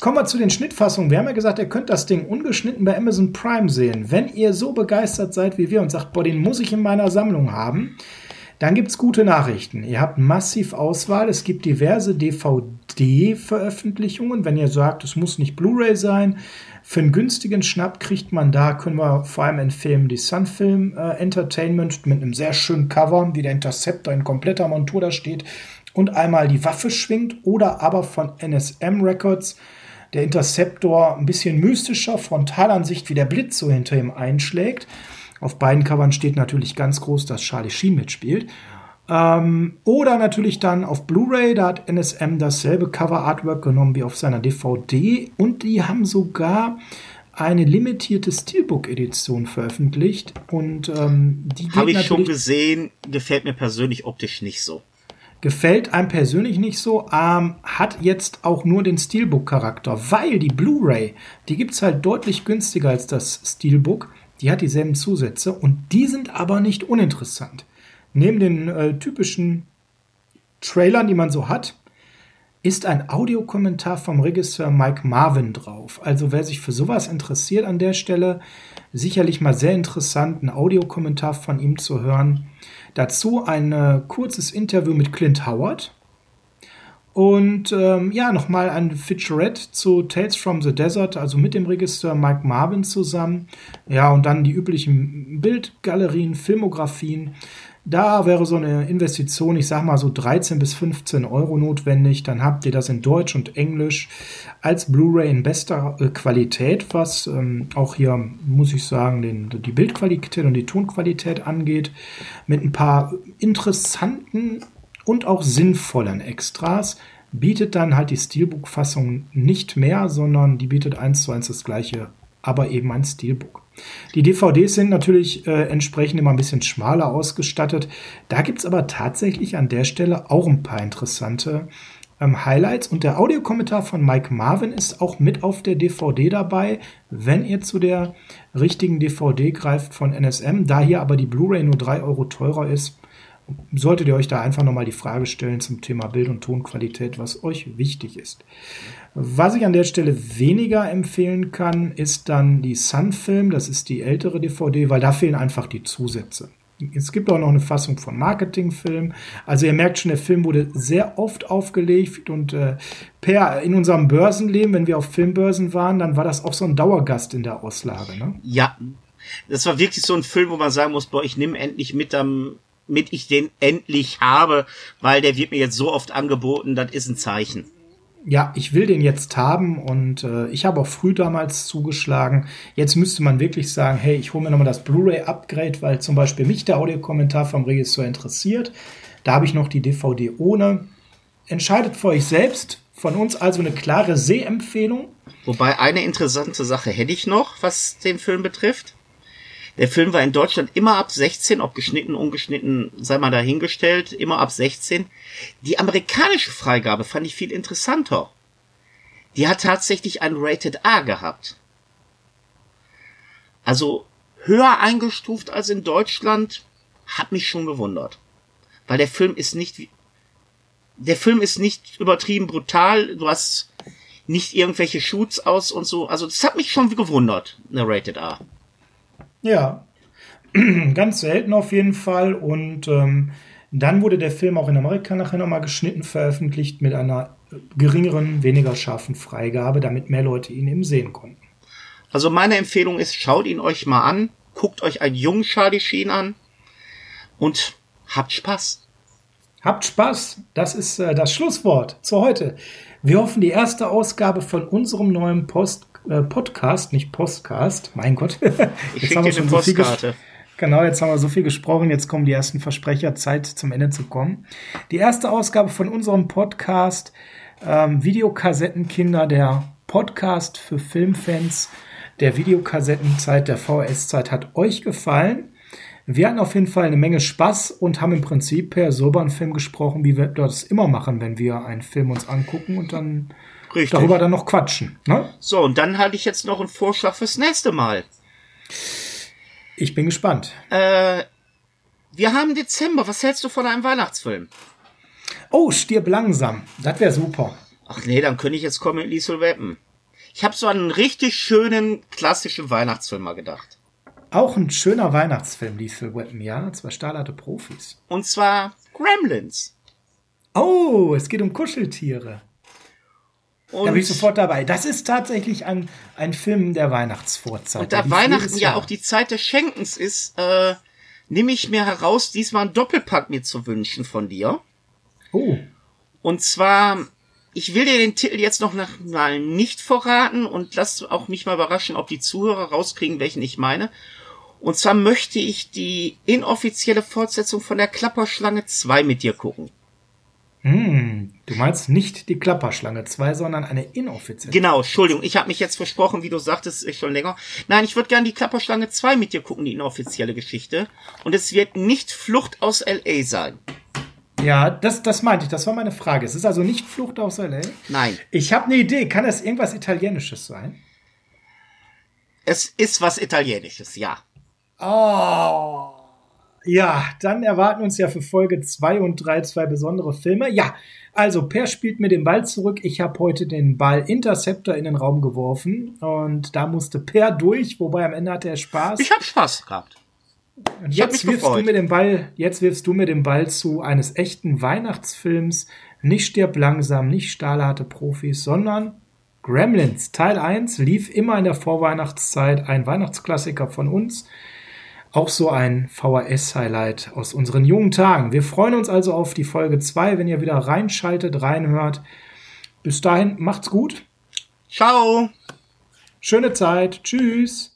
Kommen wir zu den Schnittfassungen. Wir haben ja gesagt, ihr könnt das Ding ungeschnitten bei Amazon Prime sehen. Wenn ihr so begeistert seid wie wir und sagt, boah, den muss ich in meiner Sammlung haben, dann gibt es gute Nachrichten. Ihr habt massiv Auswahl. Es gibt diverse DVD-Veröffentlichungen. Wenn ihr sagt, es muss nicht Blu-ray sein, für einen günstigen Schnapp kriegt man da, können wir vor allem empfehlen, die Sunfilm äh, Entertainment mit einem sehr schönen Cover, wie der Interceptor in kompletter Montur da steht und einmal die Waffe schwingt oder aber von NSM Records der Interceptor ein bisschen mystischer, Frontalansicht, wie der Blitz so hinter ihm einschlägt. Auf beiden Covern steht natürlich ganz groß, dass Charlie Sheen mitspielt. Ähm, oder natürlich dann auf Blu-ray, da hat NSM dasselbe Cover-Artwork genommen wie auf seiner DVD und die haben sogar eine limitierte Steelbook-Edition veröffentlicht und ähm, die habe ich schon gesehen, gefällt mir persönlich optisch nicht so. Gefällt einem persönlich nicht so, ähm, hat jetzt auch nur den Steelbook-Charakter, weil die Blu-ray, die gibt es halt deutlich günstiger als das Steelbook. Die hat dieselben Zusätze und die sind aber nicht uninteressant. Neben den äh, typischen Trailern, die man so hat, ist ein Audiokommentar vom Regisseur Mike Marvin drauf. Also wer sich für sowas interessiert an der Stelle, sicherlich mal sehr interessant, einen Audiokommentar von ihm zu hören. Dazu ein äh, kurzes Interview mit Clint Howard. Und ähm, ja, nochmal ein Featurette zu Tales from the Desert, also mit dem Regisseur Mike Marvin zusammen. Ja, und dann die üblichen Bildgalerien, Filmografien. Da wäre so eine Investition, ich sag mal so 13 bis 15 Euro notwendig. Dann habt ihr das in Deutsch und Englisch als Blu-ray in bester äh, Qualität, was ähm, auch hier, muss ich sagen, den, die Bildqualität und die Tonqualität angeht. Mit ein paar interessanten und auch sinnvollen Extras bietet dann halt die Steelbook-Fassung nicht mehr, sondern die bietet eins zu eins das gleiche, aber eben ein Steelbook. Die DVDs sind natürlich äh, entsprechend immer ein bisschen schmaler ausgestattet. Da gibt es aber tatsächlich an der Stelle auch ein paar interessante ähm, Highlights. Und der Audiokommentar von Mike Marvin ist auch mit auf der DVD dabei, wenn ihr zu der richtigen DVD greift von NSM. Da hier aber die Blu-ray nur 3 Euro teurer ist, solltet ihr euch da einfach nochmal die Frage stellen zum Thema Bild- und Tonqualität, was euch wichtig ist. Was ich an der Stelle weniger empfehlen kann, ist dann die Sun-Film. Das ist die ältere DVD, weil da fehlen einfach die Zusätze. Es gibt auch noch eine Fassung von Marketingfilm. Also ihr merkt schon, der Film wurde sehr oft aufgelegt und äh, per in unserem Börsenleben, wenn wir auf Filmbörsen waren, dann war das auch so ein Dauergast in der Auslage. Ne? Ja, das war wirklich so ein Film, wo man sagen muss, boah, ich nehme endlich mit am mit ich den endlich habe, weil der wird mir jetzt so oft angeboten, das ist ein Zeichen. Ja, ich will den jetzt haben und äh, ich habe auch früh damals zugeschlagen. Jetzt müsste man wirklich sagen, hey, ich hole mir nochmal das Blu-ray-Upgrade, weil zum Beispiel mich der Audiokommentar vom Regisseur interessiert. Da habe ich noch die DVD ohne. Entscheidet für euch selbst. Von uns also eine klare Sehempfehlung. Wobei eine interessante Sache hätte ich noch, was den Film betrifft. Der Film war in Deutschland immer ab 16, ob geschnitten, ungeschnitten, sei mal dahingestellt, immer ab 16. Die amerikanische Freigabe fand ich viel interessanter. Die hat tatsächlich ein Rated A gehabt. Also höher eingestuft als in Deutschland, hat mich schon gewundert. Weil der Film ist nicht, der Film ist nicht übertrieben brutal, du hast nicht irgendwelche Shoots aus und so. Also das hat mich schon gewundert, eine Rated A. Ja, [CLEARS THROAT] ganz selten auf jeden Fall. Und ähm, dann wurde der Film auch in Amerika nachher nochmal geschnitten, veröffentlicht mit einer geringeren, weniger scharfen Freigabe, damit mehr Leute ihn eben sehen konnten. Also meine Empfehlung ist, schaut ihn euch mal an, guckt euch einen jungen Charlie Sheen an und habt Spaß. Habt Spaß, das ist äh, das Schlusswort zu heute. Wir hoffen, die erste Ausgabe von unserem neuen Post äh, Podcast, nicht Postcast. Mein Gott. [LAUGHS] ich jetzt haben wir schon so viel Genau, jetzt haben wir so viel gesprochen. Jetzt kommen die ersten Versprecher. Zeit zum Ende zu kommen. Die erste Ausgabe von unserem Podcast ähm, Videokassettenkinder, der Podcast für Filmfans der Videokassettenzeit, der VHS-Zeit hat euch gefallen. Wir hatten auf jeden Fall eine Menge Spaß und haben im Prinzip per so über einen Film gesprochen, wie wir das immer machen, wenn wir einen Film uns angucken und dann Richtig. darüber dann noch quatschen. Ne? So, und dann hatte ich jetzt noch einen Vorschlag fürs nächste Mal. Ich bin gespannt. Äh, wir haben Dezember. Was hältst du von einem Weihnachtsfilm? Oh, stirb langsam. Das wäre super. Ach nee, dann könnte ich jetzt kommen mit Liesel Weppen. Ich habe so einen richtig schönen klassischen Weihnachtsfilm mal gedacht. Auch ein schöner Weihnachtsfilm, Liesel Weppen, ja. Zwei stahlharte Profis. Und zwar Gremlins. Oh, es geht um Kuscheltiere. Und da bin ich sofort dabei. Das ist tatsächlich ein, ein Film der Weihnachtsvorzeit. Und da Weihnachten ja auch die Zeit des Schenkens ist, äh, nehme ich mir heraus, diesmal einen Doppelpack mir zu wünschen von dir. Oh. Und zwar, ich will dir den Titel jetzt noch mal nicht verraten und lass auch mich mal überraschen, ob die Zuhörer rauskriegen, welchen ich meine. Und zwar möchte ich die inoffizielle Fortsetzung von der Klapperschlange 2 mit dir gucken. Hm, du meinst nicht die Klapperschlange 2, sondern eine inoffizielle. Genau, Entschuldigung, ich habe mich jetzt versprochen, wie du sagtest, schon länger. Nein, ich würde gerne die Klapperschlange 2 mit dir gucken, die inoffizielle Geschichte. Und es wird nicht Flucht aus LA sein. Ja, das, das meinte ich, das war meine Frage. Es ist also nicht Flucht aus LA? Nein. Ich habe eine Idee, kann das irgendwas Italienisches sein? Es ist was Italienisches, ja. Oh. Ja, dann erwarten uns ja für Folge 2 und 3 zwei besondere Filme. Ja, also Per spielt mir den Ball zurück. Ich habe heute den Ball Interceptor in den Raum geworfen und da musste Per durch, wobei am Ende hatte er Spaß. Ich habe Spaß gehabt. Und jetzt wirfst gefreut. du mir den Ball, jetzt wirfst du mir den Ball zu eines echten Weihnachtsfilms. Nicht stirb langsam, nicht stahlharte Profis, sondern Gremlins Teil 1 lief immer in der Vorweihnachtszeit, ein Weihnachtsklassiker von uns. Auch so ein VHS-Highlight aus unseren jungen Tagen. Wir freuen uns also auf die Folge 2, wenn ihr wieder reinschaltet, reinhört. Bis dahin, macht's gut. Ciao. Schöne Zeit. Tschüss.